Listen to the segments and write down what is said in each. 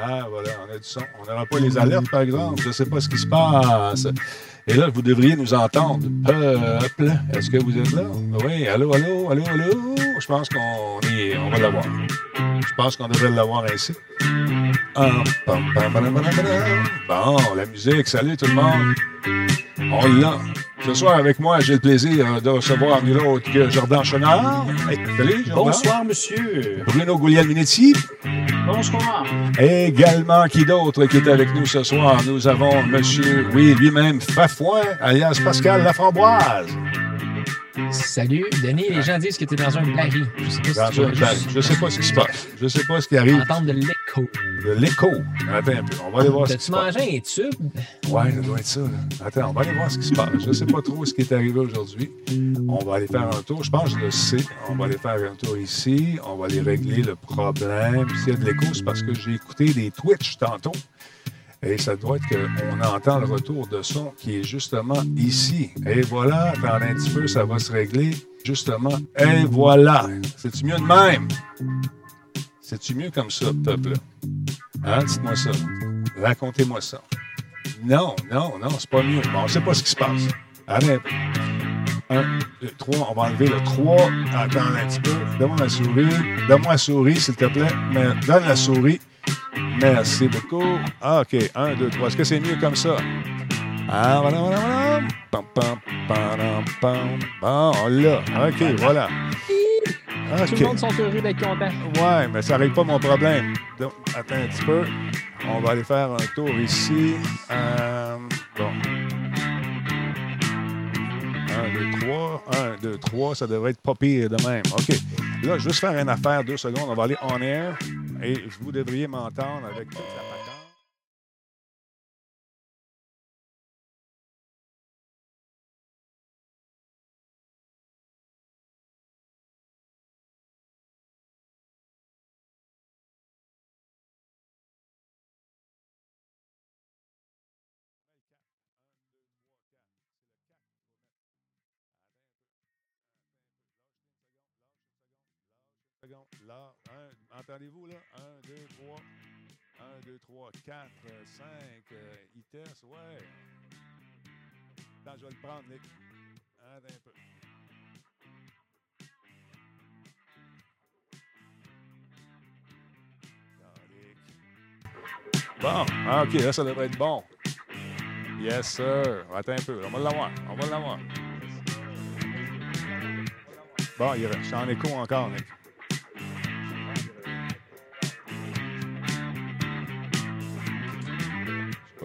Ah, voilà, on a du son. On n'aura pas les alertes, par exemple. Je ne sais pas ce qui se passe. Et là, vous devriez nous entendre. Peuple, est-ce que vous êtes là? Oui, allô, allô, allô, allô? Je pense qu'on est, on va l'avoir. Je pense qu'on devrait l'avoir ainsi. Bon, la musique, salut tout le monde. On l'a. Ce soir, avec moi, j'ai le plaisir de recevoir nul autre que Jordan Chenard. Hey, salut, Jordan. Bonsoir, monsieur. Bruno Gouliel-Minetti. Bonsoir. Également, qui d'autre qui est avec nous ce soir? Nous avons monsieur, oui, lui-même, Fafouin, alias Pascal Laframboise. Salut, Denis. Les gens disent que tu es dans un baril. Je sais pas si tu Je sais pas ce qui se passe. Je sais pas ce qui arrive. entendre de l'écho. De l'écho. Attends un peu. On va aller voir ce qui T'as-tu se passe. mangé un tube? Ouais, ça doit être ça. là. Attends, on va aller voir ce qui se passe. Je ne sais pas trop ce qui est arrivé aujourd'hui. On va aller faire un tour. Je pense que je le sais. On va aller faire un tour ici. On va aller régler le problème. S'il y a de l'écho, c'est parce que j'ai écouté des Twitch tantôt. Et ça doit être qu'on entend le retour de son qui est justement ici. Et voilà, attendez un petit peu, ça va se régler. Justement. Et voilà. C'est-tu mieux de même? C'est-tu mieux comme ça, peuple? Hein? Dites-moi ça. Racontez-moi ça. Non, non, non, c'est pas mieux. Bon, on sait pas ce qui se passe. Peu. Un, deux, trois. On va enlever le 3. Attends un petit peu. Donne-moi la souris. Donne-moi la souris, s'il te plaît. Mais donne la souris. Merci beaucoup. Ah, OK. Un, deux, trois. Est-ce que c'est mieux comme ça? Ah, voilà, voilà, voilà. Pam, pam, pam, pam. Bon, on l'a. OK, voilà. Tout le monde sont heureux d'être contents. Ouais, mais ça règle pas mon problème. Donc, attends un petit peu. On va aller faire un tour ici. Euh, bon. 1, 2, 3. 1, 2, 3. Ça devrait être pas pire de même. OK. Là, juste faire une affaire, deux secondes. On va aller on air. Et vous devriez m'entendre avec toute la Là, entendez-vous, là? 1, 2, 3. 1, 2, 3, 4, 5. Euh, ITES, ouais. Attends, je vais le prendre, Nick. Attends un peu. Bon, ah, OK, là, ça devrait être bon. Yes, sir. Attends un peu. On va l'avoir. On va l'avoir. Bon, il reste. En écho encore, Nick.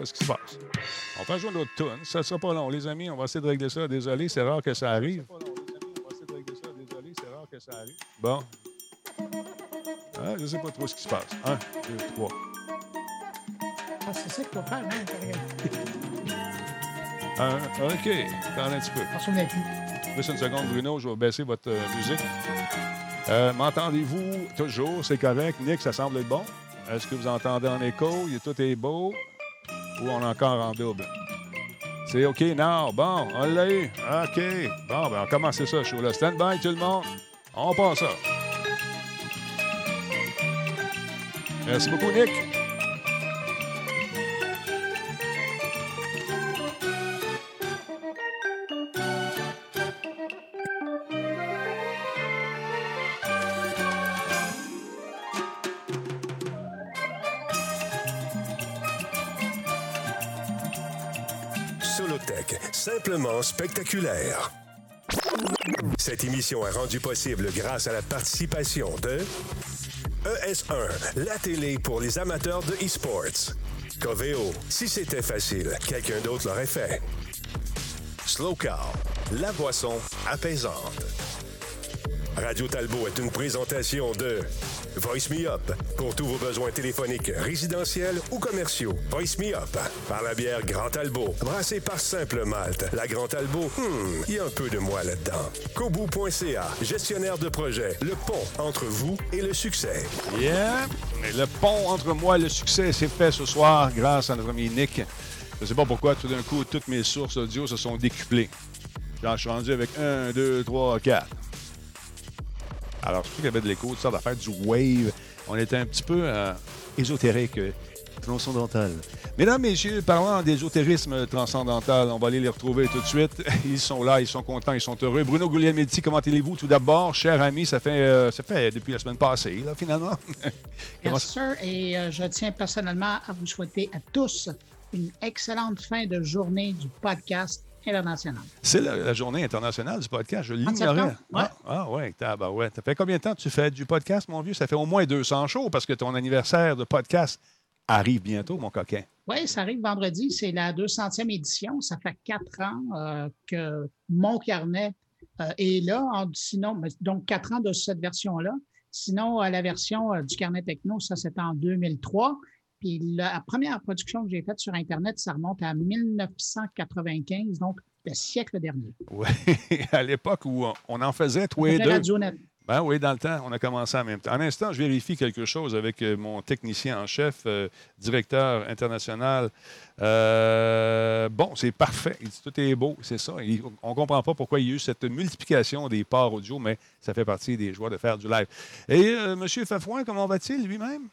Pas ce qui se passe. On fait jouer notre tune. Ça ne sera pas long, les amis. On va essayer de régler ça. Désolé, c'est rare que ça arrive. Bon. Ah, je sais pas trop ce qui se passe. Un, deux, trois. Ah, c'est ça qu'il faut faire, hein? Un, OK. Attends un petit peu. Je souviens plus. Juste une seconde, Bruno. Je vais baisser votre euh, musique. Euh, M'entendez-vous toujours? C'est correct. Nick, ça semble être bon. Est-ce que vous entendez en écho? Tout est beau? Ou on est encore en double? C'est OK now. Bon, on l'a eu. OK. Bon, ben on commence ça, show-là. Stand by, tout le monde. On passe ça. Merci beaucoup, Nick. Simplement spectaculaire. Cette émission est rendue possible grâce à la participation de ES1, la télé pour les amateurs de e-sports. Coveo, si c'était facile, quelqu'un d'autre l'aurait fait. Slow Car, la boisson apaisante. Radio Talbot est une présentation de Voice Me Up pour tous vos besoins téléphoniques, résidentiels ou commerciaux. Voice Me Up par la bière Grand Talbot, brassée par Simple Malte. La Grand Talbot, hmm, il y a un peu de moi là-dedans. Kobu.ca, gestionnaire de projet, le pont entre vous et le succès. Yeah. Le pont entre moi et le succès s'est fait ce soir grâce à notre ami Nick. Je ne sais pas pourquoi, tout d'un coup, toutes mes sources audio se sont décuplées. Genre, je suis rendu avec 1, 2, 3, 4. Alors, je trouve qu'il y avait de l'écho, tout ça, d'affaire du wave. On était un petit peu euh, ésotérique, euh, transcendantal. Mesdames, messieurs, parlant d'ésotérisme transcendantal, on va aller les retrouver tout de suite. Ils sont là, ils sont contents, ils sont heureux. Bruno Guglielmetti, comment allez-vous tout d'abord? Cher ami, ça fait, euh, ça fait depuis la semaine passée, là, finalement. Yes, sir. Et euh, je tiens personnellement à vous souhaiter à tous une excellente fin de journée du podcast international. C'est la, la journée internationale du podcast, je l'ignorais. ouais. Ah, ah ouais, tabarouette. Ça fait combien de temps que tu fais du podcast, mon vieux? Ça fait au moins 200 shows parce que ton anniversaire de podcast arrive bientôt, mon coquin. Oui, ça arrive vendredi. C'est la 200e édition. Ça fait quatre ans euh, que mon carnet euh, est là. En- sinon, donc quatre ans de cette version-là. Sinon, euh, la version euh, du carnet techno, ça, c'était en 2003. Puis la première production que j'ai faite sur Internet, ça remonte à 1995, donc le siècle dernier. Oui, à l'époque où on- en faisait, et C'était deux. Ben oui, dans le temps, on a commencé en même temps. En instant, je vérifie quelque chose avec euh, mon technicien en chef, euh, directeur international. Euh, bon, c'est parfait. Il dit tout est beau, c'est ça. Il- on ne comprend pas pourquoi il y a eu cette multiplication des parts audio, mais ça fait partie des joies de faire du live. Et euh, M. Fafouin, comment va-t-il lui-même?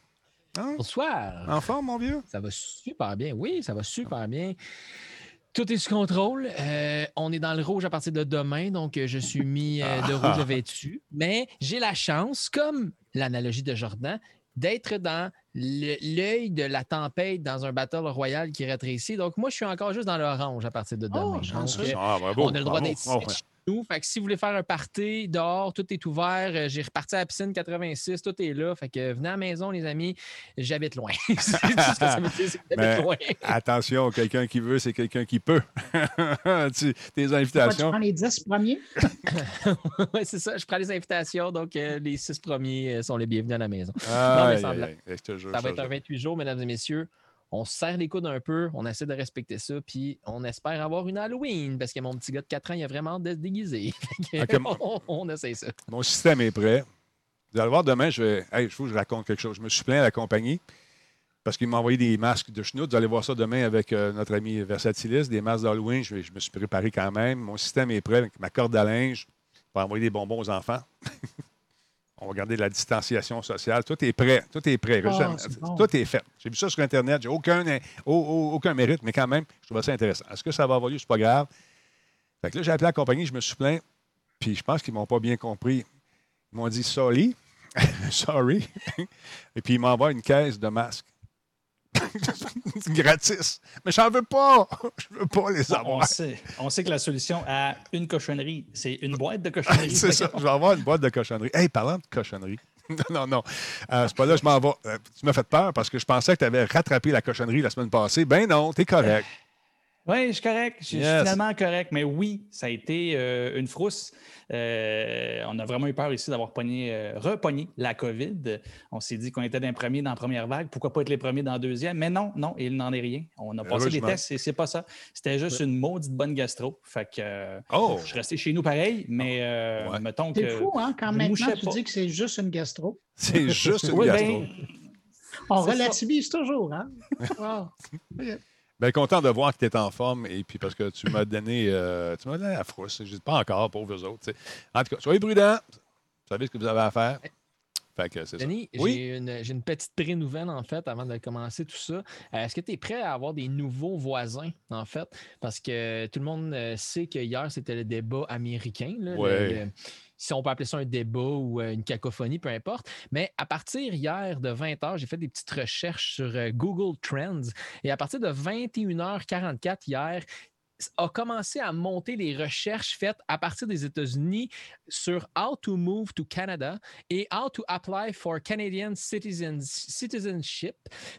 Hein? Bonsoir. En forme, mon vieux? Ça va super bien. Oui, ça va super bien. Tout est sous contrôle. Euh, on est dans le rouge à partir de demain, donc euh, je suis mis euh, de rouge vêtu. Mais j'ai la chance, comme l'analogie de Jordan, d'être dans l'œil de la tempête dans un battle royal qui rétrécit. Donc, moi, je suis encore juste dans l'orange à partir de demain. Oh, Donc, euh, Ah, bravo, on a le droit d'être nous. Fait que si vous voulez faire un party dehors, tout est ouvert. Euh, J'ai reparti à la piscine 86, tout est là. Fait que venez à la maison, les amis. J'habite loin. c'est tout ce que ça veut dire, c'est que Mais- j'habite loin. Attention, quelqu'un qui veut, c'est quelqu'un qui peut. Tu- tes Toi, tu invitations. prends les 10 premiers? oui, c'est ça. Je prends les invitations. Donc, euh, les six premiers euh, sont les bienvenus à la maison. Ah, mais je te jure, Ça va être un jure. 28 jours, mesdames et messieurs. On se serre les coudes un peu, on essaie de respecter ça, puis on espère avoir une Halloween, parce que mon petit gars de 4 ans, il a vraiment hâte de se déguiser. On, on essaie ça. Mon système est prêt. Vous allez voir demain, je vais. Hey, je je raconte quelque chose. Je me suis plaint à la compagnie parce qu'ils m'ont envoyé des masques de schnout. Vous allez voir ça demain avec euh, notre ami Versatilis, des masques d'Halloween. Je, je me suis préparé quand même. Mon système est prêt avec ma corde à linge pour envoyer des bonbons aux enfants. On va garder la distanciation sociale. Tout est prêt. Tout est prêt. Oh, bon. Tout est fait. J'ai vu ça sur Internet. J'ai aucun, au- au- aucun mérite, mais quand même, je trouve ça intéressant. Est-ce que ça va avoir lieu? C'est pas grave. Fait que là, j'ai appelé la compagnie, je me suis plaint. Puis je pense qu'ils m'ont pas bien compris. Ils m'ont dit sorry. sorry. Et puis ils m'envoient une caisse de masques. Gratis. Mais j'en veux pas. Je veux pas les On avoir. sait, on sait que la solution à une cochonnerie, c'est une boîte de cochonnerie. C'est ça. Je vais avoir une boîte de cochonnerie. Hey, parlant de cochonnerie. Non, non, non. Euh, c'est pas là je m'en vais. Euh, tu m'as fait peur parce que je pensais que tu avais rattrapé la cochonnerie la semaine passée. Ben non, t'es correct. Oui, je suis correct. Je suis Yes. finalement correct. Mais oui, ça a été euh, une frousse. Euh, on a vraiment eu peur ici d'avoir pogné, euh, repogné la COVID. On s'est dit qu'on était d'un premier dans la première vague. Pourquoi pas être les premiers dans la deuxième? Mais non, non, il n'en est rien. On a passé les tests et c'est pas ça. C'était juste une maudite bonne gastro. Fait que euh, Oh! je suis resté chez nous pareil, mais euh, Ouais. mettons que. C'est fou, hein, quand maintenant tu pas. dis que c'est juste une gastro. C'est juste une Oui, gastro. ben, On C'est ça. relativise toujours, hein? Wow. Bien content de voir que tu es en forme et puis parce que tu m'as donné, euh, tu m'as donné la frousse. Je dis pas encore, pauvres autres. En tout cas, soyez prudents. Vous savez ce que vous avez à faire. Fait que c'est ça. Denis, Oui? j'ai une, j'ai une petite pré-nouvelle, en fait, avant de commencer tout ça. Euh, Est-ce que tu es prêt à avoir des nouveaux voisins, en fait? Parce que tout le monde euh, sait que hier, c'était le débat américain. là, le- Ouais. le- si on peut appeler ça un débat ou euh, une cacophonie, peu importe. Mais à partir hier de 20h, j'ai fait des petites recherches sur euh, Google Trends. Et à partir de 21h44 hier, a commencé à monter les recherches faites à partir des États-Unis sur How to Move to Canada et How to Apply for Canadian citizens- Citizenship.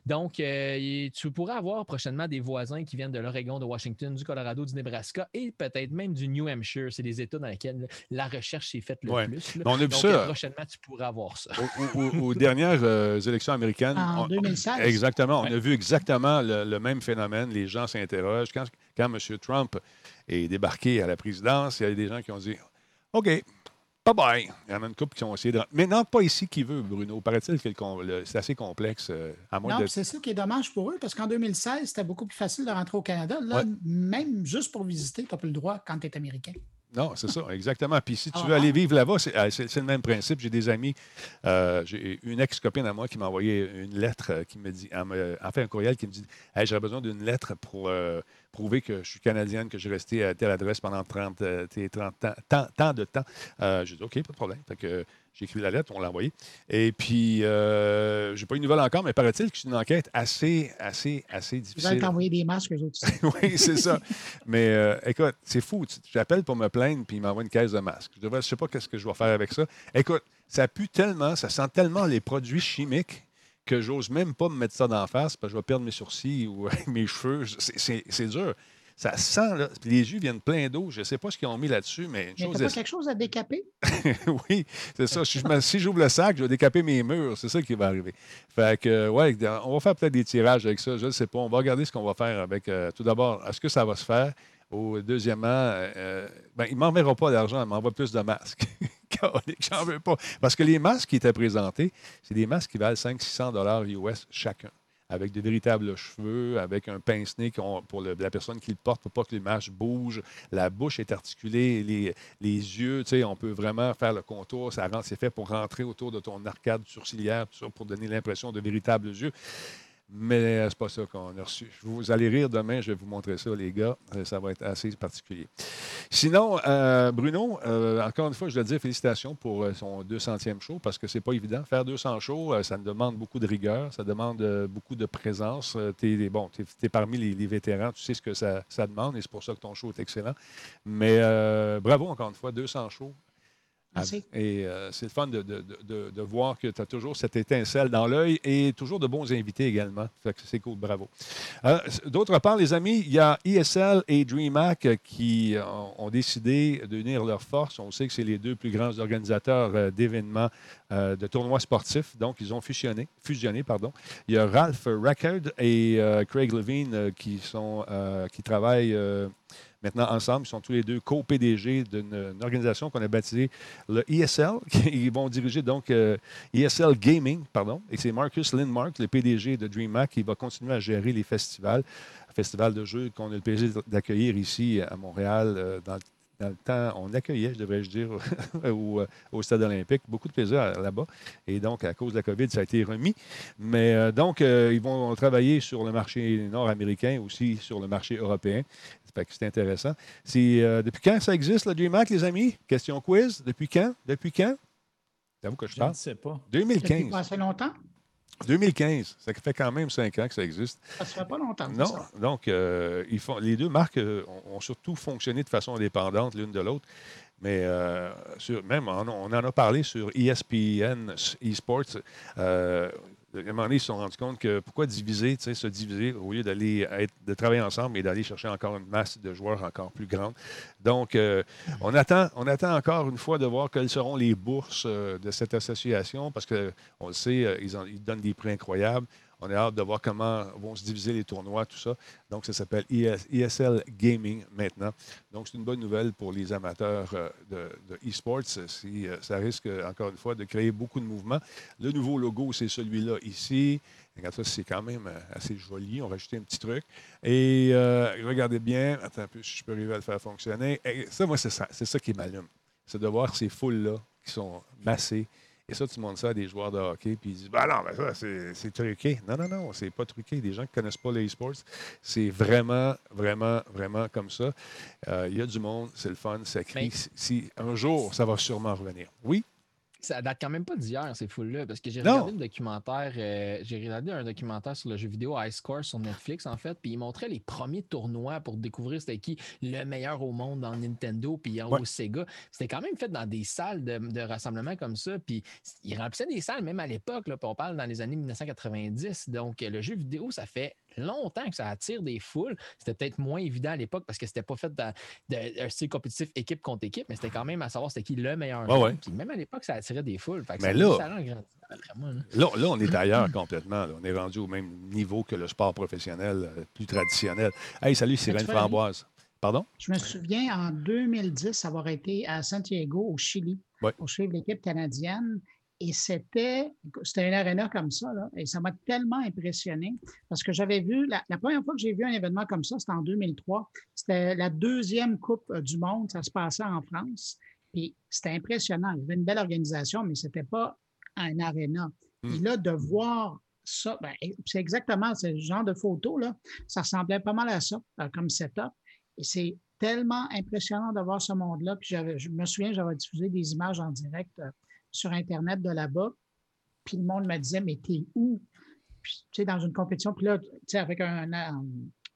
Donc, euh, tu pourras avoir prochainement des voisins qui viennent de l'Oregon, de Washington, du Colorado, du Nebraska et peut-être même du New Hampshire. C'est les États dans lesquels la recherche s'est faite le Ouais. plus. là. On a vu Donc, ça. euh, prochainement, tu pourras avoir ça. Au- au- au- aux dernières euh, élections américaines. En on- 2016. Exactement. On Ouais. a vu exactement le, le même phénomène. Les gens s'interrogent. Quand, quand M. Trump est débarqué à la présidence, il y a des gens qui ont dit OK, bye bye. Il y en a une couple qui ont essayé de. Mais non, pas ici qui veut, Bruno. Paraît-il que c'est assez complexe. euh, à moins Non, de. c'est ça qui est dommage pour eux, parce qu'en 2016, c'était beaucoup plus facile de rentrer au Canada. Là, Ouais. même juste pour visiter, tu n'as plus le droit quand tu es américain. Non, c'est ça, exactement. Puis si tu Ah, veux aller vivre là-bas, c'est euh, c'est- le même principe. J'ai des amis, euh, j'ai une ex-copine à moi qui m'a envoyé une lettre euh, qui me dit, elle me- en fait un courriel qui me dit Hey, j'aurais besoin d'une lettre pour euh, prouver que je suis canadienne, que j'ai resté à telle adresse pendant 30, euh, t'es 30 ans, tant, tant de temps. Euh, j'ai dit OK, pas de problème. Fait que j'ai écrit la lettre, on l'a envoyée. Et puis, euh, j'ai pas eu de nouvelles encore, mais paraît-il que c'est une enquête assez, assez, assez Vous difficile. allez t'envoyer des masques, eux autres. oui, c'est ça. Mais euh, écoute, c'est fou. J'appelle pour me plaindre, puis il m'envoie une caisse de masques. Je ne sais pas qu'est-ce que je vais faire avec ça. Écoute, ça pue tellement, ça sent tellement les produits chimiques que j'ose même pas me mettre ça d'en face parce que je vais perdre mes sourcils ou mes cheveux. C'est dur. Ça sent, là. Puis les jus viennent pleins d'eau. Je ne sais pas ce qu'ils ont mis là-dessus, mais une Mais chose t'as est pas quelque chose à décaper? oui, c'est ça. Si j'ouvre le sac, je vais décaper mes murs. C'est ça qui va arriver. Fait que, ouais, on va faire peut-être des tirages avec ça. Je ne sais pas. On va regarder ce qu'on va faire avec. euh, tout d'abord, est-ce que ça va se faire? Ou deuxièmement, euh, ben, il ne m'enverra pas d'argent, il m'envoie plus de masques. J'en veux pas. Parce que les masques qui étaient présentés, c'est des masques qui valent 500-600 dollars US chacun avec de véritables cheveux, avec un pince-nez pour la personne qui le porte pour pas que l'image bouge. La bouche est articulée, les, yeux, tu sais, on peut vraiment faire le contour. Ça rend, c'est fait pour rentrer autour de ton arcade sourcilière, pour donner l'impression de véritables yeux. Mais c'est pas ça qu'on a reçu. Vous allez rire demain, je vais vous montrer ça, les gars. Euh, Ça va être assez particulier. Sinon, euh, Bruno, euh, encore une fois, je dois dire félicitations pour son 200e show parce que c'est pas évident. Faire 200 shows, ça demande beaucoup de rigueur, ça demande beaucoup de présence. tu es, bon, t'es parmi les, vétérans, tu sais ce que ça, demande et c'est pour ça que ton show est excellent. Mais bravo encore une fois, 200 shows. Merci. Et euh, c'est le fun de, de- de- voir que tu as toujours cette étincelle dans l'œil et toujours de bons invités également. Fait que c'est cool, bravo. Euh, D'autre part, les amis, il y a ESL et DreamHack qui euh, ont, ont décidé d'unir leurs forces. On sait que c'est les deux plus grands organisateurs d'événements euh, de tournois sportifs. Donc, ils ont fusionné. fusionné pardon. Il y a Ralph Rackard et Craig Levine qui, sont, qui travaillent maintenant ensemble. Ils sont tous les deux co-PDG d'une une organisation qu'on a baptisée le ESL. Ils vont diriger donc euh, ESL Gaming, pardon. Et c'est Marcus Lindmark, le PDG de DreamHack, qui va continuer à gérer les festivals, festivals de jeux qu'on a le plaisir d'accueillir ici à Montréal euh, dans dans le temps, on accueillait, je devrais-je dire, au, euh, au Stade olympique. Beaucoup de plaisir là-bas. Et donc, à cause de la COVID, ça a été remis. Mais euh, donc, euh, ils vont travailler sur le marché nord-américain, aussi sur le marché européen. C'est intéressant. C'est, euh, depuis quand ça existe, le DreamHack, les amis? Question quiz. Depuis quand? Depuis quand? J'avoue que je Je ne sais pas. Depuis 2015. pas assez longtemps? 2015. Ça fait quand même cinq ans que ça existe. Ça se fait pas longtemps. Non, ça. donc euh, ils font, les deux marques euh, ont, surtout fonctionné de façon indépendante l'une de l'autre. Mais euh, sur- même, on, on en a parlé sur ESPN eSports. À ils se sont rendus compte que pourquoi diviser, se diviser au lieu d'aller de travailler ensemble et d'aller chercher encore une masse de joueurs encore plus grande. Donc, euh, on, attend, encore une fois de voir quelles seront les bourses euh, de cette association parce qu'on le sait, euh, ils donnent des prix incroyables. On a hâte de voir comment vont se diviser les tournois, tout ça. Donc, ça s'appelle ES ESL Gaming maintenant. Donc, c'est une bonne nouvelle pour les amateurs euh, de, e-sports. Euh, ça risque, encore une fois, de créer beaucoup de mouvements. Le nouveau logo, c'est celui-là ici. Regarde ça, c'est quand même euh, assez joli. On va rajouter un petit truc. Et regardez bien. Attends un peu si je peux arriver à le faire fonctionner. Et ça, moi, c'est ça, ça qui m'allume. C'est de voir ces foules-là qui sont massées. Et ça, tu montres ça à des joueurs de hockey, puis ils disent Ben non, ben ça, c'est c'est truqué. Non, non, non, c'est pas truqué. Des gens qui ne connaissent pas les e-sports, c'est vraiment, vraiment, vraiment comme ça. Euh, Il y a du monde, c'est le fun, ça crie. Si un jour, ça va sûrement revenir. Oui? Ça date quand même pas d'hier, ces foules-là, parce que j'ai regardé le documentaire, euh, j'ai regardé un documentaire sur le jeu vidéo High Score sur Netflix, en fait, puis il montrait les premiers tournois pour découvrir c'était qui le meilleur au monde dans Nintendo, puis Ouais. au Sega. C'était quand même fait dans des salles de, de rassemblement comme ça, puis ils remplissaient des salles même à l'époque, on parle dans les années 1990. Donc, le jeu vidéo, ça fait longtemps que ça attire des foules. C'était peut-être moins évident à l'époque parce que c'était pas fait dans de- un style compétitif équipe contre équipe, mais c'était quand même à savoir c'était qui le meilleur. Ouais, joueur. ouais. Puis même à l'époque, ça attirait des foules. Fait que Mais là- moi, là. Là, là, on est ailleurs complètement. là. On est rendu au même niveau que le sport professionnel, euh, plus traditionnel. Hey, salut, Sirène Framboise. Pardon? Je me souviens en 2010 avoir été à Santiago, au Chili, Ouais. pour suivre l'équipe canadienne. Et c'était, c'était une arena comme ça, là, et ça m'a tellement impressionné parce que j'avais vu, la, la première fois que j'ai vu un événement comme ça, c'était en 2003. C'était la deuxième Coupe euh, du Monde, ça se passait en France. Puis c'était impressionnant. Il y avait une belle organisation, mais ce n'était pas un aréna. Hmm. Et là, de voir ça, ben, c'est exactement ce genre de photo, là, ça ressemblait pas mal à ça, euh, comme setup. Et c'est tellement impressionnant de voir ce monde-là. Puis j'avais- je me souviens, j'avais diffusé des images en direct euh, sur Internet de là-bas. Puis le monde me disait, mais t'es où? Puis, tu sais, dans une compétition, puis là, tu sais, avec un- un-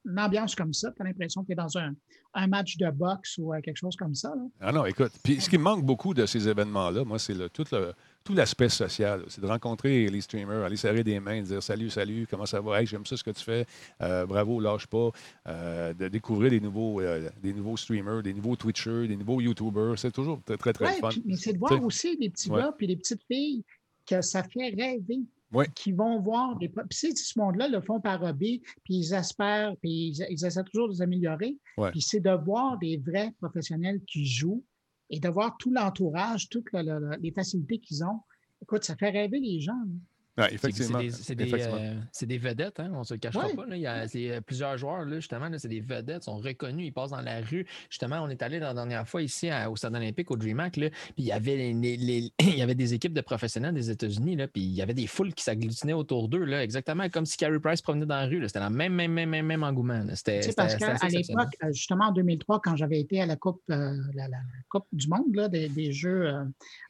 une ambiance comme ça, tu as l'impression que tu es dans un, un match de boxe ou euh, quelque chose comme ça. Ah non, écoute. Puis ce qui me manque beaucoup de ces événements-là, moi, c'est le- tout le- tout l'aspect social. C'est de rencontrer les streamers, aller serrer des mains, dire salut, salut, comment ça va? Hey, j'aime ça ce que tu fais. Euh, bravo, lâche pas. Euh, de découvrir des nouveaux, euh, des nouveaux streamers, des nouveaux Twitchers, des nouveaux YouTubers. C'est toujours très, très, très Ouais, fun. puis- mais c'est de voir aussi les petits Ouais. gars puis les petites filles que ça fait rêver. Ouais. Qui vont voir des. Puis, tu sais, ce monde-là le font par hobby, puis ils espèrent, puis ils, ils essaient toujours de s'améliorer. Puis c'est de voir des vrais professionnels qui jouent et de voir tout l'entourage, toutes le- le- le- les facilités qu'ils ont. Écoute, ça fait rêver les gens. là. Ouais, C'est- effectivement. C'est des, c'est des, effectivement. euh, c'est des vedettes, hein, on ne se le cachera Ouais. pas. là. Il y a c'est, euh, plusieurs joueurs, là, justement, là, c'est des vedettes, sont reconnus, ils passent dans la rue. Justement, on est allé la dernière fois ici à- au Stade olympique, au DreamHack, là, puis il y, avait les- les- les- il y avait des équipes de professionnels des États-Unis, là, puis il y avait des foules qui s'agglutinaient autour d'eux, là, exactement comme si Carey Price promenait dans la rue. là. C'était le même, même, même, même, même engouement. C'était, Tu sais, parce qu'à l'époque, euh, justement en 2003, quand j'avais été à la Coupe, euh, la, la- la coupe du Monde là, des, des Jeux euh,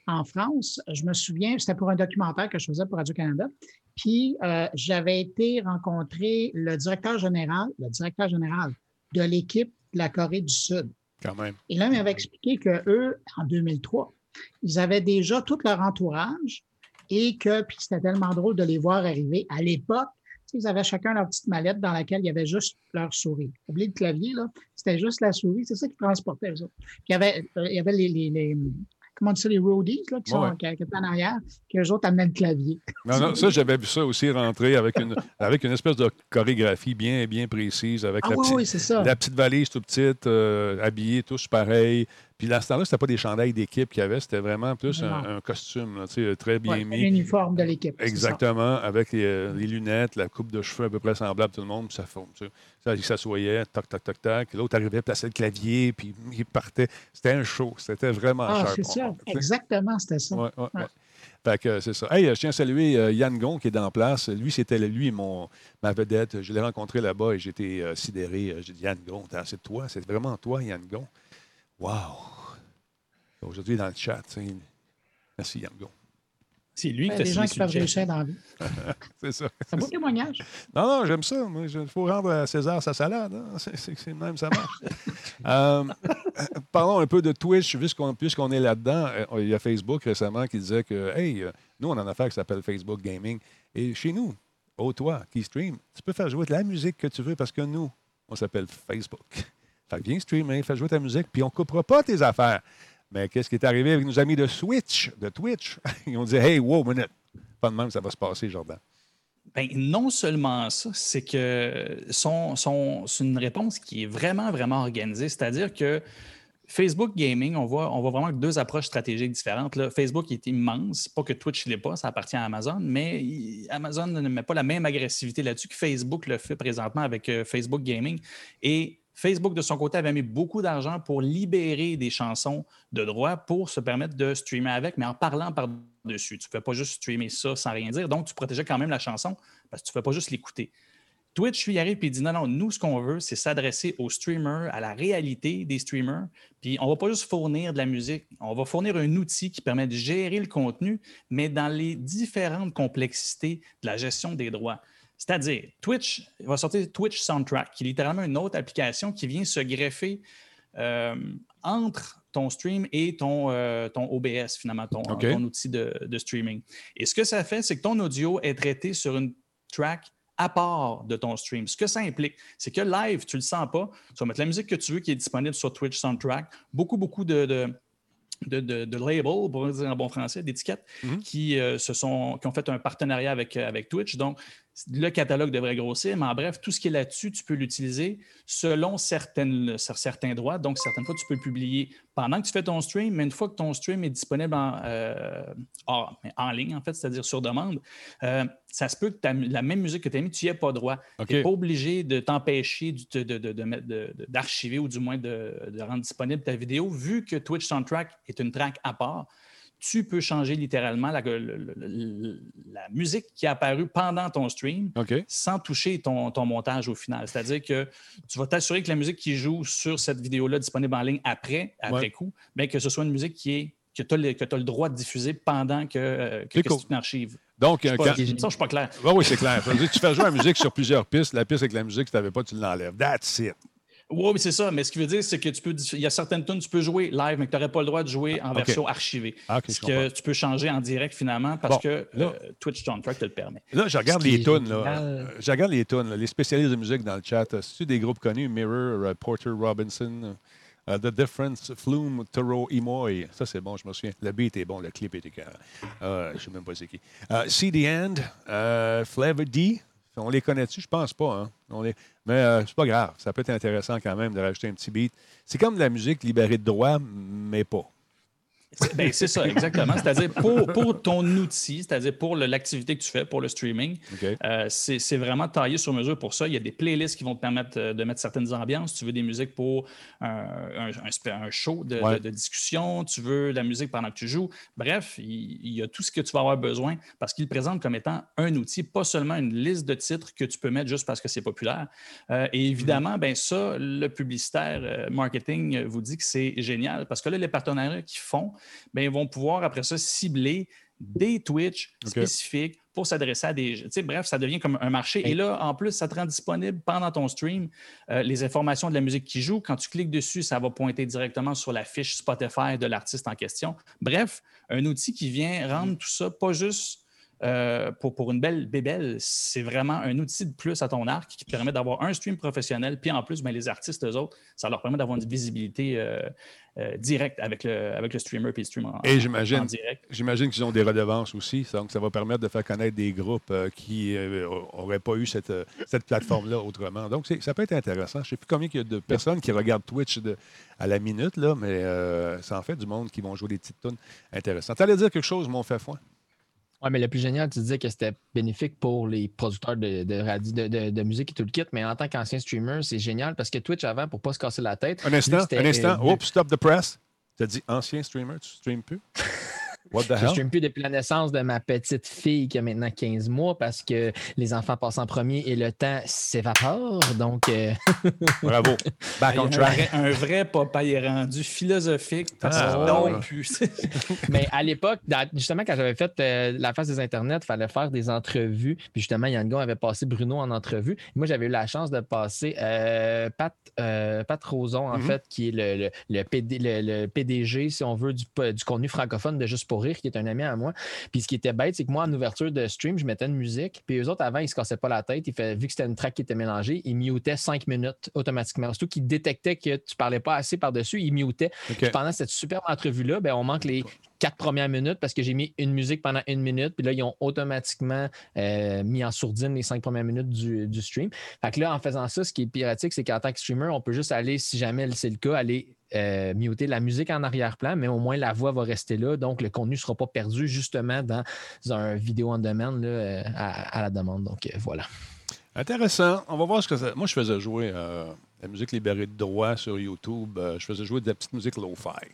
en France, je me souviens, c'était pour un documentaire que je faisais pour Radio-Canada. Puis euh, j'avais été rencontrer le directeur général, le directeur général de l'équipe de la Corée du Sud. Quand même. Et là, il m'avait expliqué qu'eux, en 2003, ils avaient déjà tout leur entourage et que, puis c'était tellement drôle de les voir arriver à l'époque. Ils avaient chacun leur petite mallette dans laquelle il y avait juste leur souris. Oubliez le clavier, là, c'était juste la souris, c'est ça qu'ils transportaient, eux autres. Puis il y avait, euh, il y avait les, les- les- comment on dit ça, les roadies, là, qui, sont, Ouais. qui, qui en arrière, qui eux autres amenaient le clavier. Non, non, ça, j'avais vu ça aussi rentrer avec une, avec une espèce de chorégraphie bien, bien précise, avec Ah la, oui, petite, oui, c'est ça. la petite valise toute petite, euh, habillés tous pareils. Puis là, ce temps-là, c'était pas des chandails d'équipe qu'il y avait, c'était vraiment plus un, costume, là, tu sais, très bien Ouais, mis. L'uniforme de l'équipe. Exactement, avec les, euh, les lunettes, la coupe de cheveux à peu près semblable à tout le monde, puis ça forme. tu sais. Ça, il s'assoyait, toc, toc, toc, toc. L'autre arrivait, plaçait le clavier, puis il partait. C'était un show. C'était vraiment Ah, c'est ça. Exactement, c'était ça. Ouais, ouais. Fait que euh, c'est ça. Hey, euh, je tiens à saluer euh, Yann Gon qui est en place. Lui, c'était lui mon ma vedette. Je l'ai rencontré là-bas et j'étais euh, sidéré. Euh, J'ai dit Yann Gon, c'est toi, c'est vraiment toi, Yann Gon. Wow! Aujourd'hui dans le chat. Merci Yann Gon. C'est lui qui a signé gens qui peuvent réussir dans la vie. C'est ça. C'est un beau témoignage. Non, non, j'aime ça. Il faut rendre à César sa salade. hein. C'est même, ça marche. Euh, euh, parlons un peu de Twitch, puisqu'on est là-dedans. Euh, Il y a Facebook récemment qui disait que, hey, nous, on a une affaire qui s'appelle Facebook Gaming. Et chez nous, au toi qui stream, tu peux faire jouer de la musique que tu veux parce que nous, on s'appelle Facebook. Fait que viens streamer, fais jouer ta musique, puis on ne coupera pas tes affaires. Mais qu'est-ce qui est arrivé avec nos amis de Switch, de Twitch? Ils ont dit, hey, wow, minute. Pas de même, ça va se passer, Jordan. Ben, non seulement ça, c'est que c'est une réponse qui est vraiment, vraiment organisée. C'est-à-dire que Facebook Gaming, on voit, on voit vraiment deux approches stratégiques différentes. Facebook est immense, pas que Twitch ne l'est pas, ça appartient à Amazon, mais Amazon ne met pas la même agressivité là-dessus que Facebook le fait présentement avec euh, Facebook Gaming. Et Facebook, de son côté, avait mis beaucoup d'argent pour libérer des chansons de droit pour se permettre de streamer avec, mais en parlant par-dessus. Tu ne fais pas juste streamer ça sans rien dire. Donc, tu protégeais quand même la chanson parce que tu ne fais pas juste l'écouter. Twitch, lui, arrive et dit non, non, nous, ce qu'on veut, c'est s'adresser aux streamers, à la réalité des streamers. Puis on ne va pas juste fournir de la musique, on va fournir un outil qui permet de gérer le contenu, mais dans les différentes complexités de la gestion des droits. C'est-à-dire, Twitch il va sortir Twitch Soundtrack, qui est littéralement une autre application qui vient se greffer euh, entre ton stream et ton, euh, ton OBS, finalement, ton, ton outil de, de streaming. Et ce que ça fait, c'est que ton audio est traité sur une track à part de ton stream. Ce que ça implique, c'est que live, tu ne le sens pas. Tu vas mettre la musique que tu veux qui est disponible sur Twitch Soundtrack. Beaucoup, beaucoup de, de, de, de- de labels, pour dire en bon français, d'étiquettes, Mhm. qui, euh, se sont, qui ont fait un partenariat avec, avec Twitch. Donc, le catalogue devrait grossir, mais en bref, tout ce qui est là-dessus, tu peux l'utiliser selon certaines, certains droits. Donc, certaines fois, tu peux le publier pendant que tu fais ton stream, mais une fois que ton stream est disponible en, euh, en, ligne, en fait, c'est-à-dire sur demande, euh, ça se peut que la même musique que tu as mis, tu n'y aies pas droit. Tu n'es pas obligé de t'empêcher d'archiver ou du moins de, de, rendre disponible ta vidéo, vu que Twitch Soundtrack est une track à part tu peux changer littéralement la, musique qui est apparue pendant ton stream sans toucher ton, montage au final. C'est-à-dire que tu vas t'assurer que la musique qui joue sur cette vidéo-là disponible en ligne après, après coup, mais que ce soit une musique qui est que tu as, le droit de diffuser pendant que, euh, que, tu archives. Donc, je ne suis pas clair. oui, c'est clair. tu fais jouer la musique sur plusieurs pistes. La piste avec la musique, si tu n'avais pas, tu l'enlèves. That's it. Oui, mais c'est ça. Mais ce qui veut dire, c'est que tu peux. Il y a certaines tunes, tu peux jouer live, mais que tu n'aurais pas le droit de jouer en version archivée. Ah, ce que tu peux changer en direct finalement parce que euh, Twitch Soundtrack te le permet. Là, je regarde les tunes. Là. Je regarde les tunes. Les spécialistes de musique dans le chat. C'est-tu des groupes connus? Mirror, uh, Porter Robinson, uh, The Difference, Flume, Toro, Imoy. Ça, c'est bon, je me souviens. Le beat est bon, le clip était carré. Uh, je ne sais même pas c'est qui. See the End, Flavor D. On les connaît-tu? Je pense pas. Hein? Mais euh, c'est pas grave. Ça peut être intéressant quand même de rajouter un petit beat. C'est comme de la musique libérée de droit, mais pas. Ben, c'est ça, exactement. C'est-à-dire pour, pour, ton outil, c'est-à-dire pour l'activité que tu fais, pour le streaming, euh, c'est vraiment taillé sur mesure pour ça. Il y a des playlists qui vont te permettre euh, de mettre certaines ambiances. Tu veux des musiques pour un, un, show de, de, discussion, tu veux de la musique pendant que tu joues. Bref, il, y a tout ce que tu vas avoir besoin parce qu'il présente comme étant un outil, pas seulement une liste de titres que tu peux mettre juste parce que c'est populaire. Euh, et évidemment, ben ça, le publicitaire marketing vous dit que c'est génial parce que là, les partenariats qu'ils font, ben, ils vont pouvoir après ça cibler des Twitch spécifiques pour s'adresser à des. Bref, ça devient comme un marché. Et là, en plus, ça te rend disponible pendant ton stream euh, les informations de la musique qui joue. Quand tu cliques dessus, ça va pointer directement sur la fiche Spotify de l'artiste en question. Bref, un outil qui vient rendre tout ça pas juste euh, pour, pour, une belle bébelle, c'est vraiment un outil de plus à ton arc qui te permet d'avoir un stream professionnel. Puis en plus, ben, les artistes, eux autres, ça leur permet d'avoir une visibilité euh, euh, directe avec le, avec le streamer puis le stream en, Et j'imagine, J'imagine qu'ils ont des redevances aussi. Donc, ça va permettre de faire connaître des groupes qui n'auraient pas eu cette, cette plateforme-là autrement. Donc, ça peut être intéressant. Je ne sais plus combien il y a de personnes qui regardent Twitch de, à la minute, là, mais ça en fait du monde qui vont jouer des petites tunes intéressantes. Tu allais dire quelque chose, mon fait foin? Oui, mais le plus génial, tu disais que c'était bénéfique pour les producteurs de, de, de, musique et tout le kit, mais en tant qu'ancien streamer, c'est génial parce que Twitch avant, pour ne pas se casser la tête. Un instant, un instant. Oups, stop the press. Tu as dit ancien streamer, tu streames plus? What the je ne stream plus depuis la naissance de ma petite fille qui a maintenant 15 mois parce que les enfants passent en premier et le temps s'évapore. Donc. Euh, Bravo. Back on track. Un, vrai papa est rendu philosophique parce ah, non plus. Mais à l'époque, justement, quand j'avais fait euh, la phase des Internets, il fallait faire des entrevues. Puis justement, Yann Gon avait passé Bruno en entrevue. Moi, j'avais eu la chance de passer euh, Pat, Pat Roson, en mm-hmm. fait, qui est le, le, PDG, si on veut, du, du contenu francophone de Juste pour qui est un ami à moi. Puis ce qui était bête, c'est que moi, en ouverture de stream, je mettais une musique. Puis eux autres, avant, ils se cassaient pas la tête. Ils fait, vu que c'était une track qui était mélangée, ils mutaient cinq minutes automatiquement. Surtout qu'ils détectaient que tu parlais pas assez par-dessus, ils mutaient. Pendant cette superbe entrevue-là, ben, on manque les quatre premières minutes parce que j'ai mis une musique pendant une minute. Puis là, ils ont automatiquement euh, mis en sourdine les cinq premières minutes du, stream. Fait que là, en faisant ça, ce qui est piratique, c'est qu'en tant que streamer, on peut juste aller, si jamais c'est le cas, aller euh, muter la musique en arrière-plan, mais au moins la voix va rester là. Donc, le contenu ne sera pas perdu justement dans un vidéo en demande euh, à, la demande. Donc, voilà. Intéressant. On va voir ce que ça. Moi, je faisais jouer la musique libérée de droit sur YouTube. je faisais jouer de la petite musique lo-fi.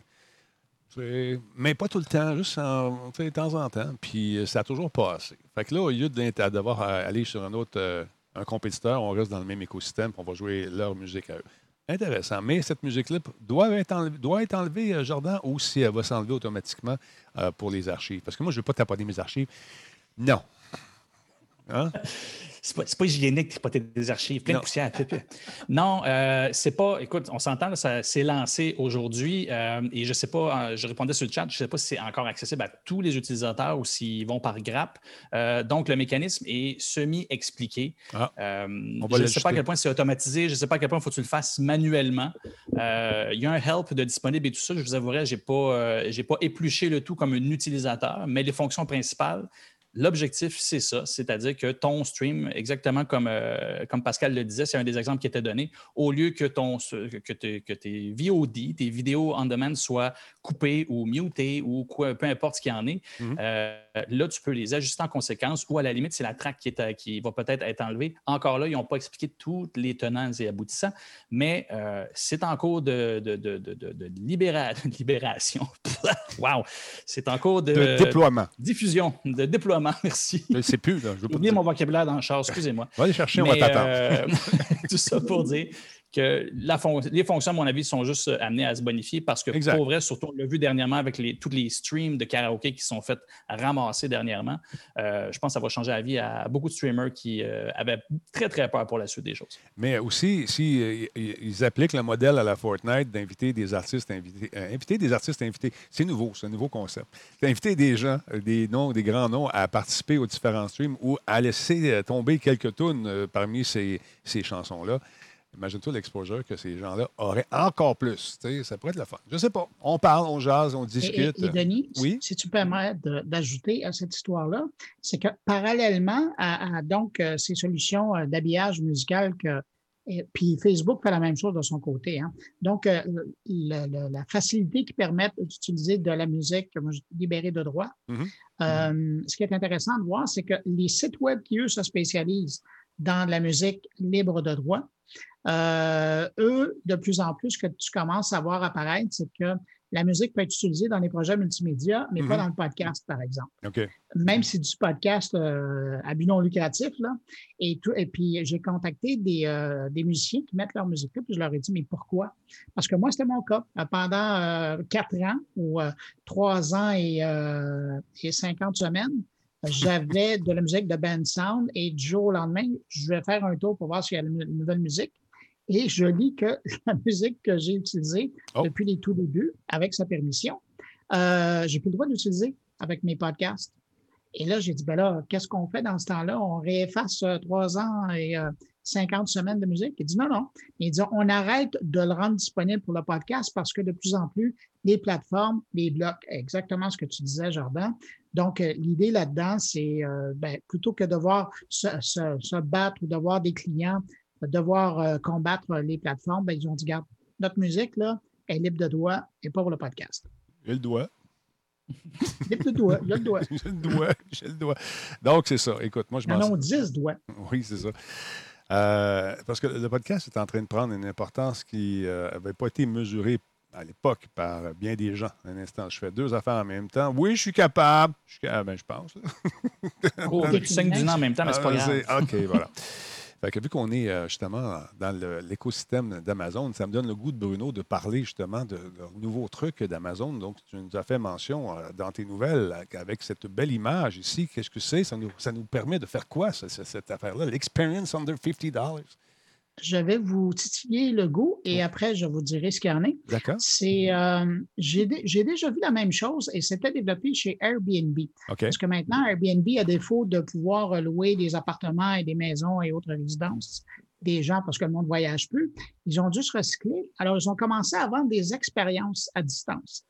Mais pas tout le temps, juste de temps en temps. Puis euh, ça n'a toujours pas assez. Fait que là, au lieu de devoir aller sur un autre euh, un compétiteur, on reste dans le même écosystème on va jouer leur musique à eux. Intéressant. Mais cette musique-là doit être enlevée, doit être enlevée euh, Jordan, ou si elle va s'enlever automatiquement pour les archives? Parce que moi, je ne veux pas tapoter mes archives. Non. Hein? c'est pas, pas hygiénique de tripoter des archives, plein de poussière. Non, euh, c'est pas. Écoute, on s'entend, ça s'est lancé aujourd'hui euh, et je sais pas, euh, je répondais sur le chat, je sais pas si c'est encore accessible à tous les utilisateurs ou s'ils vont par grappe. donc, le mécanisme est semi-expliqué. Ah, je ne sais pas à quel point c'est automatisé, je ne sais pas à quel point il faut que tu le fasses manuellement. Il y a un help de disponible et tout ça. Je vous avouerai, je n'ai pas, pas épluché le tout comme un utilisateur, mais les fonctions principales, L'objectif, c'est ça, c'est-à-dire que ton stream, exactement comme, euh, comme Pascal le disait, c'est un des exemples qui était donné, au lieu que, ton, que, que tes VOD, tes vidéos on demand soient coupées ou mutées ou quoi, peu importe ce qu'il y en est, euh, là, tu peux les ajuster en conséquence ou à la limite, c'est la track qui, est, qui va peut-être être enlevée. Encore là, ils n'ont pas expliqué tous les tenants et aboutissants, mais euh, c'est en cours de, de, de, de, de- de libéra- de libération. wow! C'est en cours de, De déploiement. diffusion, de déploiement. Merci. Je ne sais plus, là. Je veux pas oublié mon vocabulaire dans le char, excusez-moi. Va aller chercher, on va Mais, t'attendre. euh, tout ça pour dire que la fon- les fonctions, à mon avis, sont juste euh, amenées à se bonifier parce que, Exact. pour vrai, surtout, on l'a vu dernièrement avec les, tous les streams de karaoké qui sont faits ramasser dernièrement. euh, je pense que ça va changer la vie à beaucoup de streamers qui euh, avaient très, très peur pour la suite des choses. Mais aussi, si euh, ils- ils appliquent le modèle à la Fortnite d'inviter des artistes invités, inviter des artistes invités, c'est nouveau, c'est un nouveau concept. D'inviter des gens, des noms, des grands noms à participer aux différents streams ou à laisser tomber quelques tunes parmi ces, ces chansons-là. Imagine-toi l'exposure que ces gens-là auraient encore plus. Ça pourrait être le fun. Je sais pas. On parle, on jase, on discute. et- et Denis, Oui? si tu permets d'ajouter à cette histoire-là, c'est que parallèlement à, à, donc euh, ces solutions euh, d'habillage musical que et puis Facebook fait la même chose de son côté. hein. Donc, euh, le- le- la facilité qui permet d'utiliser de la musique libérée de droit. Mhm. Euh, ce qui est intéressant de voir, c'est que les sites web qui, eux, se spécialisent dans la musique libre de droit, euh, eux, de plus en plus, ce que tu commences à voir apparaître, c'est que la musique peut être utilisée dans les projets multimédia, mais pas Mhm. dans le podcast, par exemple. OK. Même si c'est du podcast euh, à but non lucratif, là. Et, tout, et puis, j'ai contacté des, euh, des musiciens qui mettent leur musique là, puis je leur ai dit, mais pourquoi? Parce que moi, c'était mon cas. Euh, Pendant euh, quatre ans ou trois ans et, et 50 semaines, j'avais de la musique de band sound et du jour au lendemain, je vais faire un tour pour voir s'il y a une nouvelle musique. Et je lis que la musique que j'ai utilisée Oh. depuis les tout débuts, avec sa permission, euh, j'ai plus le droit d'utiliser avec mes podcasts. Et là, j'ai dit, ben là, qu'est-ce qu'on fait dans ce temps-là? On réefface euh, trois ans et euh, 50 semaines de musique? Il dit, non, non. Il dit, on arrête de le rendre disponible pour le podcast parce que de plus en plus, les plateformes les bloquent. Exactement ce que tu disais, Jordan. Donc, euh, l'idée là-dedans, c'est euh, ben, plutôt que de devoir se, se- se battre ou d'avoir des clients, devoir euh, combattre les plateformes, ben, ils ont dit, regarde, notre musique, là, est libre de droit et pas pour le podcast. J'ai le doigt. Libre de y a le droit. J'ai le doigt. J'ai le doigt. Donc, c'est ça. Écoute, moi, je m'en non, 10 doigts. Oui, c'est ça. Euh, parce que le podcast est en train de prendre une importance qui n'avait pas été mesurée à l'époque par bien des gens. Un instant, je fais deux affaires en même temps. Oui, je suis capable. Je, suis ca- ben, je pense. Oh, tu saignes du en même temps, mais c'est pas Ah, grave. OK, voilà. Fait que vu qu'on est euh, justement dans l'écosystème d'Amazon, ça me donne le goût de Bruno de parler justement de, de nouveaux trucs d'Amazon. Donc, tu nous as fait mention euh, dans tes nouvelles euh, avec cette belle image ici. Qu'est-ce que c'est? Ça nous, ça nous permet de faire quoi, cette affaire-là? L'experience under 50 Je vais vous titiller le goût et après, je vous dirai ce qu'il y en est. D'accord? C'est, euh, j'ai dé- j'ai déjà vu la même chose et c'était développé chez Airbnb. Parce que maintenant, Airbnb, à défaut de pouvoir louer des appartements et des maisons et autres résidences des gens parce que le monde ne voyage plus, ils ont dû se recycler. Alors, ils ont commencé à vendre des expériences à distance.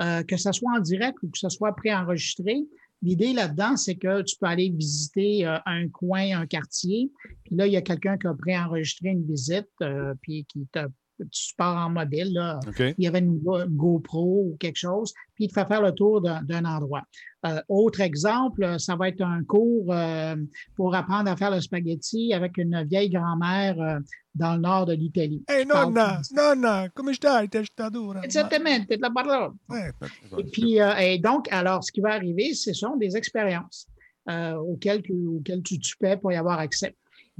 Euh, que ce soit en direct ou que ce soit préenregistré, l'idée là-dedans, c'est que tu peux aller visiter euh, un coin, un quartier, puis là, il y a quelqu'un qui a préenregistré une visite, euh, puis qui te, tu pars en mobile, là, il y avait une, Go- une GoPro ou quelque chose, puis il te fait faire le tour d'un endroit. Euh, autre exemple, ça va être un cours euh, pour apprendre à faire le spaghetti avec une vieille grand-mère euh, dans le nord de l'Italie. Hey, parle nonna, nonna, come stai? Te sta dura? Exactement, c'est la parole. Ouais, Et puis, euh, et donc, alors, ce qui va arriver, ce sont des expériences euh, auxquelles, tu, auxquelles tu, tu paies pour y avoir accès.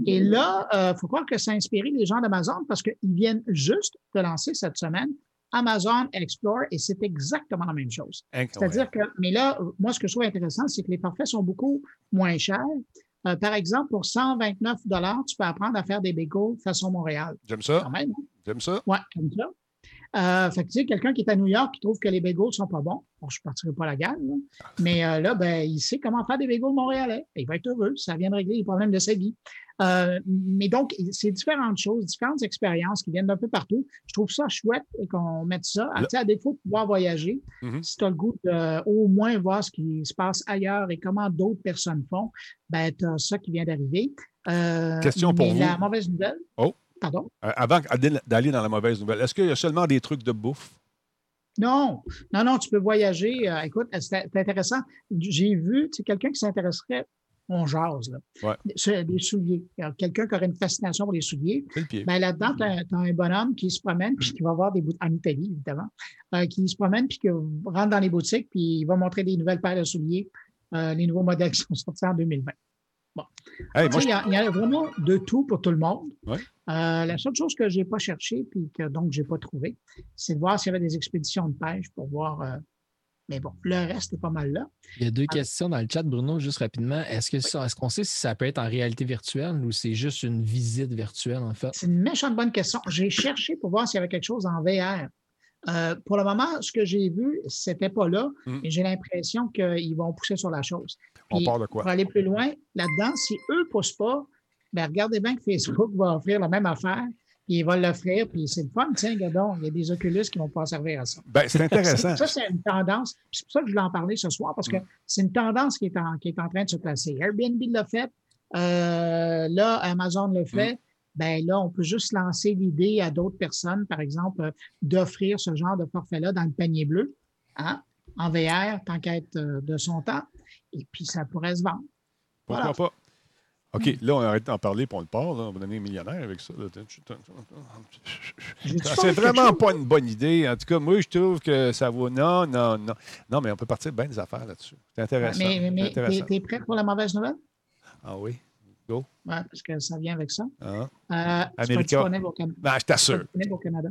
Et là, il faut croire que ça a inspiré les gens d'Amazon parce qu'ils viennent juste de lancer cette semaine Amazon Explore et c'est exactement la même chose. C'est-à-dire que, mais là, moi, ce que je trouve intéressant, c'est que les forfaits sont beaucoup moins chers. Euh, par exemple, pour 129 tu peux apprendre à faire des bagels façon Montréal. J'aime ça. Quand même, hein? J'aime ça. Ouais, comme ça. Euh, fait que, tu sais, quelqu'un qui est à New York qui trouve que les bagels sont pas bons, bon, je ne partirai pas la gueule, là. mais euh, là, ben, il sait comment faire des bagels montréalais. Il va être heureux. Ça vient de régler les problèmes de sa vie. Euh, mais donc, c'est différentes choses, différentes expériences qui viennent d'un peu partout. Je trouve ça chouette qu'on mette ça. Tu sais, à défaut de pouvoir voyager, Mhm. si tu as le goût de au moins voir ce qui se passe ailleurs et comment d'autres personnes font, ben, tu as ça qui vient d'arriver. Euh, Question pour vous. La mauvaise nouvelle. Oh. Pardon? Euh, Avant d'aller dans la mauvaise nouvelle, est-ce qu'il y a seulement des trucs de bouffe? Non, non, non, tu peux voyager. Euh, écoute, c'est intéressant. J'ai vu, tu sais, quelqu'un qui s'intéresserait, on jase, là. Ouais. Des souliers. Quelqu'un qui aurait une fascination pour les souliers. Le pied. Ben, là-dedans, tu as, un bonhomme qui se promène, puis qui va voir des boutiques, en Italie, évidemment, euh, qui se promène, puis qui rentre dans les boutiques, puis il va montrer des nouvelles paires de souliers, les nouveaux modèles qui sont sortis en 2020. Hey, moi, Tu sais, je- il, y a, il y a vraiment de tout pour tout le monde. Ouais. Euh, la seule chose que je n'ai pas cherché, puis que donc je n'ai pas trouvé, c'est de voir s'il y avait des expéditions de pêche pour voir. euh, mais bon, le reste est pas mal là. Il y a deux Ah. questions dans le chat, Bruno, juste rapidement. Est-ce que ça- est-ce qu'on sait si ça peut être en réalité virtuelle ou c'est juste une visite virtuelle, en fait? C'est une méchante bonne question. J'ai cherché pour voir s'il y avait quelque chose en VR. Euh, pour le moment, ce que j'ai vu, c'était pas là, Mm. mais j'ai l'impression qu'ils vont pousser sur la chose. On Puis, part de quoi? Pour aller plus loin, là-dedans, si eux ne poussent pas, ben regardez bien que Facebook va offrir la même affaire, puis ils vont l'offrir, puis c'est le fun. Tiens, regardons, il y a des Oculus qui vont pas servir à ça. Ben, c'est intéressant. Ça, c'est une tendance. C'est pour ça que je voulais en parler ce soir, parce que Mm. c'est une tendance qui est, en, qui est en train de se placer. Airbnb l'a fait, euh, là, Amazon le Mm. fait. Ben là, on peut juste lancer l'idée à d'autres personnes, par exemple, euh, d'offrir ce genre de forfait-là dans le panier bleu, hein, en VR, tant qu'à être euh, de son temps. Et puis, ça pourrait se vendre. Pourquoi Voilà. pas? OK, là, on arrête d'en parler on le part. Là. On va donner un millionnaire avec ça. parlé C'est vraiment pas une bonne idée. En tout cas, moi, je trouve que ça vaut. Non, non, non. Non, mais on peut partir bien des affaires là-dessus. C'est intéressant. Mais, mais, mais intéressant. t'es, t'es prêt pour la mauvaise nouvelle? Ah oui? Ouais, parce que ça vient avec ça. Ah. Euh, c'est pas América. disponible au, Ben, je t'assure.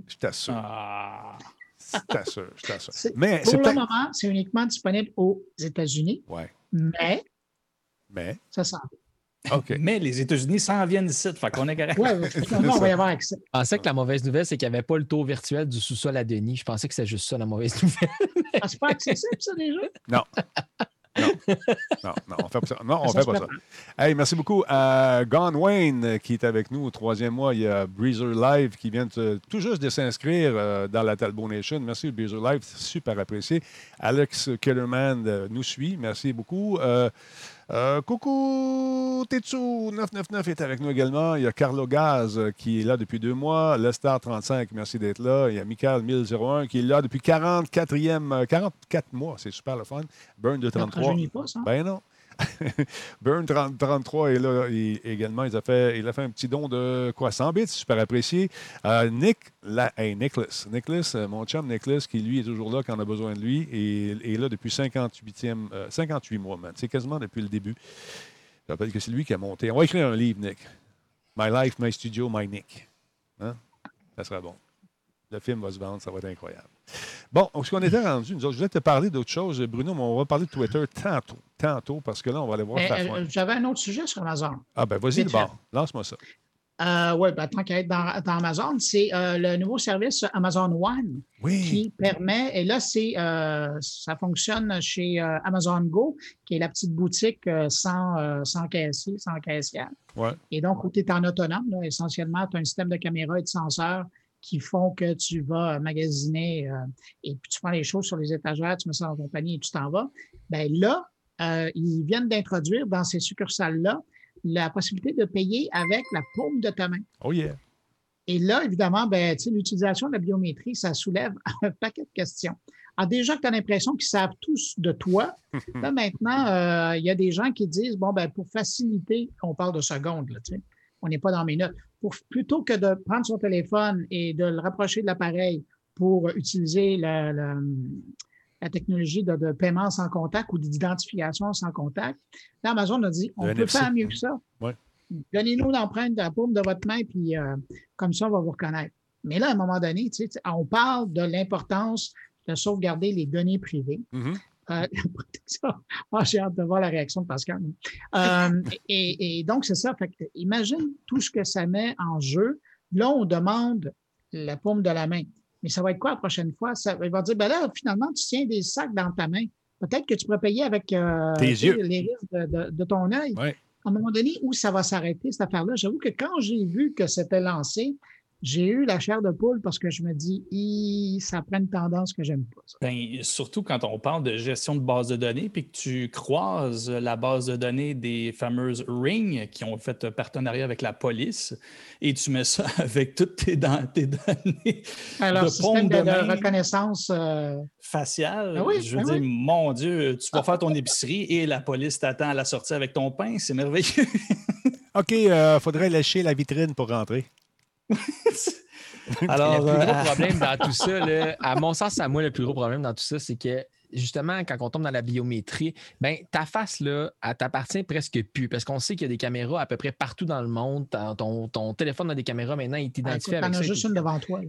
Je t'assure. Ah. Je t'assure. Je t'assure. C'est- Mais Pour c'est le moment, c'est uniquement disponible aux États-Unis, Ouais. mais Mais. ça sent. OK. Mais les États-Unis s'en viennent ici, fait qu'on est correct. Ouais, on va y avoir accès. Je pensais que la mauvaise nouvelle, c'est qu'il n'y avait pas le tour virtuel du sous-sol à Denis. Je pensais que c'était juste ça, la mauvaise nouvelle. Ah, c'est pas accessible, ça, déjà? Non. Non, non, on fait pas ça. Non, on Ça fait pas ça. Hey, merci beaucoup à Gone Wayne euh, qui est avec nous au troisième mois. Il y a Breezer Live qui vient de- tout juste de s'inscrire euh, dans la Talbot Nation. Merci Breezer Live, super apprécié. Alex Kellerman euh, nous suit. Merci beaucoup. Euh, euh, coucou Tetsu 999 est avec nous également. Il y a Carlo Gaz euh, qui est là depuis deux mois. Lestar 35, merci d'être là. Il y a Michael 1001 qui est là depuis 44e, euh, 44 mois. C'est super le fun. Burn de Ne 33. rajeunit pas, ça. Ben non. Burn 30 33 est là également. Il a, fait, un petit don de quoi? 100 bits, super apprécié. Euh, Nick, la, Nicholas, Nicholas, euh, mon chum Nicholas, qui lui est toujours là quand on a besoin de lui, et est là depuis 58e, euh, 58 mois, man. C'est quasiment depuis le début. Je rappelle que c'est lui qui a monté. On va écrire un livre, Nick. My Life, My Studio, My Nick. Hein? Ça sera bon. Le film va se vendre, ça va être incroyable. Bon, est-ce qu'on était rendu? Nous autres, je voulais te parler d'autre chose, Bruno, mais on va parler de Twitter tantôt. Tantôt, parce que là, on va aller voir euh, J'avais un autre sujet sur Amazon. Ah, ben vas-y, bord. Lance-moi ça. Euh, oui, ben, tant qu'à être dans, dans Amazon, c'est euh, le nouveau service Amazon One Oui. qui permet, et là, c'est euh, ça fonctionne chez Amazon Go, qui est la petite boutique sans, sans caissier, sans caissière. Ouais. Et donc, où tu es en autonome, là, essentiellement, tu as un système de caméra et de senseurs qui font que tu vas magasiner euh, et puis tu prends les choses sur les étagères, tu mets ça ton panier et tu t'en vas. Bien là, euh, ils viennent d'introduire dans ces succursales-là la possibilité de payer avec la paume de ta main. Oh yeah. Et là, évidemment, ben, tu sais, l'utilisation de la biométrie, ça soulève un paquet de questions. Alors déjà que tu as l'impression qu'ils savent tous de toi, là maintenant, euh, il y a des gens qui disent, bon, ben, pour faciliter, on parle de secondes, là, tu sais, on n'est pas dans mes notes, pour, plutôt que de prendre son téléphone et de le rapprocher de l'appareil pour utiliser la, la- la technologie de, de paiement sans contact ou d'identification sans contact, là, Amazon a dit, on Le peut NFC. faire mieux que ça. Ouais. Donnez-nous l'empreinte de la paume de votre main, puis euh, comme ça, on va vous reconnaître. Mais là, à un moment donné, tu sais, on parle de l'importance de sauvegarder les données privées. Mhm. Euh, J'ai hâte de voir la réaction de Pascal. Euh, et, et donc, c'est ça. Fait que, imagine tout ce que ça met en jeu. Là, on demande la paume de la main. mais ça va être quoi la prochaine fois? Ça, il va dire, ben là, finalement, tu tiens des sacs dans ta main. Peut-être que tu pourrais payer avec euh, Tes yeux. les risques de, de- de ton œil. Ouais. À un moment donné, où ça va s'arrêter, cette affaire-là? J'avoue que quand j'ai vu que c'était lancé, j'ai eu la chair de poule parce que je me dis, ça prend une tendance que j'aime pas. ça. Ben, surtout quand on parle de gestion de base de données, puis que tu croises la base de données des fameuses Ring qui ont fait un partenariat avec la police, et tu mets ça avec toutes tes, données Alors, de système de, reconnaissance, euh, faciales. Ah oui, je veux ah dire, oui. mon Dieu, tu vas faire ton épicerie et la police t'attend à la sortie avec ton pain. C'est merveilleux. OK, il faudrait lécher la vitrine pour rentrer. Alors, le plus gros euh, problème dans tout ça, là, à mon sens, à moi, le plus gros problème dans tout ça, c'est que justement, quand on tombe dans la biométrie, ben, ta face, là, elle t'appartient presque plus parce qu'on sait qu'il y a des caméras à peu près partout dans le monde. Ton, ton téléphone a des caméras maintenant, il ah, t'identifie écoute, avec as ça. juste une devant toi.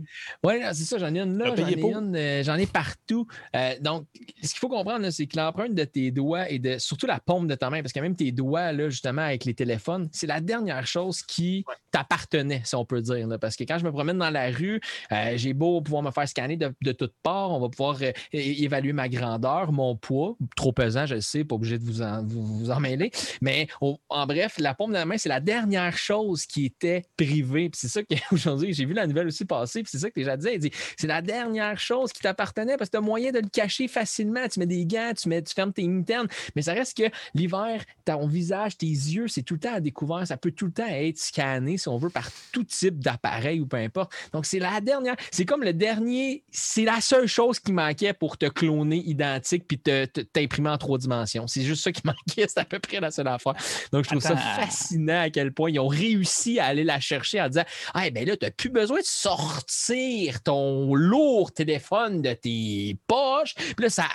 Oui, c'est ça, j'en ai une là, j'en ai une, euh, j'en ai partout. Euh, donc, ce qu'il faut comprendre, là, c'est que l'empreinte de tes doigts et de surtout la paume de ta main, parce que même tes doigts, là, justement, avec les téléphones, c'est la dernière chose qui t'appartenait, si on peut dire. là. parce que quand je me promène dans la rue, euh, j'ai beau pouvoir me faire scanner de, de toutes parts, on va pouvoir euh, évaluer ma grandeur, mon poids, trop pesant, je le sais, pas obligé de vous en, vous. Mais en bref, la paume de la main, c'est la dernière chose qui était privée. C'est ça qu'aujourd'hui, j'ai vu la nouvelle aussi passer, puis c'est ça que les gens disaient. Ils disaient, c'est la dernière chose qui t'appartenait parce que tu as moyen de le cacher facilement. Tu mets des gants, tu, mets, fermes tes mitaines. Mais ça reste que l'hiver, ton visage, tes yeux, c'est tout le temps à découvert. Ça peut tout le temps être scanné, si on veut, par tout type d'appareil ou peu importe. Donc, c'est la dernière. C'est comme le dernier. C'est la seule chose qui manquait pour te cloner identique puis te, te- t'imprimer en trois dimensions. C'est juste ça qui manquait. C'est à peu près la seule affaire. Donc, je trouve ça fascinant à quel point ils ont réussi à aller la chercher en disant Ah, ben là, tu n'as plus besoin de sortir ton lourd téléphone de tes poches. Puis là, ça.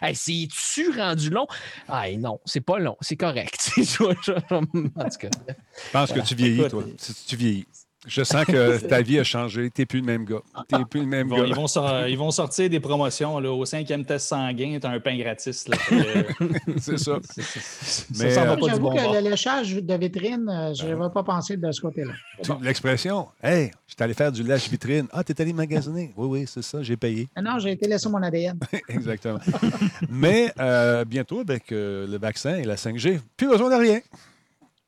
ah, hey, C'est-tu rendu long? Ah, non, c'est pas long. C'est correct. Je- je- je- en tout cas. Je pense que tu vieillis, toi. Tu vieillis. Je sens que ta vie a changé. Tu n'es plus le même gars. Tu n'es plus le même Ils vont, ils gars. vont sor- ils vont sortir des promotions. Là, au cinquième test sanguin, tu as un pain gratis. Que, C'est ça. ça Mais, va euh, pas du J'avoue bon que bord. le léchage de vitrine, euh, je n'avais pas pensé de ce côté-là. L'expression, hey, je suis allé faire du lâche-vitrine. Ah, tu es allé magasiner. Oui, oui, c'est ça, j'ai payé. Ah Non, j'ai été laissé mon ADN. Exactement. Mais euh, bientôt, avec euh, le vaccin et la 5G, plus besoin de rien.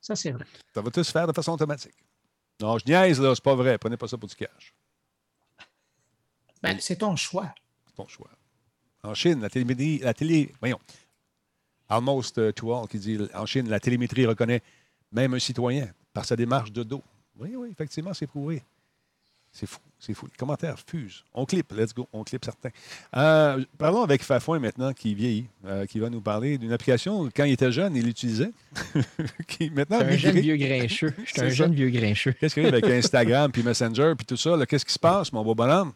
Ça, c'est vrai. Ça va tout se faire de façon automatique. Non, je niaise, là, c'est pas vrai. Prenez pas ça pour du cash. Ben, c'est ton choix. C'est ton choix. En Chine, la télémétrie, la télé, voyons, Almost euh, to All qui dit en Chine, la télémétrie reconnaît même un citoyen par sa démarche de dos. Oui, oui, effectivement, c'est prouvé. C'est fou, c'est fou. Les commentaires fusent. On clip, let's go, on clip certains. Euh, parlons avec Fafouin maintenant, qui vieillit, euh, qui va nous parler d'une application, quand il était jeune, il l'utilisait, qui maintenant un jeune vieux grincheux. Je suis C'est un jeune vieux grincheux. Qu'est-ce qu'il y a avec Instagram, puis Messenger, puis tout ça? Qu'est-ce qui se passe, mon beau bonhomme?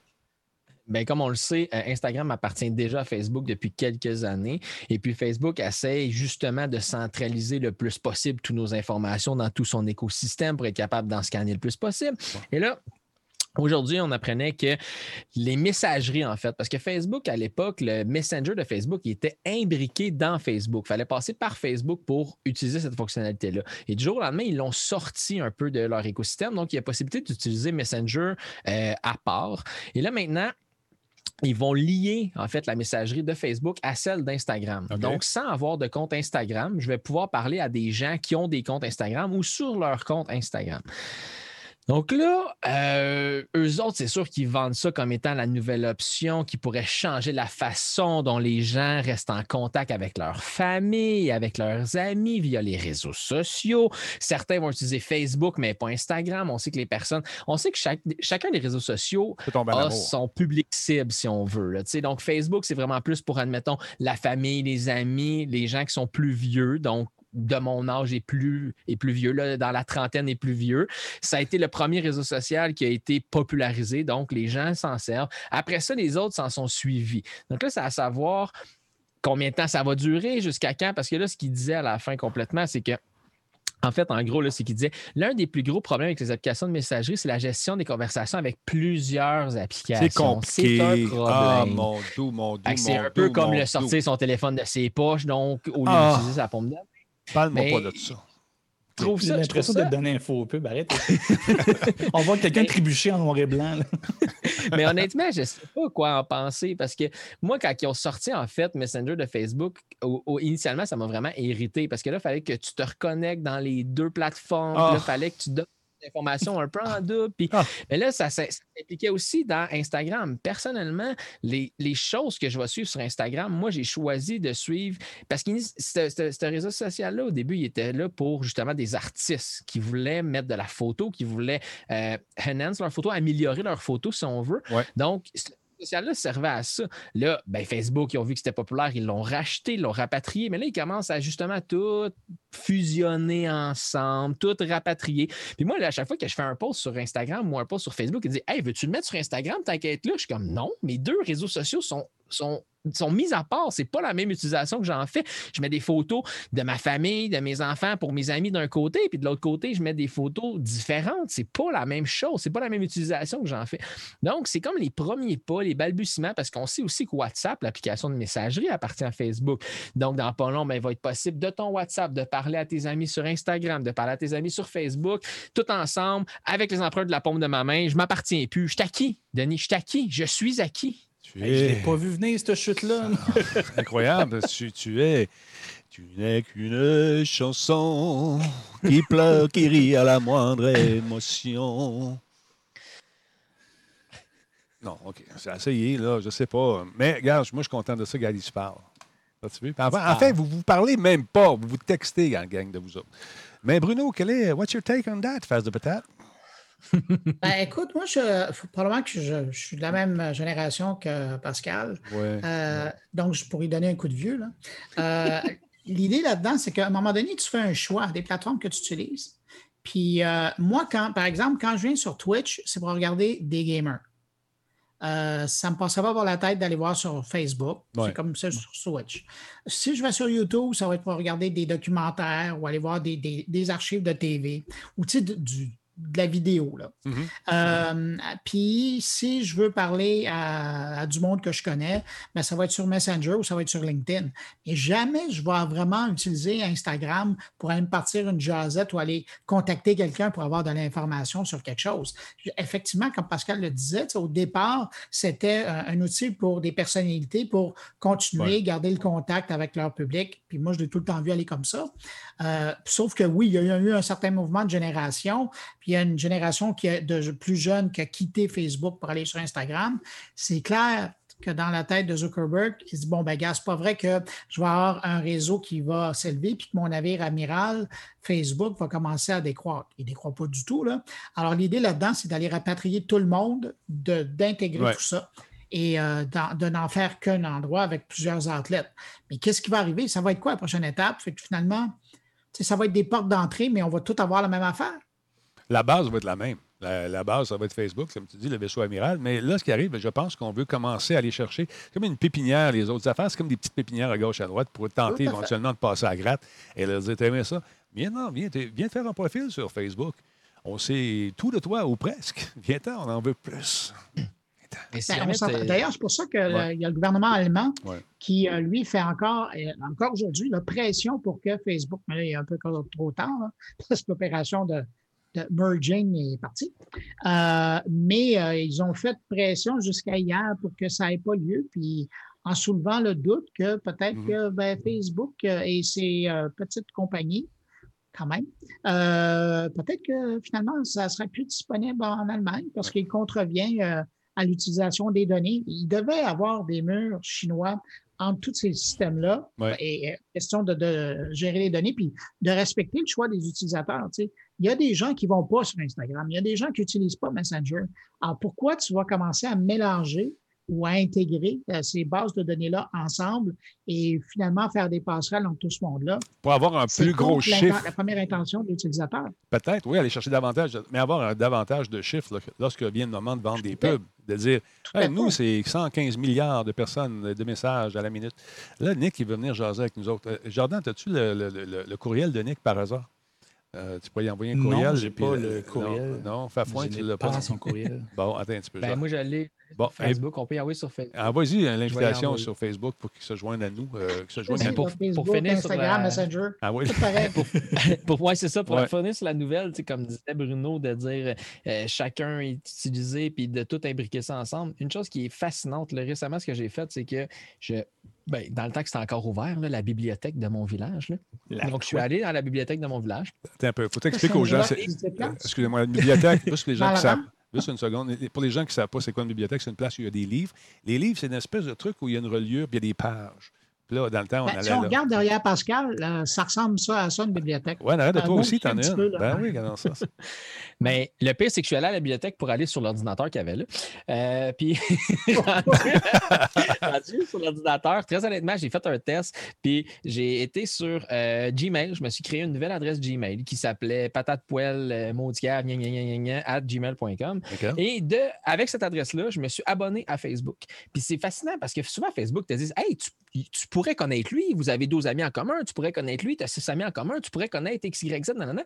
Ben, comme on le sait, euh, Instagram appartient déjà à Facebook depuis quelques années. Et puis Facebook essaie justement de centraliser le plus possible toutes nos informations dans tout son écosystème pour être capable d'en scanner le plus possible. Et là, Aujourd'hui, on apprenait que les messageries, en fait, parce que Facebook, à l'époque, le Messenger de Facebook il était imbriqué dans Facebook. Il fallait passer par Facebook pour utiliser cette fonctionnalité-là. Et du jour au lendemain, ils l'ont sorti un peu de leur écosystème. Donc, il y a possibilité d'utiliser Messenger euh, à part. Et là, maintenant, ils vont lier en fait la messagerie de Facebook à celle d'Instagram. Donc, sans avoir de compte Instagram, je vais pouvoir parler à des gens qui ont des comptes Instagram ou sur leur compte Instagram. Donc là, euh, eux autres, c'est sûr qu'ils vendent ça comme étant la nouvelle option qui pourrait changer la façon dont les gens restent en contact avec leur famille, avec leurs amis via les réseaux sociaux. Certains vont utiliser Facebook, mais pas Instagram. On sait que les personnes, on sait que chaque- chacun des réseaux sociaux a son public cible, si on veut. là. Donc, Facebook, c'est vraiment plus pour, admettons, la famille, les amis, les gens qui sont plus vieux, donc de mon âge et plus, et plus vieux, là, dans la trentaine et plus vieux. Ça a été le premier réseau social qui a été popularisé, donc les gens s'en servent. Après ça, les autres s'en sont suivis. Donc là, c'est à savoir combien de temps ça va durer, jusqu'à quand, parce que là, ce qu'il disait à la fin complètement, c'est que en fait, en gros, c'est qu'il disait l'un des plus gros problèmes avec les applications de messagerie, c'est la gestion des conversations avec plusieurs applications. C'est compliqué. C'est un Ah, problème. mon doux, mon doux, Fait que C'est un peu comme le sortir son téléphone de ses poches, donc au lieu Ah. d'utiliser sa d'œil. Parle-moi Mais- pas de ça. trouve ça. je trouve l'impression ça- de te donner un faux pub. Arrête. On voit quelqu'un trébucher en noir et blanc. là. Mais honnêtement, je ne sais pas quoi en penser parce que moi, quand ils ont sorti en fait Messenger de Facebook, au- au- initialement, ça m'a vraiment irrité parce que là, il fallait que tu te reconnectes dans les deux plateformes. Ah. Là, il fallait que tu donnes des informations un peu en double. Puis, Ah. Mais là, ça, ça- ça s'appliquait aussi dans Instagram. Personnellement, les, les choses que je vais suivre sur Instagram, moi, j'ai choisi de suivre parce que ce réseau social-là, au début, il était là pour justement des artistes qui voulaient mettre de la photo, qui voulaient euh, enhance leur photo, améliorer leur photo si on veut. Ouais. Donc, ce social-là servait à ça. Là, ben, Facebook, ils ont vu que c'était populaire, ils l'ont racheté, ils l'ont rapatrié, mais là, ils commencent à justement tout fusionner ensemble, tout rapatrier. Puis moi, à chaque fois que je fais un post sur Instagram ou un post sur Facebook, ils disent Hey, veux-tu le mettre sur Instagram, t'inquiète là? Je suis comme non, mes deux réseaux sociaux sont. sont sont mis à part, c'est pas la même utilisation que j'en fais. Je mets des photos de ma famille, de mes enfants pour mes amis d'un côté, puis de l'autre côté, je mets des photos différentes. C'est pas la même chose, c'est pas la même utilisation que j'en fais. Donc, c'est comme les premiers pas, les balbutiements, parce qu'on sait aussi que WhatsApp, l'application de messagerie, appartient à Facebook. Donc, dans pas long, ben, il va être possible de ton WhatsApp de parler à tes amis sur Instagram, de parler à tes amis sur Facebook, tout ensemble, avec les empreintes de la paume de ma main. Je m'appartiens plus. Je suis acquis, Denis, je suis acquis, je suis acquis. Tu Hey, je l'ai es pas vu venir, cette chute-là. incroyable. tu, tu es. Tu n'es qu'une chanson qui pleure, qui rit à la moindre émotion. Non, OK. C'est essayé, là, je sais pas. Mais regarde, moi, je suis content de ça, regarde, il se Enfin, vous vous parlez même pas. Vous vous textez, gang, gang de vous autres. Mais Bruno, quel est, what's your take on that, face de patate? Ben, écoute, moi, je, probablement que je, je suis de la même génération que Pascal. Ouais. Euh, donc, je pourrais lui donner un coup de vieux. là. Euh, L'idée là-dedans, c'est qu'à un moment donné, tu fais un choix des plateformes que tu utilises. Puis euh, moi, quand, par exemple, quand je viens sur Twitch, c'est pour regarder des gamers. Euh, ça ne me passerait pas par la tête d'aller voir sur Facebook. Ouais. C'est comme ça sur Switch. Si je vais sur YouTube, ça va être pour regarder des documentaires ou aller voir des, des- des archives de TV ou tu sais, du- de la vidéo. Là. Mhm. Euh, puis, si je veux parler à, à du monde que je connais, ben, ça va être sur Messenger ou ça va être sur LinkedIn. Mais jamais je vais vraiment utiliser Instagram pour aller me partir une jasette ou aller contacter quelqu'un pour avoir de l'information sur quelque chose. Effectivement, comme Pascal le disait, au départ, c'était euh, un outil pour des personnalités pour continuer, Ouais. garder le contact avec leur public. Puis moi, je l'ai tout le temps vu aller comme ça. Euh, sauf que oui, il y a eu un certain mouvement de génération, puis il y a une génération qui est de plus jeune qui a quitté Facebook pour aller sur Instagram. C'est clair que dans la tête de Zuckerberg, il se dit Bon, ben, gars, c'est pas vrai que je vais avoir un réseau qui va s'élever, puis que mon navire amiral, Facebook, va commencer à décroître. Il ne décroît pas du tout. Là. Alors, l'idée là-dedans, c'est d'aller rapatrier tout le monde, de- d'intégrer Ouais. tout ça et euh, de n'en faire qu'un endroit avec plusieurs athlètes. Mais qu'est-ce qui va arriver? Ça va être quoi la prochaine étape? Fait que finalement, ça va être des portes d'entrée, mais on va tout avoir la même affaire. La base va être la même. La, la base, ça va être Facebook, comme tu dis, le vaisseau amiral. Mais là, ce qui arrive, je pense qu'on veut commencer à aller chercher comme une pépinière, les autres affaires. C'est comme des petites pépinières à gauche, à droite pour tenter éventuellement de passer à la gratte et leur dire T'aimais ça? Viens, non, viens, viens te faire un profil sur Facebook. On sait tout de toi, ou presque. Viens-t'en, on en veut plus. Si Ben, t'es- D'ailleurs, c'est pour ça qu'il Ouais. y a le gouvernement allemand Ouais. qui, euh, lui, fait encore, euh, encore aujourd'hui, la pression pour que Facebook, mais là, il est un peu trop tard, là, parce que l'opération de, de merging est partie. Euh, mais euh, ils ont fait pression jusqu'à hier pour que ça n'ait pas lieu, puis en soulevant le doute que peut-être Mhm. que ben, Facebook euh, et ses euh, petites compagnies, quand même, peut-être que finalement, ça serait plus disponible en Allemagne parce qu'il contrevient à l'utilisation des données. Il devait avoir des murs chinois entre tous ces systèmes-là. Ouais. Et euh, question de, de gérer les données, puis de respecter le choix des utilisateurs. tu sais. Il y a des gens qui ne vont pas sur Instagram. Il y a des gens qui n'utilisent pas Messenger. Alors, pourquoi tu vas commencer à mélanger ou à intégrer euh, ces bases de données-là ensemble et finalement faire des passerelles entre tout ce monde-là? Pour avoir un plus gros chiffre, La première intention de l'utilisateur. peut-être, oui, aller chercher davantage, mais avoir un davantage de chiffres là, lorsque vient le moment de vendre des Tout pubs, de dire Hey, nous, c'est 115 milliards de personnes, de messages à la minute. Là, Nick, il veut venir jaser avec nous autres. Euh, Jordan, as-tu le, le- le- le courriel de Nick par hasard? Euh, tu peux y envoyer un Non, courriel? j'ai puis, pas le courriel. Non, non Fafouin, tu l'as pas pas. son courriel. Bon, attends un petit peu. Ben, moi, j'allais Bon, sur Facebook. On peut y envoyer sur Facebook. Envoie-y euh, l'invitation sur Facebook pour qu'ils se joignent à nous. euh, qu'ils se joignent à nous. pour- Facebook, pour finir sur Instagram, la- Messenger. Ah oui. Tout pareil. pour moi, c'est ça, pour Ouais. finir sur la nouvelle, comme disait Bruno, de dire euh, chacun est utilisé puis de tout imbriquer ça ensemble. Une chose qui est fascinante, là, récemment, ce que j'ai fait, c'est que je. ben, dans le temps que c'était encore ouvert, là, la bibliothèque de mon village. là. La Donc, je suis allé dans la bibliothèque de mon village. Attends un peu. Faut t'expliquer aux gens. Place. Excusez-moi, une bibliothèque, juste les gens qui la savent. Juste une seconde. Pour les gens qui ne savent pas c'est quoi une bibliothèque, c'est une place où il y a des livres. Les livres, c'est une espèce de truc où il y a une reliure puis il y a des pages. Là, dans le temps, on Ben, allait si on là. regarde derrière Pascal, là, ça ressemble ça à ça, une bibliothèque. Ouais, arrête de toi aussi, t'en un as petit une. peu, là. Ben oui, regarde ça. Mais le pire, c'est que je suis allé à la bibliothèque pour aller sur l'ordinateur qu'il y avait là. Euh, puis, rendu sur l'ordinateur, très honnêtement, j'ai fait un test. Puis, j'ai été sur euh, Gmail. Je me suis créé une nouvelle adresse Gmail qui s'appelait patatepoel euh, gna, gna, gna, at gmail.com. Et de, avec cette adresse-là, je me suis abonné à Facebook. Puis c'est fascinant parce que souvent, Facebook te dit Hey, tu, tu pourrais connaître lui, vous avez 12 amis en commun, tu pourrais connaître lui, tu as 6 amis en commun, tu pourrais connaître XYZ, nanana.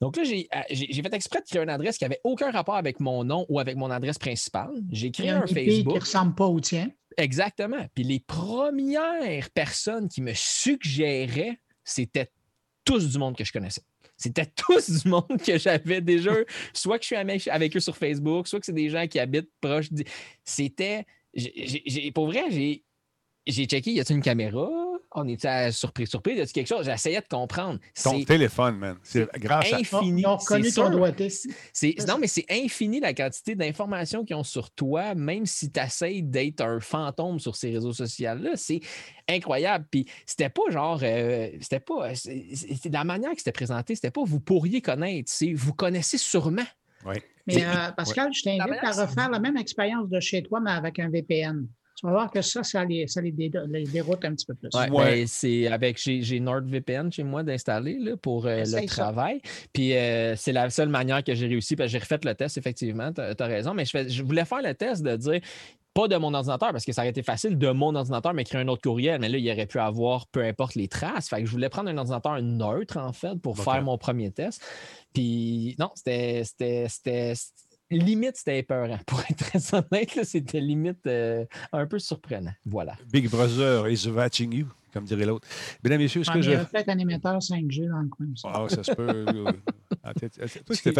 Donc là, j'ai euh, fait exprès de créer une adresse qui n'avait aucun rapport avec mon nom ou avec mon adresse principale. J'ai y créé un qui Facebook. ne ressemble pas au tien. Exactement. Puis les premières personnes qui me suggéraient, c'était tous du monde que je connaissais. C'était tous du monde que j'avais déjà, soit que je suis avec eux sur Facebook, soit que c'est des gens qui habitent proche. C'était. Pour vrai, j'ai j'ai checké, y a-t-il une caméra? On est surpris, surpris, y a-t-il quelque chose? J'essayais de comprendre. Ton téléphone, man. C'est grâce à. infini. Ils ont reconnu c'est ton doigté. C'est- non, mais c'est infini la quantité d'informations qu'ils ont sur toi, même si tu essaies d'être un fantôme sur ces réseaux sociaux-là. C'est incroyable. Puis c'était pas genre. euh, c'était pas. c'est- c'est- la manière que c'était présenté, c'était pas vous pourriez connaître, c'est vous connaissez sûrement. Ouais. Mais euh, Pascal, je t'invite à refaire la même expérience de chez toi, mais avec un VPN. Tu vas voir que ça, ça les, ça les, dé- les déroute un petit peu plus. Ouais, Ouais. ben, c'est avec j'ai NordVPN chez moi d'installer là, pour euh, le Essaye ça. travail. Puis euh, c'est la seule manière que j'ai réussi. Parce que j'ai refait le test, effectivement. Tu as, raison. Mais je, fais- je voulais faire le test de dire pas de mon ordinateur parce que ça aurait été facile de mon ordinateur, mais créer un autre courriel. Mais là, il aurait pu avoir peu importe les traces. Fait que je voulais prendre un ordinateur neutre, en fait, pour faire mon premier test. Puis non, c'était. Limite, c'était épeurant. Pour être très honnête, c'était limite euh, un peu surprenant. Voilà. Big Brother is watching you, comme dirait l'autre. Mesdames, messieurs, est-ce Ah, que je. Il y a peut-être un émetteur 5G dans le coin. ça. Ah, ça se peut. ah,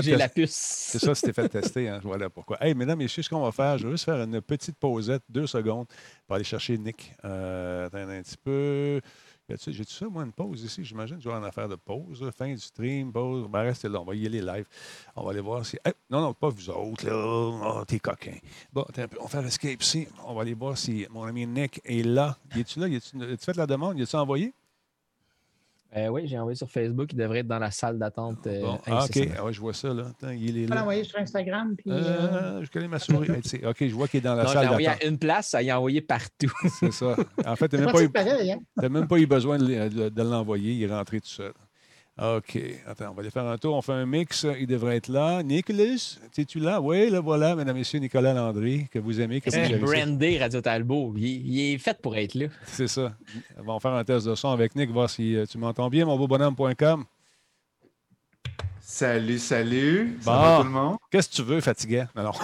J'ai la puce. C'est ça, c'était fait tester. Hein? Voilà pourquoi. Hey, mesdames, messieurs, ce qu'on va faire, je vais juste faire une petite pausette, deux secondes, pour aller chercher Nick. Euh, attends un petit peu. A-tu- J'ai-tu ça, moi, une pause ici? J'imagine je en affaire de pause. Fin du stream, pause. Ben, restez là, on va y aller live. On va aller voir si. Non, non, pas vous autres, là. Oh, t'es coquin. Bon, un peu. On va faire escape ici. On va aller voir si mon ami Nick est là. Y es-tu là? Y as-tu fait la demande? Y a-tu envoyé? Euh, oui, j'ai envoyé sur Facebook. Il devrait être dans la salle d'attente. euh, Bon, ah, OK. Ah, ouais, je vois ça, là. Attends, il est Tu peux là. l'envoyer sur Instagram. Puis, euh, Euh, je connais ma souris. OK, je vois qu'il est dans la Non, salle envoyé d'attente. à une place, ça y a envoyé partout. C'est ça. En fait, tu n'as même, pas eu- pratique pareil, hein? t'as même pas eu besoin de l'envoyer. Il est rentré tout seul. OK. Attends, on va aller faire un tour. On fait un mix. Il devrait être là. Nicolas, es-tu là? Oui, là, voilà, mesdames et messieurs, Nicolas Landry, que vous aimez, que vous C'est gérez ça. brandé Radio Talbot. Il, il est fait pour être là. C'est ça. On va faire un test de son avec Nick, voir si euh, tu m'entends bien, mon beau bonhomme.com. Salut, salut. Ça Bon. va tout le monde? Qu'est-ce que tu veux, fatiguant? Non, non.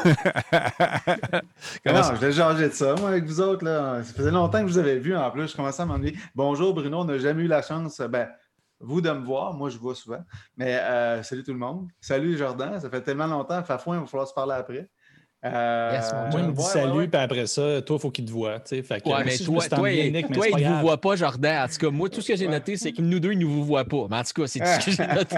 Comment non, ça- je vais changer de ça, moi, avec vous autres. Là. Ça faisait longtemps que je vous avais vu en plus. Je commençais à m'ennuyer. Bonjour, Bruno. On n'a jamais eu la chance, ben, vous, de me voir. Moi, je vois souvent. Mais euh, salut tout le monde. Salut, Jordan. Ça fait tellement longtemps. Fafouin, il va falloir se parler après. Euh, Yes, Moi, il me dit ouais, salut, ouais, ouais. puis après ça, toi, il faut qu'il te voit. tu sais. Fait que, Ouais, mais je toi, toi, il- Nick, mais toi, il ne vous voit pas, Jordan. En tout cas, moi, tout ce que j'ai noté, c'est que nous deux, ils ne vous voient pas. Mais en tout cas, c'est tout ce que j'ai noté.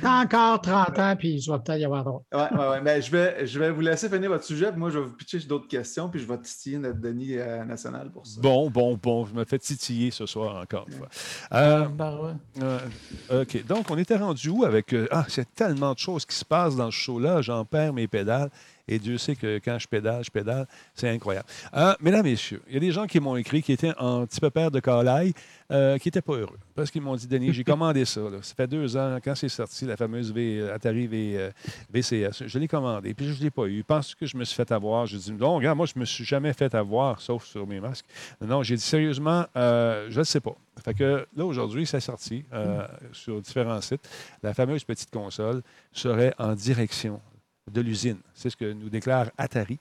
T'as encore 30 ans, puis il va peut-être y avoir d'autres. Ouais, ouais, ouais. Mais je vais, je vais vous laisser finir votre sujet. puis Moi, je vais vous pitcher d'autres questions. Puis je vais titiller notre Denis euh, national pour ça. Bon, bon, bon. Je me fais titiller ce soir encore une fois. Euh. Euh, OK. Donc, on était rendu où avec. euh, ah, c'est tellement de choses qui se passent dans ce show-là. J'en perds mes pédales. Et Dieu sait que quand je pédale, je pédale. C'est incroyable. Euh, mesdames, messieurs, il y a des gens qui m'ont écrit qui étaient en petit peu père de calaille, euh, qui n'étaient pas heureux. Parce qu'ils m'ont dit, Denis, j'ai commandé ça. Ça fait deux ans, quand c'est sorti, la fameuse v, Atari v, euh, VCS. Je l'ai commandé, puis je ne l'ai pas eu. Pense que je me suis fait avoir? Je dis, non, regarde, moi, je ne me suis jamais fait avoir, sauf sur mes masques. Non, j'ai dit, sérieusement, euh, je ne sais pas. Fait que là, aujourd'hui, c'est sorti euh, sur différents sites. La fameuse petite console serait en direction de l'usine. C'est ce que nous déclare Atari.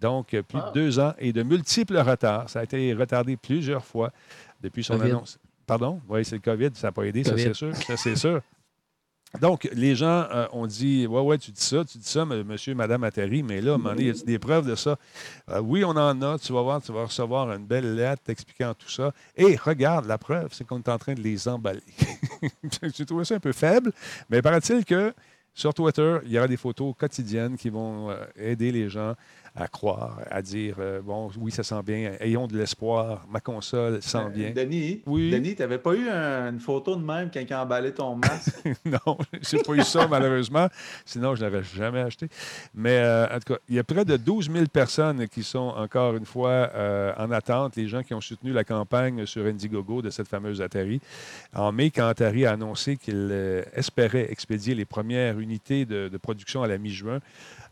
Donc, euh, plus Ah. de deux ans et de multiples retards. Ça a été retardé plusieurs fois depuis son COVID. annonce. Pardon? Oui, c'est le COVID, ça n'a pas aidé, ça c'est sûr. Ça, c'est sûr. Donc, les gens euh, ont dit Ouais, ouais, tu dis ça, tu dis ça, monsieur, madame Atari, mais là, à un moment donné, y a des preuves de ça? Euh, Oui, on en a, tu vas voir, tu vas recevoir une belle lettre expliquant tout ça. Et regarde, la preuve, c'est qu'on est en train de les emballer. J'ai trouvé ça un peu faible, mais paraît-il que sur Twitter, il y aura des photos quotidiennes qui vont euh, aider les gens à croire, à dire euh, Bon, oui, ça sent bien, ayons de l'espoir, ma console sent bien. Denis, Oui. Denis, tu n'avais pas eu un- une photo de même quand il a emballé ton masque? non, j'ai pas eu ça, malheureusement. Sinon, je ne l'aurais jamais acheté. Mais euh, en tout cas, il y a près de 12 000 personnes qui sont encore une fois euh, en attente, les gens qui ont soutenu la campagne sur Indiegogo de cette fameuse Atari. En mai, quand Atari a annoncé qu'il euh, espérait expédier les premières unités de, de production à la mi-juin,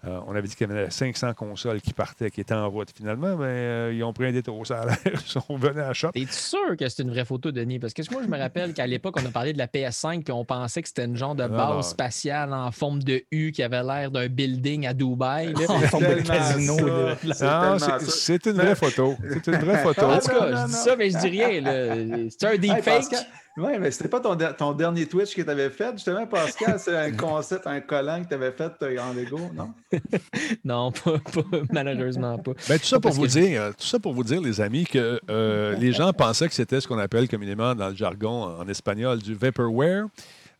euh, on avait dit qu'il y avait 500 consoles qui partaient, qui étaient en route. Finalement, ben, euh, ils ont pris un détour. Ça a l'air. Ils sont venus à la shop. Es-tu sûr que c'est une vraie photo, Denis? Parce que moi, je me rappelle qu'à l'époque, on a parlé de la PS5 puis on pensait que c'était une genre de Ah, base spatiale en forme de U qui avait l'air d'un building à Dubaï. là. En forme de casino. C'est une vraie photo. C'est une vraie photo. En tout cas, non, je dis non. ça, mais je dis rien. C'est un Hey, deepfake. Pascal, Oui, mais c'était pas ton, ton dernier Twitch que tu avais fait, justement, Pascal? C'est un concept, un collant que tu avais fait euh, en Lego, non? Non, pas, pas- malheureusement pas. Ben, tout ça pour Parce vous que- dire, euh, tout ça pour vous dire, les amis, que euh, les gens pensaient que c'était ce qu'on appelle communément dans le jargon en espagnol du vaporware,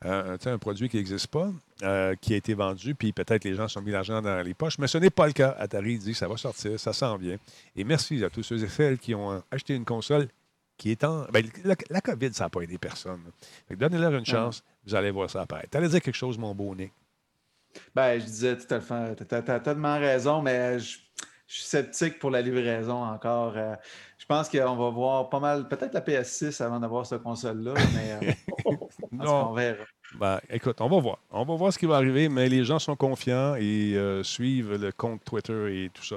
euh, un produit qui n'existe pas, euh, qui a été vendu, puis peut-être les gens se sont mis l'argent dans les poches, mais ce n'est pas le cas. Atari dit ça va sortir, ça s'en vient. Et merci à tous ceux et celles qui ont acheté une console qui est en. Ben, la, la COVID, ça n'a pas aidé personne. Donnez-leur une chance, vous allez voir ça apparaître. Tu allais dire quelque chose, mon beau Nick? Ben, je disais tout à fait, tu as, tellement raison, mais je, je suis sceptique pour la livraison encore. Euh, je pense qu'on va voir pas mal, peut-être la PS6 avant d'avoir cette console-là, mais euh, cas, on verra. Ben, écoute, on va voir. On va voir ce qui va arriver, mais les gens sont confiants et euh, suivent le compte Twitter et tout ça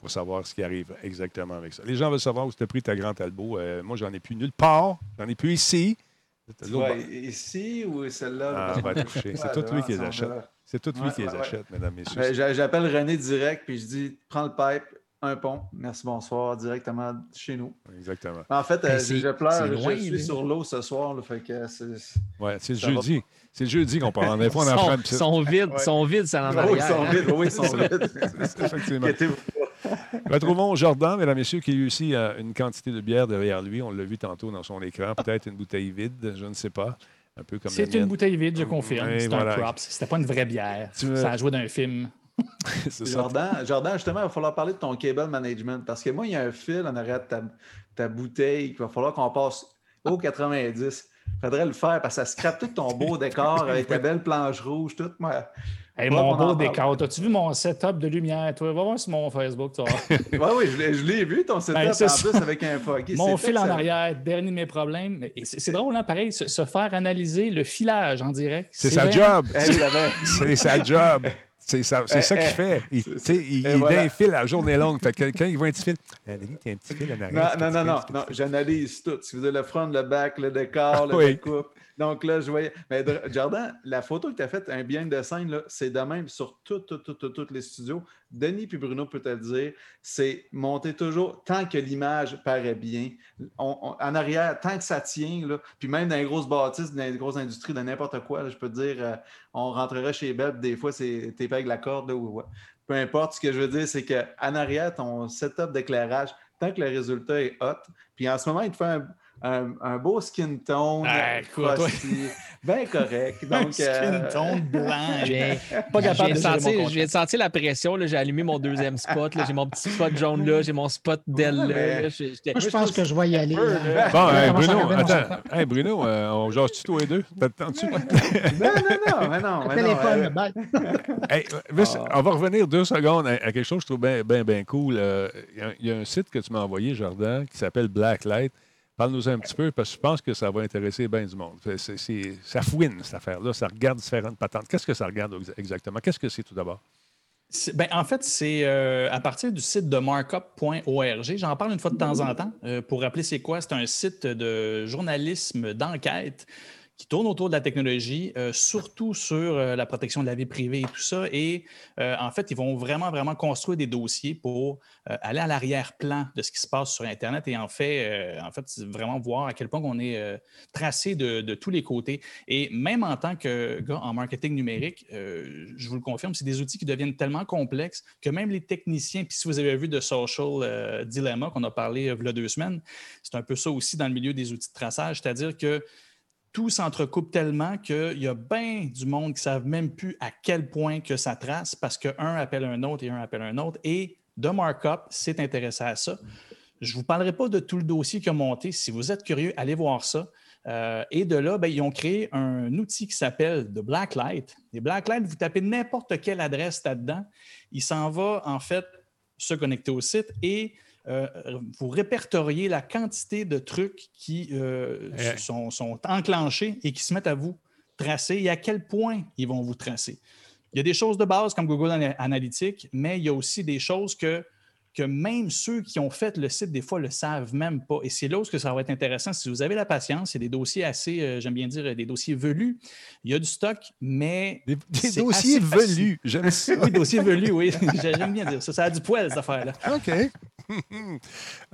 pour savoir ce qui arrive exactement avec ça. Les gens veulent savoir où tu as pris ta grande Talbot. Euh, moi, j'en ai plus nulle part. J'en ai plus ici. Vois, ici ou celle-là? Ah. C'est tout lui qui les achète. C'est tout lui Ouais, qui les ouais, achète, mesdames, messieurs. Ben, j'a- J'appelle René direct, puis je dis prends le pipe, un pont, merci, bonsoir, directement chez nous. Exactement. En fait, Ben, euh, je pleure, c'est je loin, suis sur l'eau ce soir, là, fait que c'est. Ouais, c'est le va jeudi. C'est le jeudi qu'on parle. Des fois, on en prend Sont, vides, sont vides, ça en Oui, ils sont hein. vides, oui, ils sont vides. Effectivement. Retrouvons Jordan, mesdames, messieurs, qui a eu aussi une quantité de bière derrière lui. On l'a vu tantôt dans son écran. Peut-être une bouteille vide, je ne sais pas. Un peu comme C'est une bouteille vide, je confirme. C'est voilà. un props. C'était pas une vraie bière. Tu Ça a joué d'un film. Jordan, Jordan, justement, il va falloir parler de ton cable management parce que moi, il y a un fil en arrière de ta, ta bouteille qu'il va falloir qu'on passe au 90. Il faudrait le faire parce que ça scrape tout ton beau décor avec ta belle planche rouge, tout. Moi, Hey, Ouais, mon beau décor. As-tu vu mon setup de lumière? Toi, va voir sur mon Facebook. tu vas voir. Oui, oui, je l'ai- je l'ai vu, ton setup, Ben, en ça. plus, avec un foggy. mon fil en arrière, dernier de mes problèmes. C'est drôle, hein, pareil, se, se faire analyser le filage en direct. C'est sa job. J'avais- C'est sa job. C'est ça, Eh, ça qu'il eh, fait. Il, il, il voilà. donne un fil à la journée longue. Fait que quand il voit un petit fil, t'as un petit fil en Non, arrière. non, non, non, non, j'analyse tout. Si vous avez le front, le back, le décor, le Oui. découpe. Donc là, je voyais. Mais Jordan, la photo que tu as faite, un bien de scène, c'est de même sur tout, tout, tout, tout, tous les studios. Denis puis Bruno peut te le dire, c'est monter toujours tant que l'image paraît bien. En arrière, tant que ça tient, là, puis même dans les grosses bâtisses, dans les grosses industries, de n'importe quoi, je peux te dire, euh, on rentrerait chez puis des fois, c'est t'es avec la corde. là, ou. Peu importe, ce que je veux dire, c'est qu'en arrière, ton setup d'éclairage, tant que le résultat est hot, puis en ce moment, il te fait un, un, un beau skin tone. Ah, Bien correct. Donc, Skin euh, tone blanc. J'ai- Pas Je capable viens de viens de sentir la pression. là. J'ai allumé mon deuxième spot. là. J'ai mon petit spot jaune là. J'ai mon spot Ouais, là. J'ai- Moi, je pense que je vais y aller. peu, là. Bon, hey, à Bruno, attends. Hey, Bruno, euh, on jase-tu tous les deux? T'as le temps dessus? non, non, non, mais non. mais non, Téléphone, euh, bye. Hey, Ah. On va revenir deux secondes à, à quelque chose que je trouve bien bien, bien cool. Euh, Il y y, a un site que tu m'as envoyé, Jordan, qui s'appelle Blacklight. Parle-nous un petit peu, parce que je pense que ça va intéresser bien du monde. Ça fouine, cette affaire-là. Ça regarde différentes patentes. Qu'est-ce que ça regarde ex- exactement? Qu'est-ce que c'est tout d'abord? Ben, en fait, c'est euh, à partir du site de markup.org. J'en parle une fois de temps en temps euh, pour rappeler c'est quoi. C'est un site de journalisme d'enquête qui tourne autour de la technologie, euh, surtout sur euh, la protection de la vie privée et tout ça. Et euh, en fait, ils vont vraiment, vraiment construire des dossiers pour aller à l'arrière-plan de ce qui se passe sur Internet et en fait, en fait vraiment voir à quel point on est tracé de, tous les côtés. Et même en tant que gars en marketing numérique, je vous le confirme, c'est des outils qui deviennent tellement complexes que même les techniciens, puis si vous avez vu de Social Dilemma qu'on a parlé il y a deux semaines, c'est un peu ça aussi dans le milieu des outils de traçage, c'est-à-dire que tout s'entrecoupe tellement qu'il y a bien du monde qui ne savent même plus à quel point que ça trace parce qu'un appelle un autre et un appelle un autre. Et de Markup s'est intéressé à ça. Je ne vous parlerai pas de tout le dossier qui a monté. Si vous êtes curieux, allez voir ça. Euh, et de là, ben, ils ont créé un outil qui s'appelle The Blacklight. Les Blacklight, vous tapez n'importe quelle adresse là-dedans. Il s'en va, en fait, se connecter au site et euh, vous répertoriez la quantité de trucs qui euh, sont, sont enclenchés et qui se mettent à vous tracer et à quel point ils vont vous tracer. Il y a des choses de base comme Google Ana- Analytics, mais il y a aussi des choses que, que même ceux qui ont fait le site, des fois, ne le savent même pas. Et c'est là où ce que ça va être intéressant. Si vous avez la patience, c'est des dossiers assez, euh, j'aime bien dire, des dossiers velus. Il y a du stock, mais. Des, dossiers velus. J'aime ça. Oui, dossiers velus, oui. J'aime bien dire ça. Ça a du poil, cette affaire-là. OK.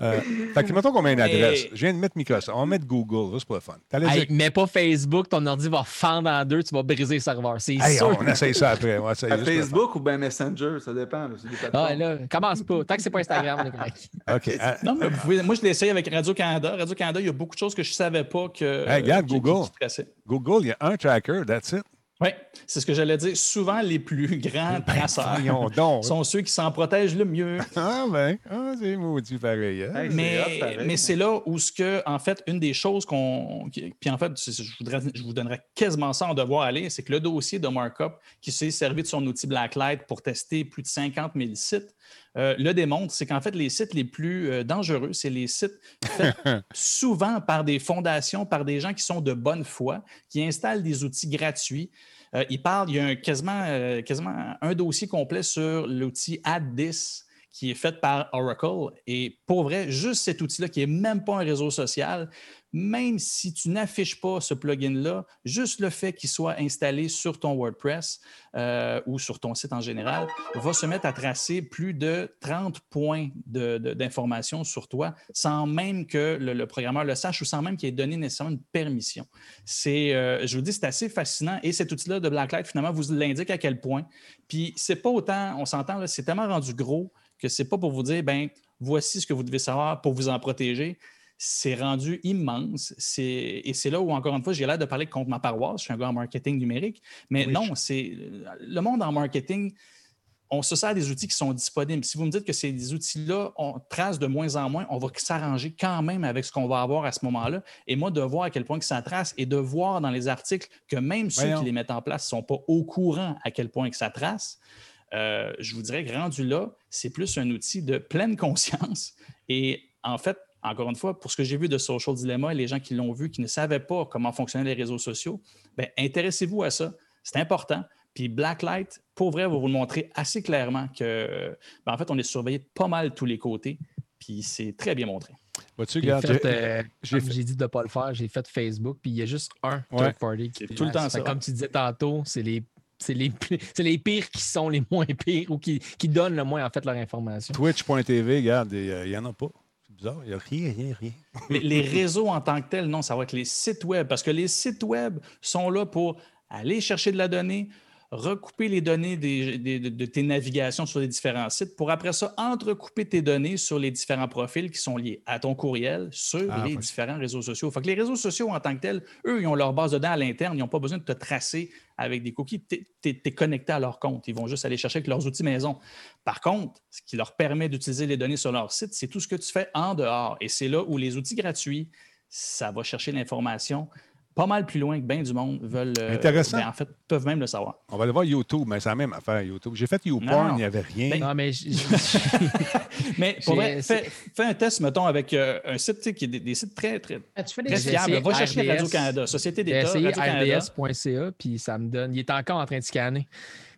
euh, fait que mettons qu'on met une Mais- adresse. Je viens de mettre Microsoft. On va mettre Google, juste pour le fun. Hey, dire- mais pas Facebook, ton ordi va fendre en deux, tu vas briser le serveur. C'est Hey, sûr. on essaye ça après. On à. Facebook ou bien Messenger, ça dépend. là, Ah, là, commence pas. Tant que c'est pas Instagram, on est correct. OK. Ah, Non, mais vous pouvez- moi, je l'ai essayé avec Radio-Canada. Radio-Canada, il y a beaucoup de choses que je ne savais pas que. Hey, regarde, qui- Google. qui. Google, il y a un tracker, that's it. Oui, c'est ce que j'allais dire. Souvent, les plus grands traceurs Ben, donc. sont ceux qui s'en protègent le mieux. Ah ben, ah, c'est maudit pareil. hein? Hey, Mais, mais c'est là où ce que, en fait, une des choses qu'on. Puis en fait, je, voudrais, je vous donnerais quasiment ça en devoir aller, c'est que le dossier de Markup, qui s'est servi de son outil Blacklight pour tester plus de 50 000 sites, euh, le démontre, c'est qu'en fait, les sites les plus euh, dangereux, c'est les sites faits souvent par des fondations, par des gens qui sont de bonne foi, qui installent des outils gratuits. Euh, il parle, il y a un- quasiment, quasiment un dossier complet sur l'outil AddThis qui est fait par Oracle. Et pour vrai, juste cet outil-là, qui n'est même pas un réseau social, même si tu n'affiches pas ce plugin-là, juste le fait qu'il soit installé sur ton WordPress euh, ou sur ton site en général, va se mettre à tracer plus de 30 points d'informations sur toi sans même que le, programmeur le sache ou sans même qu'il ait donné nécessairement une permission. Euh, je vous dis, c'est assez fascinant. Et cet outil-là de Blacklight, finalement, vous l'indique à quel point. Puis, c'est pas autant, on s'entend, c'est tellement rendu gros que c'est pas pour vous dire, ben voici ce que vous devez savoir pour vous en protéger. C'est rendu immense. Et c'est là où, encore une fois, j'ai l'air de parler contre ma paroisse. Je suis un gars en marketing numérique. Mais Oui, non, c'est le monde en marketing, on se sert des outils qui sont disponibles. Si vous me dites que ces outils-là, on trace de moins en moins, on va s'arranger quand même avec ce qu'on va avoir à ce moment-là. Et moi, de voir à quel point que ça trace et de voir dans les articles que même ceux Voyons. qui les mettent en place ne sont pas au courant à quel point que ça trace, euh, je vous dirais que rendu là, c'est plus un outil de pleine conscience. Et en fait, encore une fois, pour ce que j'ai vu de Social Dilemma et les gens qui l'ont vu, qui ne savaient pas comment fonctionnaient les réseaux sociaux, ben, intéressez-vous à ça. C'est important. Puis Blacklight, pour vrai, va vous le montrer assez clairement que, ben, en fait, on est surveillé de pas mal tous les côtés. Puis c'est très bien montré. Vois-tu, J'ai regarde, fait, j'ai- euh, j'ai comme fait- j'ai dit de ne pas le faire, j'ai fait Facebook, puis il y a juste un Ouais. third party qui tout le temps ça. Comme tu disais tantôt, c'est les, c'est les, les pires qui sont les moins pires ou qui, qui donnent le moins en fait leur information. Twitch.tv, regarde, il n'y en a pas. Bizarre, il n'y a rien, rien, rien. Les, les réseaux en tant que tels, non, ça va être les sites web, parce que les sites web sont là pour aller chercher de la donnée, recouper les données des- des- de, tes navigations sur les différents sites pour après ça entrecouper tes données sur les différents profils qui sont liés à ton courriel sur Ah, les différents réseaux sociaux. Fait que les réseaux sociaux en tant que tels, eux, ils ont leur base de données à l'interne. Ils n'ont pas besoin de te tracer avec des cookies. Tu es, connecté à leur compte. Ils vont juste aller chercher avec leurs outils maison. Par contre, ce qui leur permet d'utiliser les données sur leur site, c'est tout ce que tu fais en dehors. Et c'est là où les outils gratuits, ça va chercher l'information pas mal plus loin que bien du monde veulent. euh, Intéressant. ben, en fait, peuvent même le savoir. On va aller voir YouTube, mais c'est la même affaire, YouTube. J'ai fait. YouPorn, il n'y avait rien. Ben, Non, mais Mais pour vrai, fais, fais un test, mettons, avec euh, un site qui est des, des sites très, très, Ah, Tu fais des très fiables. Va chercher. Radio-Canada, Société j'ai d'État, rds.ca, puis ça me donne. Il est encore en train de scanner.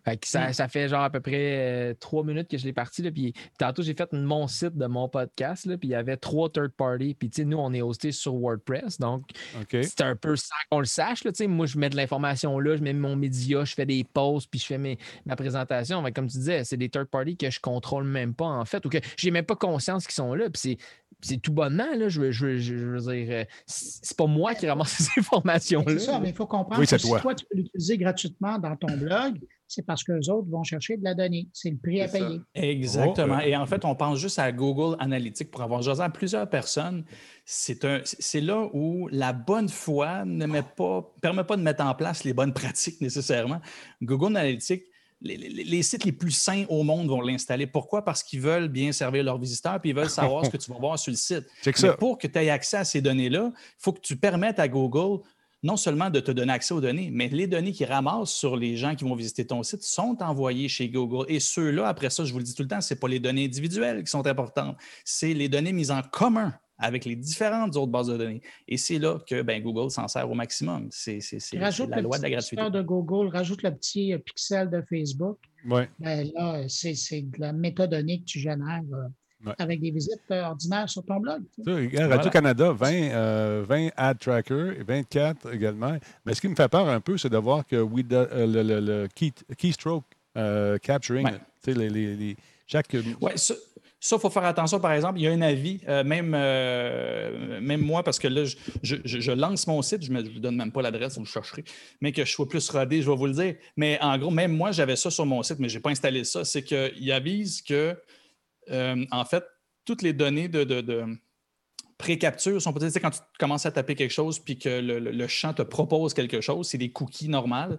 Fait que ça, ça fait genre à peu près euh, trois minutes que je l'ai parti. Là, puis tantôt, j'ai fait mon site de mon podcast, là, puis il y avait trois third parties. Puis tu sais, nous, on est hosté sur WordPress. Donc, c'est un peu sans qu'on le sache. Là, tu sais. moi, je mets de l'information là, je mets mon média, je fais des posts, puis je fais mes, ma présentation. Mais comme tu disais, c'est des third parties que je contrôle même pas, en fait, ou que j'ai même pas conscience qu'ils sont là. Puis c'est. C'est tout bonnement, là. Je veux, je veux- je veux dire, euh, c'est pas moi qui ramasse ces informations-là. C'est ça, mais il faut comprendre Oui, que c'est si toi. toi, tu peux l'utiliser gratuitement dans ton blog, c'est parce que les autres vont chercher de la donnée. C'est le prix à payer. Exactement. Oh, euh. Et en fait, on pense juste à Google Analytics pour avoir jasé à plusieurs personnes. C'est un, c'est là où la bonne foi ne met pas, permet pas de mettre en place les bonnes pratiques nécessairement. Google Analytics, les, les- les sites les plus sains au monde vont l'installer. Pourquoi? Parce qu'ils veulent bien servir leurs visiteurs puis ils veulent savoir ce que tu vas voir sur le site. Check Mais ça. pour que tu aies accès à ces données-là, il faut que tu permettes à Google non seulement de te donner accès aux données, mais les données qu'ils ramassent sur les gens qui vont visiter ton site sont envoyées chez Google. Et ceux-là, après ça, je vous le dis tout le temps, ce n'est pas les données individuelles qui sont importantes, c'est les données mises en commun avec les différentes autres bases de données. Et c'est là que ben, Google s'en sert au maximum. C'est la le loi de la gratuité. de Google, rajoute le petit euh, pixel de Facebook. Ouais. Ben là, c'est c'est de la métadonnée que tu génères euh, Ouais. avec des visites euh, ordinaires sur ton blog. Radio-Canada, 20, euh, 20 ad trackers et 24 également. Mais ce qui me fait peur un peu, c'est de voir que we do- euh, le, le- le key- keystroke euh, capturing, Ouais. tu sais, les, les- les- chaque. Oui, ça, il faut faire attention. Par exemple, il y a un avis, euh, même, euh, même moi, parce que là, je, je- je- je lance mon site, je ne vous donne même pas l'adresse, vous le chercherez, mais que je sois plus rodé, je vais vous le dire. Mais en gros, même moi, j'avais ça sur mon site, mais je n'ai pas installé ça. C'est qu'il avise que, euh, en fait, toutes les données de, de- de pré-capture sont peut-être quand tu commences à taper quelque chose puis que le, le- le champ te propose quelque chose, c'est des cookies normales.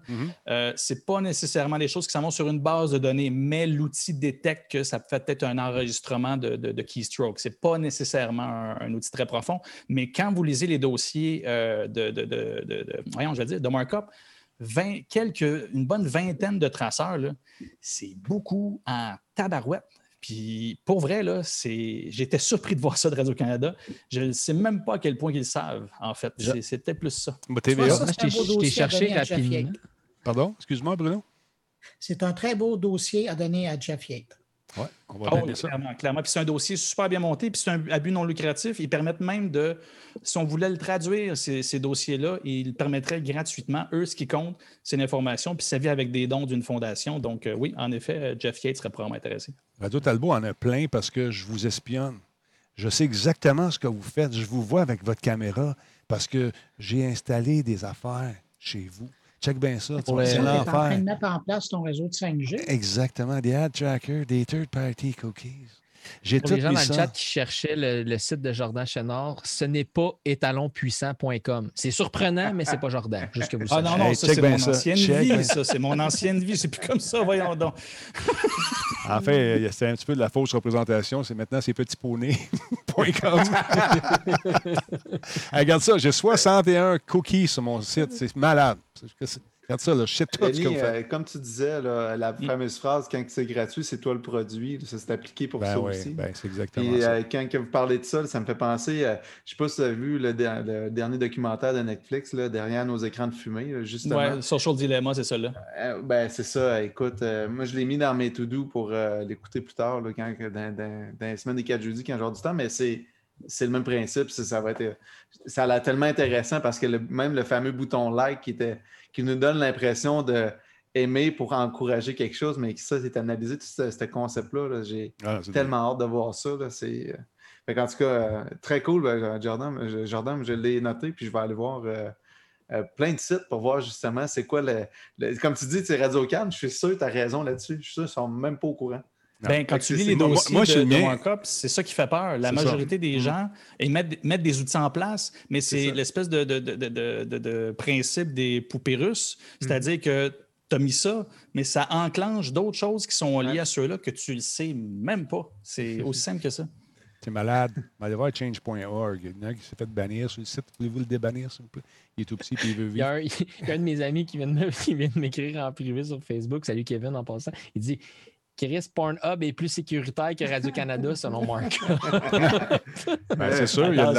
Euh, ce n'est pas nécessairement des choses qui s'en vont sur une base de données, mais l'outil détecte que ça fait peut-être un enregistrement de, de, de keystroke. Ce n'est pas nécessairement un, un outil très profond, mais quand vous lisez les dossiers euh, de, voyons, je vais dire, de markup, 20, quelques, une bonne vingtaine de traceurs, c'est beaucoup en tabarouette. Puis pour vrai, là, c'est... j'étais surpris de voir ça de Radio-Canada. Je ne sais même pas à quel point ils le savent, en fait. Je- C'est- C'était plus ça. Bah, TVA. ça, je t'ai- je t'ai dossier à cherché donner à Jeff rapidement. Yates. Pardon, excuse-moi, Bruno. C'est un très beau dossier à donner à Jeff Yates. Ouais, on va oui, ça. clairement, clairement. Puis c'est un dossier super bien monté, puis c'est un abus non lucratif. Ils permettent même de, si on voulait le traduire, ces, ces dossiers-là, ils permettraient gratuitement. Eux, ce qui compte, c'est l'information, puis ça vient avec des dons d'une fondation. Donc, euh, oui, en effet, euh, Jeff Yates serait probablement intéressé. Radio Talbot en a plein parce que je vous espionne. Je sais exactement ce que vous faites. Je vous vois avec votre caméra parce que j'ai installé des affaires chez vous. Check bien ça. tu Pour vois, les- C'est Tu es en train l'enfer. de mettre en place ton réseau de 5G. Exactement. Des ad trackers, des third-party cookies. J'ai Pour tout les gens mis dans le chat qui cherchaient le, le site de Jordan Chénard, ce n'est pas étalonpuissant.com. C'est surprenant, mais c'est pas Jordan, juste que vous Ah sachiez. non, non, Hey, ça, check c'est mon ça. ancienne Check vie, ça. C'est mon ancienne vie. C'est plus comme ça, voyons donc. En fait, c'est un petit peu de la fausse représentation. C'est maintenant ces petits poneys.com. Hey, regarde ça, j'ai 61 cookies sur mon site. C'est malade. C'est- Regarde ça, là, je sais tout ce que Denis, vous faites. euh, comme tu disais, là, la Mm. fameuse phrase quand c'est gratuit, c'est toi le produit. Ça, c'est appliqué pour Ben ça oui, aussi. ben, c'est exactement ça. euh, quand que vous parlez de ça, ça me fait penser, euh, je ne sais pas si tu as vu le, der- le dernier documentaire de Netflix, là, derrière nos écrans de fumée, là, justement. Ouais, Social Dilemma, c'est ça là. Euh, ben, c'est ça. Écoute, euh, moi, je l'ai mis dans mes to-do pour euh, l'écouter plus tard, là, quand, dans, dans- dans les semaines des 4 jeudis, quand j'ai du temps, mais c'est. C'est le même principe, ça, ça va être, ça a l'air tellement intéressant parce que le- même le fameux bouton like qui, était, qui nous donne l'impression de aimer pour encourager quelque chose, mais que ça, c'est analysé, tout ce, ce concept-là. là, j'ai Ah, tellement hâte de voir ça. C'est, euh, qu'en tout cas, euh, très cool, ben, Jordan, je, Jordan, je l'ai noté, puis je vais aller voir euh, euh, plein de sites pour voir justement c'est quoi le, le- Comme tu dis, c'est Radio Cannes, je suis sûr que tu as raison là-dessus. Je suis sûr qu'ils sont même pas au courant. Ben, quand tu lis les moi- dossiers moi, de, de World c'est ça qui fait peur. La ça. majorité des Mm. gens, ils mettent, mettent des outils en place, mais C'est l'espèce de, de, de, de- de- de principe des poupées russes. Mm. C'est-à-dire que tu as mis ça, mais ça enclenche d'autres choses qui sont liées Ouais. à ceux-là que tu le sais même pas. C'est aussi simple que ça. C'est malade. Aller voir change.org. Il y en a un qui s'est fait bannir sur le site. Voulez-vous le débannir, s'il vous plaît? Il est tout petit et il veut Il y, a vivre. un, il y a un de mes amis qui vient de me- qui vient de m'écrire en privé sur Facebook. Salut Kevin en passant. Il dit Chris Pornhub est plus sécuritaire que Radio-Canada selon Marc. Ben, c'est sûr, il y a de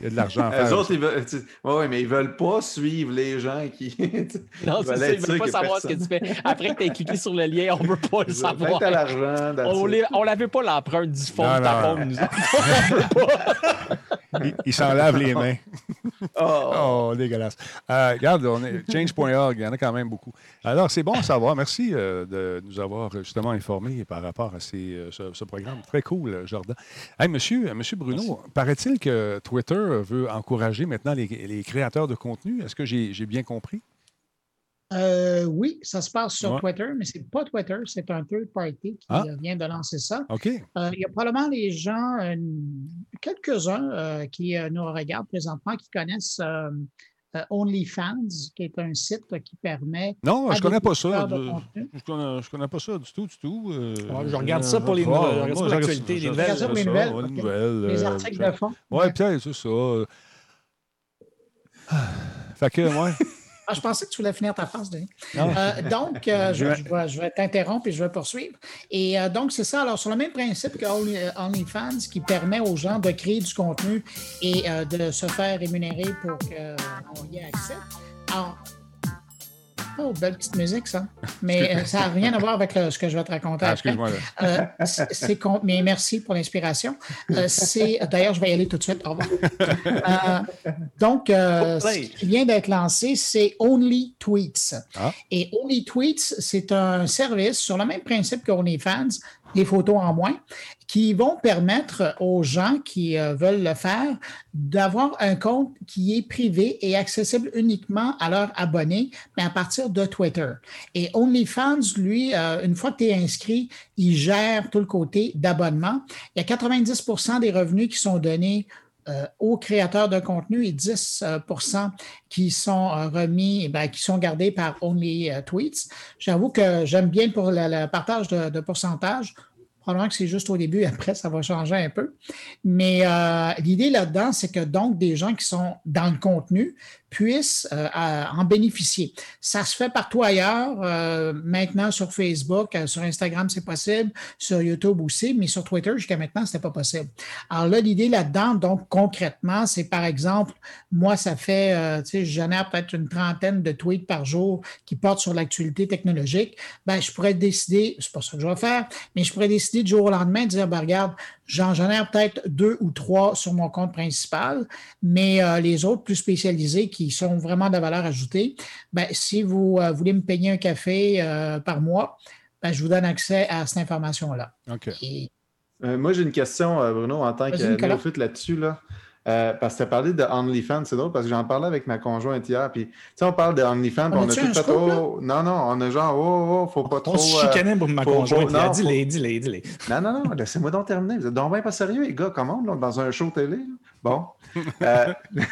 il y a de l'argent à Les faire. autres, ils veulent, tu- ouais, mais ils veulent pas suivre les gens qui. non, Ils c'est veulent ça, ils veulent pas savoir ce que tu personne. fais. Après que tu aies cliqué sur le lien, on ne veut pas le Fait savoir. t'as l'argent. On on l'avait pas l'empreinte du fond Non, de ta non. nous autres. Il, il s'en lave les mains. Oh. Oh, dégueulasse. Euh, regarde, on est, change.org, il y en a quand même beaucoup. Alors, c'est bon à savoir. Merci euh, de nous avoir euh, justement informés par rapport à ces, euh, ce, ce programme. Très cool, Jordan. Hey, monsieur, monsieur Bruno, paraît-il que Twitter veut encourager maintenant les, les créateurs de contenu? Est-ce que j'ai bien compris? Euh, oui, ça se passe sur Ouais. Twitter, mais c'est pas Twitter, c'est un third party qui Ah. euh, vient de lancer ça. OK. Euh, il y a probablement les gens, euh, quelques-uns euh, qui nous regardent présentement, qui connaissent OnlyFans, qui est un site qui permet. Non, je connais des pas ça. de Je, connais, je connais pas ça du tout, du tout. euh, Ouais, je regarde ça pour les nouvelles, ouais, je regarde ça l'actualité, les nouvelles. ça les nouvelles, Les articles je- de fond. Ouais, peut-être, c'est ça. Ah. Fait que, ouais. Ah, je pensais que tu voulais finir ta phrase, Denis. Euh, donc, euh, je, je vais, t'interrompre et je vais poursuivre. Et euh, donc, c'est ça. Alors, sur le même principe que Only- OnlyFans, qui permet aux gens de créer du contenu et de se faire rémunérer pour qu'on y ait accès. Alors, oh, belle petite musique, ça. Mais euh, ça n'a rien à voir avec le- ce que je vais te raconter Ah, après. excuse-moi. Euh, c'est- c'est con- mais merci pour l'inspiration. Euh, c'est d'ailleurs, je vais y aller tout de suite. Au revoir. Euh, donc, euh, ce qui vient d'être lancé, c'est Only Tweets. Ah. Et Only Tweets, c'est un service sur le même principe que OnlyFans, les photos en moins, qui vont permettre aux gens qui euh, veulent le faire d'avoir un compte qui est privé et accessible uniquement à leurs abonnés, mais à partir de Twitter. Et OnlyFans, lui, euh, une fois que tu es inscrit, il gère tout le côté d'abonnement. Il y a 90% des revenus qui sont donnés euh, aux créateurs de contenu et 10% euh, qui sont remis, eh ben, qui sont gardés par Only Tweets. J'avoue que j'aime bien pour le, partage de pourcentage. Probablement que c'est juste au début, après, ça va changer un peu. Mais euh, l'idée là-dedans, c'est que donc des gens qui sont dans le contenu puissent euh, en bénéficier. Ça se fait partout ailleurs. euh, maintenant, sur Facebook, euh, sur Instagram, c'est possible. Sur YouTube aussi, mais sur Twitter, jusqu'à maintenant, ce n'était pas possible. Alors là, l'idée là-dedans, donc concrètement, c'est par exemple, moi, ça fait, tu sais, je génère peut-être une trentaine de tweets par jour qui portent sur l'actualité technologique. Ben, je pourrais décider, c'est pas ça que je vais faire, mais je pourrais décider du jour au lendemain de dire, ben, regarde, j'en génère peut-être deux ou trois sur mon compte principal, mais euh, les autres plus spécialisés qui sont vraiment de valeur ajoutée, ben, si vous euh, voulez me payer un café euh, par mois, ben, je vous donne accès à cette information-là. OK. Et Euh, moi, j'ai une question, Bruno, en tant que néophyte là-dessus. Là. Euh, parce que tu as parlé de OnlyFans, c'est drôle parce que j'en parlais avec ma conjointe hier. Puis, tu sais, on parle de OnlyFans, On on, a tout fait. Oh, non, non, on a genre, oh, oh, faut pas trop. On se euh, chicanait pour ma faut- conjointe. faut- non, Dis-les, dis-les, dis-les. Non, non, non, laissez-moi donc terminer. Vous êtes donc bien pas sérieux, les gars, comment, là, dans un show télé? là? Bon. Euh,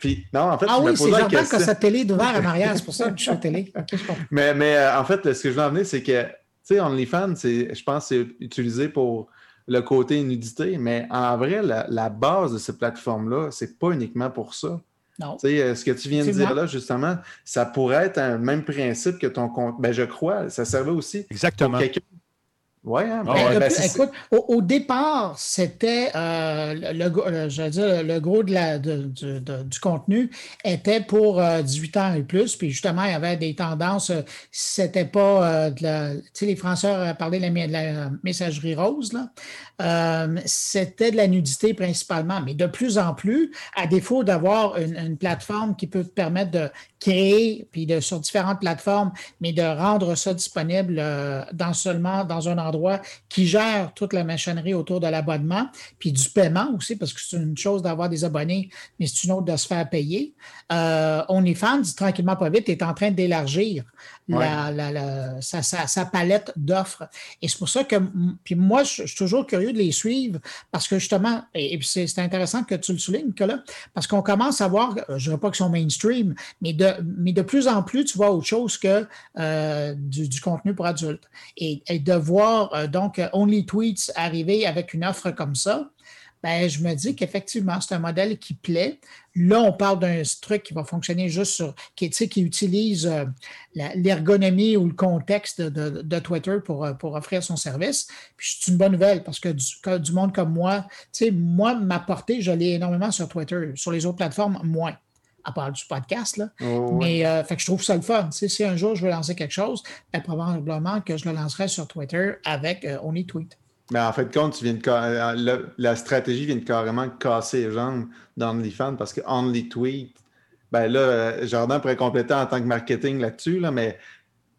Puis, non, en fait, Ah je me oui, c'est question. a sa télé d'ouvert en arrière, c'est pour ça que suis à télé. Je. Mais, mais euh, en fait, ce que je veux en venir, c'est que, tu sais, OnlyFans, je pense que c'est utilisé pour le côté nudité, mais en vrai, la, la base de ces plateformes-là, c'est pas uniquement pour ça. Non. Tu sais, euh, ce que tu viens de dire là, justement, ça pourrait être un même principe que ton compte. Ben, je crois, ça servait aussi pour Exactement. quelqu'un. Ouais, hein, Ah ben, ben, écoute, au, au départ, c'était euh, le, le- je veux dire, le gros de la, de- du- de- du contenu était pour euh, 18 ans et plus. Puis justement, il y avait des tendances. euh, C'était pas euh, de la. Tu sais, les Français euh, parlaient de la, messagerie rose, là. Euh, c'était de la nudité principalement. Mais de plus en plus, à défaut d'avoir une, une plateforme qui peut te permettre de créer, puis de, sur différentes plateformes, mais de rendre ça disponible euh, dans seulement dans un endroit qui gère toute la machinerie autour de l'abonnement, puis du paiement aussi, parce que c'est une chose d'avoir des abonnés, mais c'est une autre de se faire payer. Euh, OnlyFans, tranquillement pas vite, est en train d'élargir la, la, la, sa, sa, palette d'offres. Et c'est pour ça que, puis moi, je, suis toujours curieux de les suivre parce que justement, et, et c'est intéressant que tu le soulignes, Nicolas, parce qu'on commence à voir, je ne dirais pas qu'ils sont mainstream, mais de, mais de plus en plus, tu vois autre chose que euh, du, du, contenu pour adultes. Et, et de voir euh, donc Only Tweets arriver avec une offre comme ça, ben, je me dis qu'effectivement, c'est un modèle qui plaît. Là, on parle d'un truc qui va fonctionner juste sur, qui, qui utilise euh, l'ergonomie ou le contexte de, de, de, Twitter pour, pour offrir son service. Puis c'est une bonne nouvelle parce que du, que du monde comme moi, tu sais, moi, ma portée, je l'ai énormément sur Twitter. Sur les autres plateformes, moins à part du podcast. Là. Oh, ouais. Mais euh, fait que je trouve ça le fun. Si un jour je veux lancer quelque chose, ben, probablement que je le lancerai sur Twitter avec euh, Tweet. Mais en fait, compte, tu viens de, la, la, stratégie vient de carrément casser les jambes d'OnlyFans parce que Only Tweet, ben là, Jordan pourrait compléter en tant que marketing là-dessus, là, mais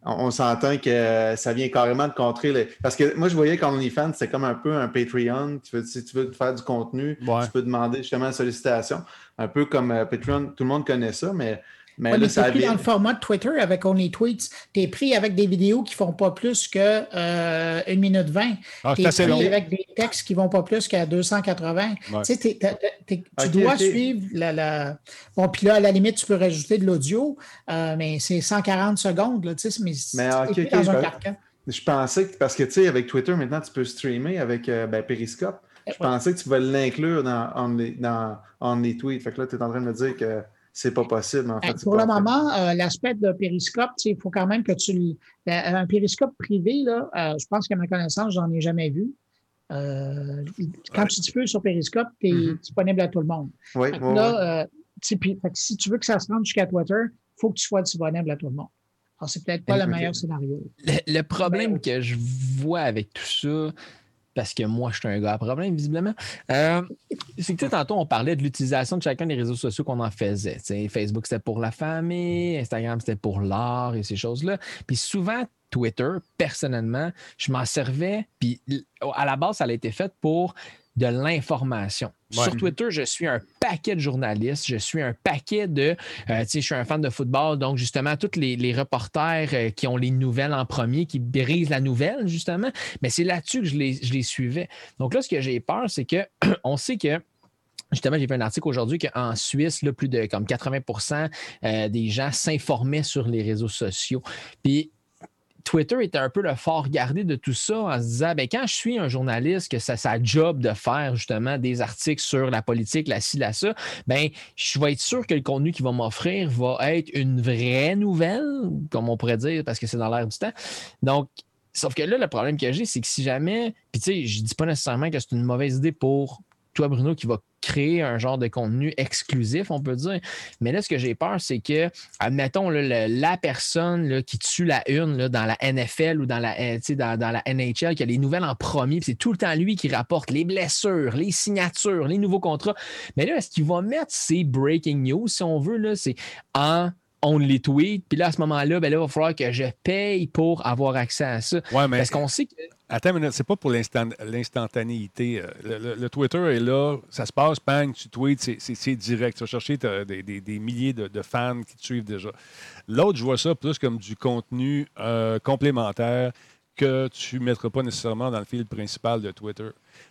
on, on s'entend que ça vient carrément de contrer les. Parce que moi, je voyais qu'OnlyFans, c'est comme un peu un Patreon. Tu veux, si tu veux faire du contenu, ouais. tu peux demander justement une sollicitation. Un peu comme euh, Patreon, tout le monde connaît ça, mais mais ouais, là, ça pris dans le format de Twitter avec Only Tweets. Tu es pris avec des vidéos qui ne font pas plus que euh, 1 minute 20. Ah, tu es pris long. avec des textes qui ne vont pas plus qu'à 280. Ouais. Tu, sais, t'es, t'es, t'es, tu okay, dois okay. suivre la, la, Bon, puis là, à la limite, tu peux rajouter de l'audio, euh, mais c'est 140 secondes. Là, tu sais, mais mais okay, dans un carcan. Je pensais que, parce que tu sais, avec Twitter, maintenant, tu peux streamer avec euh, ben, Periscope. Je ouais. pensais que tu pouvais l'inclure dans, dans Only Tweet. Fait que là, tu es en train de me dire que c'est pas possible. En fait, pour le moment, euh, l'aspect de périscope, il faut quand même que tu. Un périscope privé, là, euh, je pense qu'à ma connaissance, j'en ai jamais vu. Euh, quand ouais. tu peux sur périscope, tu es mm -hmm. disponible à tout le monde. Oui, oui, là, oui. Si tu veux que ça se rende jusqu'à Twitter, il faut que tu sois disponible à tout le monde. Alors, c'est peut-être pas okay. le meilleur scénario. Le, le problème que je vois avec tout ça, parce que moi, je suis un gars à problème, visiblement. Euh, c'est que tantôt, on parlait de l'utilisation de chacun des réseaux sociaux qu'on en faisait. Facebook, c'était pour la famille, Instagram, c'était pour l'art et ces choses-là. Puis souvent, Twitter, personnellement, je m'en servais, puis à la base, ça a été fait pour de l'information. Ouais. Sur Twitter, je suis un paquet de journalistes, je suis un paquet de... Euh, tu sais, je suis un fan de football, donc justement, tous les, les reporters euh, qui ont les nouvelles en premier, qui brisent la nouvelle, justement, mais c'est là-dessus que je les, je les suivais. Donc là, ce que j'ai peur, c'est que on sait que Justement, j'ai fait un article aujourd'hui qu'en Suisse, là, plus de comme 80% euh, des gens s'informaient sur les réseaux sociaux. Puis Twitter était un peu le fort gardé de tout ça en se disant ben, quand je suis un journaliste, que c'est sa job de faire justement des articles sur la politique, la ci, la ça, ben, je vais être sûr que le contenu qu'il va m'offrir va être une vraie nouvelle, comme on pourrait dire, parce que c'est dans l'air du temps. Donc, sauf que là, le problème que j'ai, c'est que si jamais, puis tu sais, je dis pas nécessairement que c'est une mauvaise idée pour toi, Bruno, qui va créer un genre de contenu exclusif, on peut dire. Mais là, ce que j'ai peur, c'est que, admettons, là, le, la personne là, qui tue la une là, dans la NFL ou dans la, euh, dans, dans la NHL, qui a les nouvelles en premier, c'est tout le temps lui qui rapporte les blessures, les signatures, les nouveaux contrats. Mais là, est-ce qu'il va mettre ces breaking news, si on veut, c'est en only tweet. Puis là, à ce moment-là, ben là, il va falloir que je paye pour avoir accès à ça. Ouais, mais... Parce qu'on sait que. Attends une c'est pas pour l'instantanéité. Le, le, le, Twitter est là, ça se passe, bang, tu tweets, c'est direct. Tu vas chercher des, des, des, milliers de, de, fans qui te suivent déjà. L'autre, je vois ça plus comme du contenu euh, complémentaire que tu ne mettras pas nécessairement dans le fil principal de Twitter.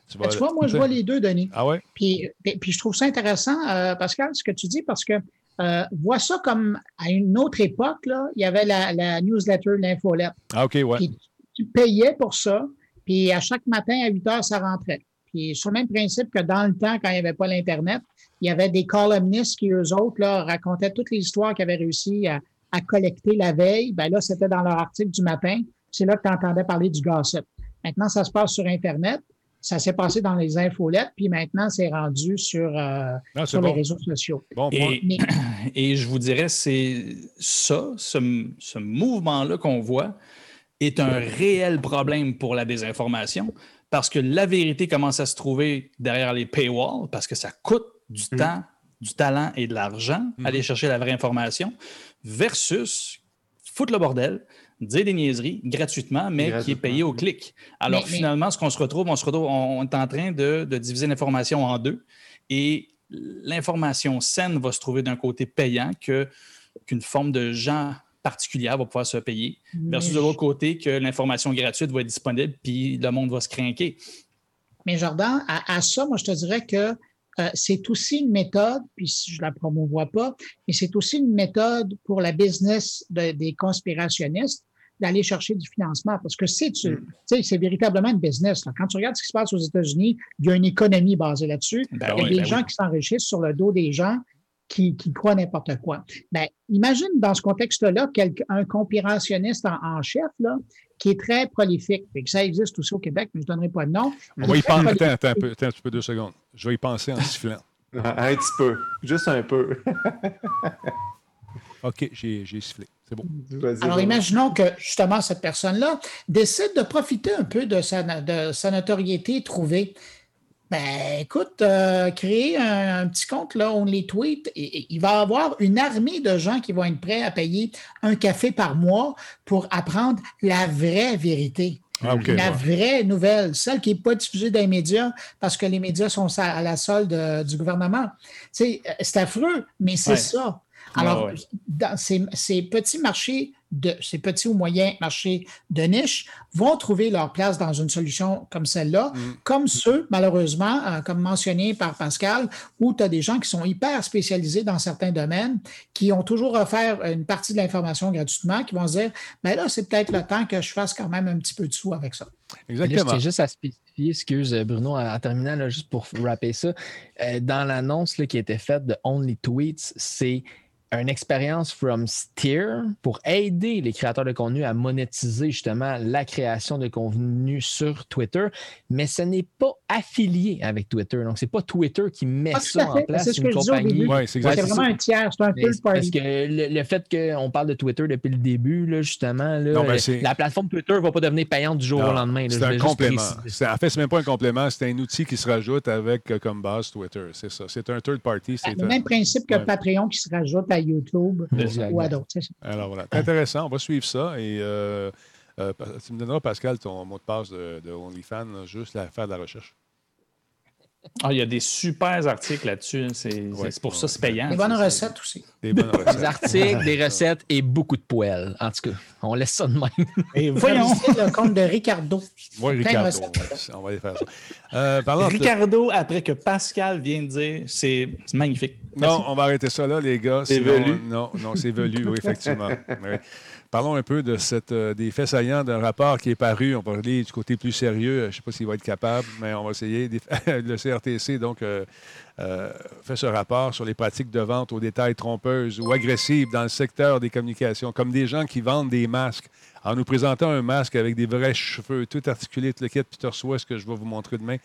Tu, vas, tu vois, moi, je vois les deux, Denis. Ah ouais? Puis, puis je trouve ça intéressant, euh, Pascal, ce que tu dis, parce que euh, vois ça comme à une autre époque, là, il y avait la, la newsletter, l'infolette. Ah, OK, ouais. Puis, tu payais pour ça, puis à chaque matin, à 8 heures, ça rentrait. Puis sur le même principe que dans le temps, quand il n'y avait pas l'Internet, il y avait des columnistes qui, eux autres, là, racontaient toutes les histoires qu'ils avaient réussi à, à, collecter la veille. Ben là, c'était dans leur article du matin. C'est là que tu entendais parler du gossip. Maintenant, ça se passe sur Internet. Ça s'est passé dans les infolettes, puis maintenant, c'est rendu sur, euh, ah, sur bon. les réseaux sociaux. Bon et, Mais... et, je vous dirais, c'est ça, ce, ce mouvement-là qu'on voit, est un réel problème pour la désinformation parce que la vérité commence à se trouver derrière les paywalls parce que ça coûte du mmh. temps, du talent et de l'argent mmh. aller chercher la vraie information versus foutre le bordel, dire des niaiseries gratuitement, mais qui est payé au clic. Alors Mais- mais- finalement, ce qu'on se retrouve, on se retrouve, on, on est en train de, de diviser l'information en deux. Et l'information saine va se trouver d'un côté payant que, qu'une forme de gens particulière va pouvoir se payer, versus Mais de l'autre côté que l'information gratuite va être disponible, puis le monde va se craquer. Mais Jordan, à, à ça, moi, je te dirais que euh, c'est aussi une méthode, puis si je la promouvois pas, mais c'est aussi une méthode pour la business de- des conspirationnistes d'aller chercher du financement parce que c'est tu sais, c'est véritablement une business. là. Quand tu regardes ce qui se passe aux États-Unis, il y a une économie basée là-dessus. Ben il y a oui, des ben gens oui. qui s'enrichissent sur le dos des gens qui, qui croient n'importe quoi. Ben, imagine dans ce contexte-là un conspirationniste en, en chef là, qui est très prolifique. Fait que ça existe aussi au Québec, mais je ne donnerai pas de nom. On va y penser. Attends, attends un peu, attends un petit peu, deux secondes. Je vais y penser en sifflant. Un petit peu. Juste un peu. OK, j'ai sifflé. C'est bon. Alors, imaginons que justement cette personne-là décide de profiter un peu de sa, de sa notoriété trouvée. Ben, écoute, euh, créer un, un petit compte, là, Only Tweet, et, et il va avoir une armée de gens qui vont être prêts à payer un café par mois pour apprendre la vraie vérité. Ah, la ouais. vraie nouvelle, celle qui n'est pas diffusée dans les médias parce que les médias sont à la solde euh, du gouvernement. Euh, c'est affreux, mais c'est Ouais. ça. Alors, ouais. dans ces, ces petits marchés, de, ces petits ou moyens marchés de niche vont trouver leur place dans une solution comme celle-là, Mm. comme ceux, malheureusement, euh, comme mentionné par Pascal, où tu as des gens qui sont hyper spécialisés dans certains domaines, qui ont toujours offert une partie de l'information gratuitement, qui vont se dire, ben là, c'est peut-être le temps que je fasse quand même un petit peu de sous avec ça. Exactement. tiens juste à spécifier, excuse euh, Bruno, en, en terminant, là, juste pour rapper ça. Euh, dans l'annonce là, qui a été faite de Only Tweets, c'est une expérience from Steer pour aider les créateurs de contenu à monétiser justement la création de contenu sur Twitter, mais ce n'est pas affilié avec Twitter. Donc, c'est pas Twitter qui met Ah, ça en place, C'est ce une que je disais au compagnie. c'est vraiment un tiers, c'est un parce party. que le, le fait qu'on parle de Twitter depuis le début, là, justement, là, Non, ben, la plateforme Twitter ne va pas devenir payante du jour Non, au lendemain. C'est un complément. En fait, c'est même pas un complément, c'est un outil qui se rajoute avec euh, comme base Twitter. C'est ça. C'est un third party. c'est Le un- même principe que Ouais. Patreon qui se rajoute à YouTube ou à d'autres. Alors voilà. C'est intéressant. On va suivre ça. Et euh, euh, tu me donneras, Pascal, ton mot de passe de, de OnlyFans, juste à faire de la recherche. Ah, il y a des super articles là-dessus. C'est Ouais. c'est pour ça c'est payant. Des bonnes recettes aussi. Des bonnes Des recettes. articles, des recettes et beaucoup de poêles. En tout cas, on laisse ça de même. Et Voyons. le compte de Ricardo. De Ricardo, ouais, on va aller faire ça. Euh, Ricardo, après que Pascal vient de dire, c'est magnifique. Merci. Non, on va arrêter ça là, les gars. C'est velu. Non, non, c'est velu, oui, effectivement. Oui. Parlons un peu euh, des faits saillants d'un rapport qui est paru. On va aller du côté plus sérieux. Je ne sais pas s'il va être capable, mais on va essayer. Le CRTC, donc, euh, euh, fait ce rapport sur les pratiques de vente au détail trompeuses ou agressives dans le secteur des communications, comme des gens qui vendent des masques. En nous présentant un masque avec des vrais cheveux, tout articulé, tout le kit, puis tu reçois ce que je vais vous montrer demain.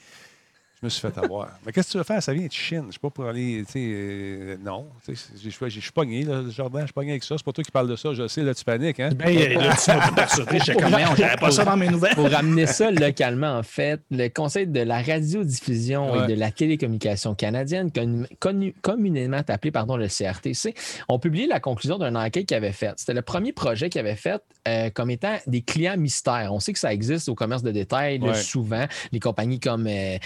Je me suis fait avoir. Mais qu'est-ce que tu veux faire? Ça vient de Chine. Je ne suis pas pour aller. tu sais, euh, non. Tu sais, Je suis- je suis pogné, là, le jardin. Je suis pogné avec ça. C'est pas toi qui parles de ça. Je sais, là, tu paniques. Hein? Ben, là, tu m'as tout surpris. J'étais comme, on j'avais pas ça dans mes nouvelles. Pour ramener ça localement, en fait, le Conseil de la radiodiffusion Ouais. et de la télécommunication canadienne, connu- connu- communément appelé pardon, le CRTC, ont publié la conclusion d'une enquête qu'ils avaient faite. C'était le premier projet qu'ils avaient fait euh, comme étant des clients mystères. On sait que ça existe au commerce de détail là, souvent. Les compagnies comme euh,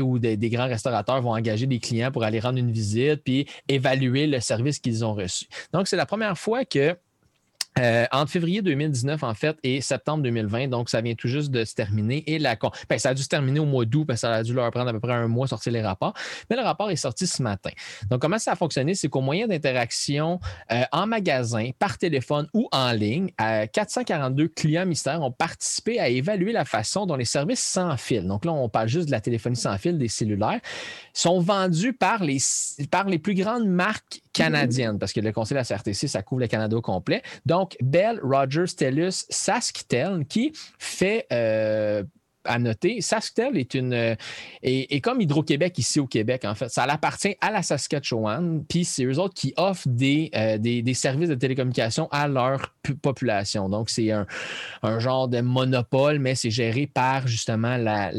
Ou des, des grands restaurateurs vont engager des clients pour aller rendre une visite puis évaluer le service qu'ils ont reçu. Donc, c'est la première fois que euh, entre février 2019, en fait, et septembre 2020, donc ça vient tout juste de se terminer. Et la, ben, ça a dû se terminer au mois d'août, parce que ça a dû leur prendre à peu près un mois sortir les rapports. Mais le rapport est sorti ce matin. Donc, comment ça a fonctionné? C'est qu'au moyen d'interaction euh, en magasin, par téléphone ou en ligne, euh, 442 clients mystères ont participé à évaluer la façon dont les services sans fil, donc là, on parle juste de la téléphonie sans fil, des cellulaires, sont vendus par les, par les plus grandes marques canadiennes, parce que le conseil de la CRTC, ça couvre le Canada au complet. Donc, Bell, Rogers, TELUS, Sasktel, qui fait euh, à noter, Sasktel est une euh, est, est comme Hydro-Québec ici au Québec, en fait. Ça appartient à la Saskatchewan, puis c'est eux autres qui offrent des, euh, services de télécommunication à leur pu- population. Donc, c'est un, genre de monopole, mais c'est géré par justement la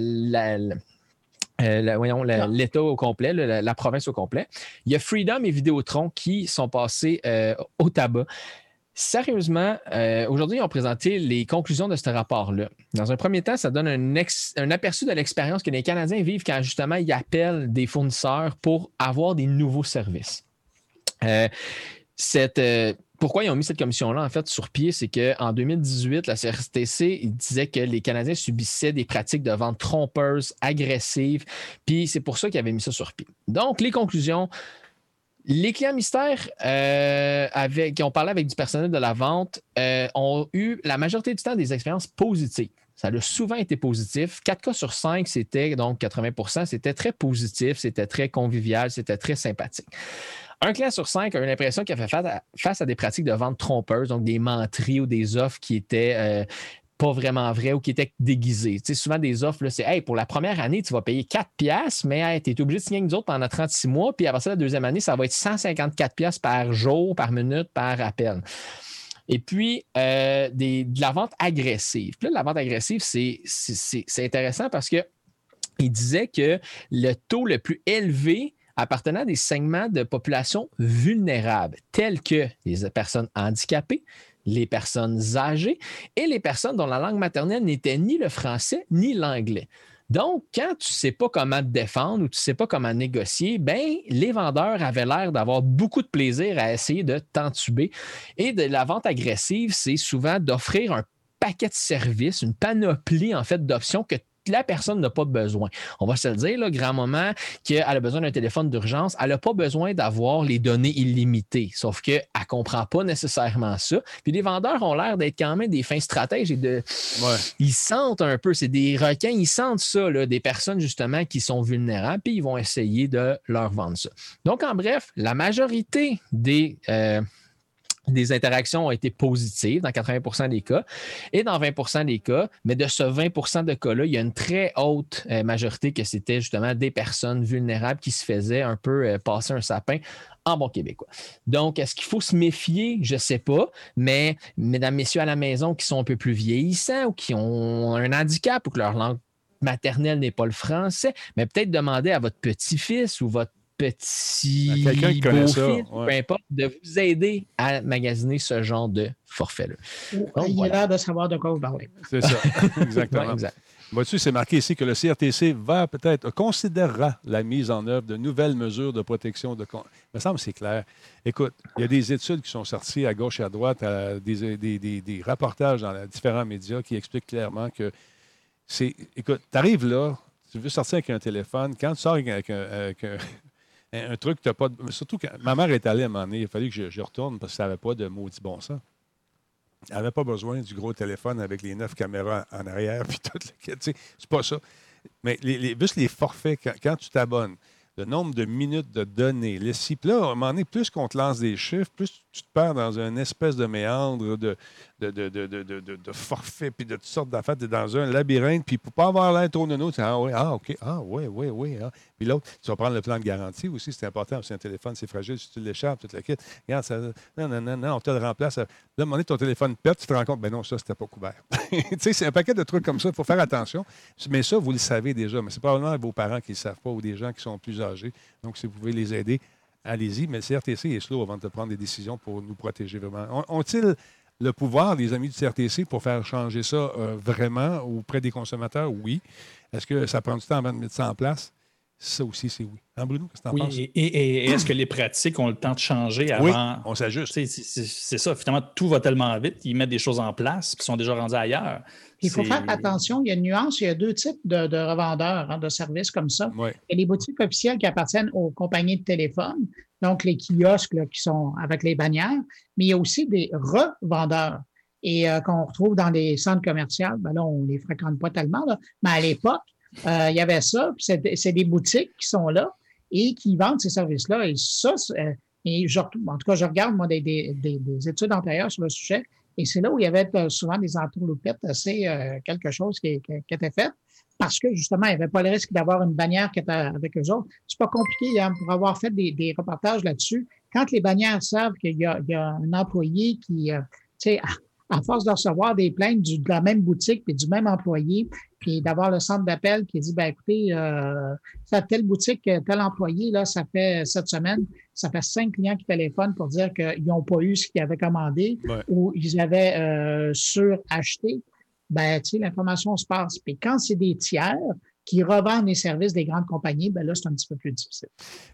euh, voyons, la- l'État au complet, le- la, la province au complet. Il y a Freedom et Vidéotron qui sont passés euh, au tabac. Sérieusement, euh, aujourd'hui, ils ont présenté les conclusions de ce rapport-là. Dans un premier temps, ça donne un, un aperçu de l'expérience que les Canadiens vivent quand justement ils appellent des fournisseurs pour avoir des nouveaux services. Cette, pourquoi ils ont mis cette commission-là en fait sur pied, c'est qu'en 2018, la CRTC disait que les Canadiens subissaient des pratiques de vente trompeuses, agressives, puis c'est pour ça qu'ils avaient mis ça sur pied. Donc, les conclusions. Les clients mystères euh, qui ont parlé avec du personnel de la vente euh, ont eu la majorité du temps des expériences positives. Ça a souvent été positif. 4 cas sur 5, c'était donc 80% c'était très positif, c'était très convivial, c'était très sympathique. Un client sur cinq a eu l'impression qu'il a fait face à, des pratiques de vente trompeuses, donc des menteries ou des offres qui étaient euh, pas vraiment vraies ou qui étaient déguisées. Tu sais, souvent, des offres, c'est hey, pour la première année, tu vas payer 4 piastres, mais tu es obligé de signer avec nous autres pendant 36 mois, puis après ça, la deuxième année, ça va être 154 piastres par jour, par minute, par appel. Et puis, euh, de la vente agressive. Puis là, la vente agressive, c'est intéressant parce que il disait que le taux le plus élevé appartenant à des segments de population vulnérables, tels que les personnes handicapées, les personnes âgées et les personnes dont la langue maternelle n'était ni le français ni l'anglais. Donc, quand tu ne sais pas comment te défendre ou tu ne sais pas comment négocier, ben, les vendeurs avaient l'air d'avoir beaucoup de plaisir à essayer de t'entuber. Et de la vente agressive, c'est souvent d'offrir un paquet de services, une panoplie en fait d'options que la personne n'a pas besoin. On va se le dire, là, grand-maman, qu'elle a besoin d'un téléphone d'urgence, elle n'a pas besoin d'avoir les données illimitées, sauf qu'elle ne comprend pas nécessairement ça. Puis les vendeurs ont l'air d'être quand même des fins stratèges et de. Ils sentent un peu, c'est des requins, ils sentent ça, là, des personnes justement qui sont vulnérables, puis ils vont essayer de leur vendre ça. Donc, en bref, la majorité des. Euh, des interactions ont été positives dans 80% des cas et dans 20% des cas, mais de ce 20% de cas-là, il y a une très haute euh, majorité que c'était justement des personnes vulnérables qui se faisaient un peu euh, passer un sapin en bon québécois. Donc, est-ce qu'il faut se méfier? Je ne sais pas, mais mesdames, messieurs à la maison qui sont un peu plus vieillissants ou qui ont un handicap ou que leur langue maternelle n'est pas le français, mais peut-être demander à votre petit-fils ou votre petit quelqu'un qui connaît ça, peu importe, de vous aider à magasiner ce genre de forfait-là. Il a l'air de savoir de quoi vous parlez. C'est ça, exactement. Vois-tu, c'est marqué ici que le CRTC va peut-être, considérera la mise en œuvre de nouvelles mesures de protection de Il me semble que c'est clair. Écoute, il y a des études qui sont sorties à gauche et à droite, des, des, rapportages dans les différents médias qui expliquent clairement que c'est. Écoute, tu arrives là, tu veux sortir avec un téléphone, quand tu sors avec un, un, truc que tu pas. Surtout quand ma mère est allée à un moment donné, il fallu que je, retourne parce que ça n'avait pas de maudit bon sens. Elle n'avait pas besoin du gros téléphone avec les neuf caméras en arrière, puis tout le C'est pas ça. Mais juste les forfaits, quand, tu t'abonnes, le nombre de minutes de données, les cibles, là, à un moment donné, plus qu'on te lance des chiffres, plus tu te perds dans une espèce de méandre de, de, de, de, de forfait, puis de toutes sortes d'affaires. Tu es dans un labyrinthe, puis pour pas avoir l'air trop nono, tu dis Ah oui, ah, OK, ah oui, oui, oui. Ah. Puis l'autre, tu vas prendre le plan de garantie aussi, c'est important, c'est un téléphone, c'est fragile, si tu l'échappes, tu te le quittes. Regarde, ça, non, non, non, non, on te le remplace. Là, à moment donné, ton téléphone pète, tu te rends compte, ben non, ça, c'était pas couvert. tu sais, c'est un paquet de trucs comme ça, il faut faire attention. Mais ça, vous le savez déjà, mais c'est probablement vos parents qui ne le savent pas ou des gens qui sont plus âgés. Donc, si vous pouvez les aider, allez-y. Mais le CRTC est slow avant de prendre des décisions pour nous protéger vraiment. Ont-ils le pouvoir, les amis du CRTC, pour faire changer ça euh, vraiment auprès des consommateurs? Oui. Est-ce que ça prend du temps avant de mettre ça en place? Ça aussi, c'est oui. Hein, Bruno, qu'est-ce que tu en penses? Et, et, est-ce que les pratiques ont le temps de changer avant? Oui, on s'ajuste. C'est ça. Finalement, tout va tellement vite. Ils mettent des choses en place qui sont déjà rendus ailleurs. Il faut faire attention. Il y a une nuance. Il y a deux types de, revendeurs hein, de services comme ça. Il y a les boutiques officielles qui appartiennent aux compagnies de téléphone, donc les kiosques qui sont avec les bannières, mais il y a aussi des revendeurs et euh, qu'on retrouve dans les centres commerciaux. Ben là, on ne les fréquente pas tellement, mais à l'époque, il y avait ça. C'est des boutiques qui sont là et qui vendent ces services-là. Et ça, euh, et en tout cas, je regarde moi des, des, des études antérieures sur le sujet et c'est là où il y avait euh, souvent des entourloupettes euh, quelque chose qui, était fait parce que justement, il n'y avait pas le risque d'avoir une bannière qui était avec eux autres. C'est pas compliqué hein, pour avoir fait des, reportages là-dessus. Quand les bannières savent qu'il y, a un employé qui, euh, tu sais, à force de recevoir des plaintes du- de la même boutique puis du même employé, puis d'avoir le centre d'appel qui dit, ben écoutez, euh, telle boutique, tel employé, là, ça fait cette semaine, ça fait cinq clients qui téléphonent pour dire qu'ils n'ont pas eu ce qu'ils avaient commandé Ouais. ou ils avaient euh, suracheté. Ben, tu sais, l'information se passe. Puis quand c'est des tiers qui revendent les services des grandes compagnies, ben là, c'est un petit peu plus difficile.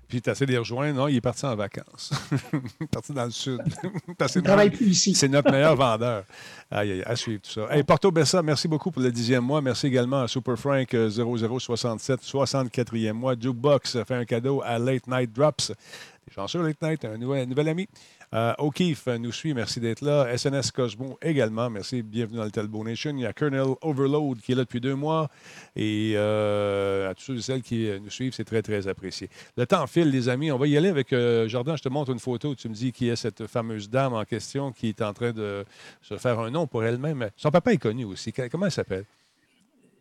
Puis tu essaies de les rejoindre. Non, il est parti en vacances. il est parti dans le sud. Ne travaillent plus ici. C'est notre meilleur vendeur. Aïe, aïe, à suivre tout ça. Hey, Porto Bessa, merci beaucoup pour le dixième mois. Merci également à Super Frank euh, 0067, 64e mois. Jukebox fait un cadeau à Late Night Drops. Des chanceux, Late Night, un nouvel, nouvel ami. Euh, O'Keefe nous suit, merci d'être là. SNS Cosmo également, merci, bienvenue dans le Telbo Nation. Il y a Colonel Overload qui est là depuis deux mois. Et euh, à tous ceux et celles qui euh, nous suivent, c'est très, très apprécié. Le temps file, les amis. On va y aller avec euh, Jordan. Je te montre une photo. Tu me dis qui est cette fameuse dame en question qui est en train de se faire un nom pour elle-même. Son papa est connu aussi. Comment elle s'appelle?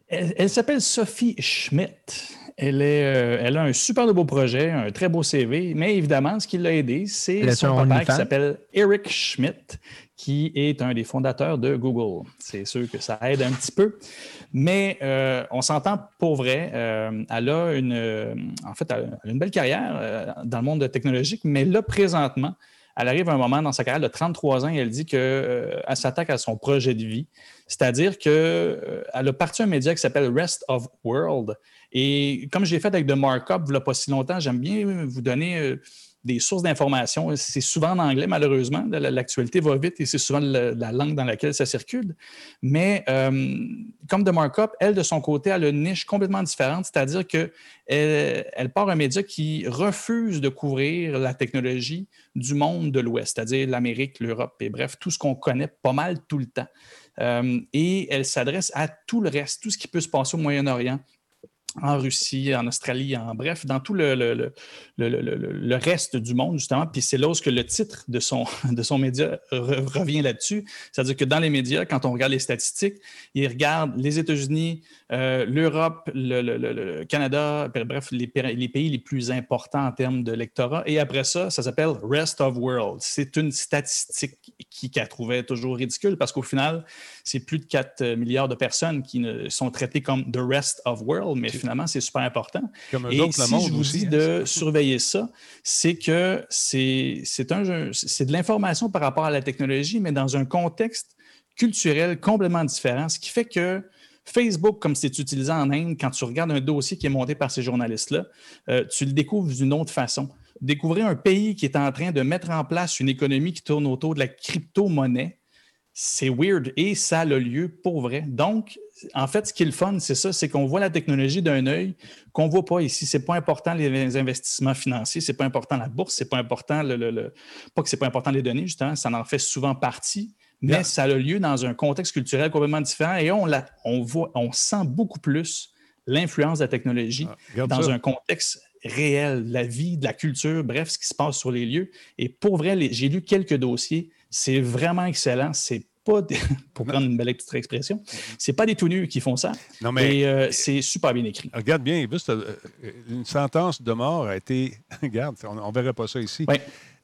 Elle, elle s'appelle Sophie Schmidt. Elle, est, euh, elle a un super beau projet, un très beau CV, mais évidemment, ce qui l'a aidé, c'est son papa qui s'appelle Eric Schmidt, qui est un des fondateurs de Google. C'est sûr que ça aide un petit peu, mais euh, on s'entend pour vrai. euh, elle a une, en fait, elle a une belle carrière dans le monde technologique, mais là, présentement, elle arrive à un moment dans sa carrière de 33 ans et elle dit qu'elle s'attaque à son projet de vie. C'est-à-dire qu'elle a parti un média qui s'appelle Rest of World. Et comme j'ai fait avec The Markup il n'y pas si longtemps, j'aime bien vous donner euh, des sources d'informations. C'est souvent en anglais, malheureusement. La- L'actualité va vite et c'est souvent la langue dans laquelle ça circule. Mais euh, comme The Markup, elle, de son côté, a une niche complètement différente, c'est-à-dire qu'elle elle part un média qui refuse de couvrir la technologie du monde de l'Ouest, c'est-à-dire l'Amérique, l'Europe et bref, tout ce qu'on connaît pas mal tout le temps. Euh, et elle s'adresse à tout le reste, tout ce qui peut se passer au Moyen-Orient, en Russie, en Australie, en bref, dans tout le, reste du monde, justement. Puis c'est là où le titre de son, de son média re- revient là-dessus. C'est-à-dire que dans les médias, quand on regarde les statistiques, ils regardent les États-Unis, euh, l'Europe, le, Canada, bref, les, pa- les pays les plus importants en termes de lectorat. Et après ça, ça s'appelle Rest of World. C'est une statistique qui- qu'elle trouvait toujours ridicule parce qu'au final, c'est plus de 4 milliards de personnes qui ne sont traitées comme the rest of world, mais finalement, c'est super important. Comme Et si monde je vous aussi. dis hein, de surveiller ça, c'est que c'est de l'information par rapport à la technologie, mais dans un contexte culturel complètement différent, ce qui fait que Facebook, comme c'est utilisé en Inde, quand tu regardes un dossier qui est monté par ces journalistes-là, euh, tu le découvres d'une autre façon. Découvrir un pays qui est en train de mettre en place une économie qui tourne autour de la crypto-monnaie, c'est weird et ça a le lieu pour vrai. Donc, en fait, ce qui est le fun, c'est ça, c'est qu'on voit la technologie d'un œil qu'on ne voit pas ici. C'est pas important les investissements financiers, c'est pas important la bourse, c'est pas important le, le- le- pas que c'est pas important les données, justement, ça en fait souvent partie, mais ça a le lieu dans un contexte culturel complètement différent et on, la, on voit, on sent beaucoup plus l'influence de la technologie Ah, dans ça. un contexte réel, la vie, de la culture, bref, ce qui se passe sur les lieux. Et pour vrai, j'ai lu quelques dossiers. C'est vraiment excellent. C'est pas, des- pour prendre une belle petite expression, c'est pas des tout nus qui font ça. Non, mais Et euh, c'est super bien écrit. regarde bien, juste, euh, une sentence de mort a été. Regarde, on ne verrait pas ça ici.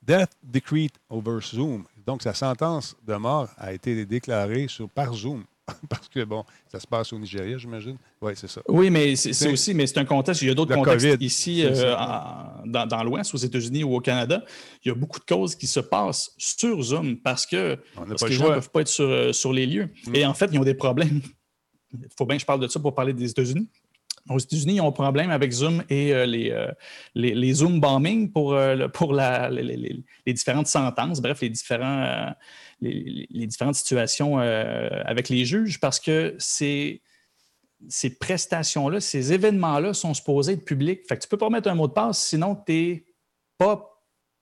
Death decreed over Zoom. Donc, sa sentence de mort a été déclarée sur, par Zoom. Parce que, bon, ça se passe au Nigeria, j'imagine. Oui, c'est ça. Oui, mais c'est aussi, mais c'est un contexte. Il y a d'autres contextes COVID, ici euh, en- dans, dans l'Ouest, aux États-Unis ou au Canada. Il y a beaucoup de causes qui se passent sur Zoom parce que, On n'a parce pas que le les gens ne peuvent pas être sur, euh, sur les lieux. Mm. Et en fait, ils ont des problèmes. Il faut bien que je parle de ça pour parler des États-Unis. Aux États-Unis, ils ont un problème avec Zoom et euh, les, euh, les, les Zoom bombing pour, euh, pour la- les, différentes sentences, bref, les, différents, les, différentes situations euh, avec les juges, parce que c'est ces prestations-là, ces événements-là sont supposés être publics. Fait que tu peux pas mettre un mot de passe, sinon tu n'es pas.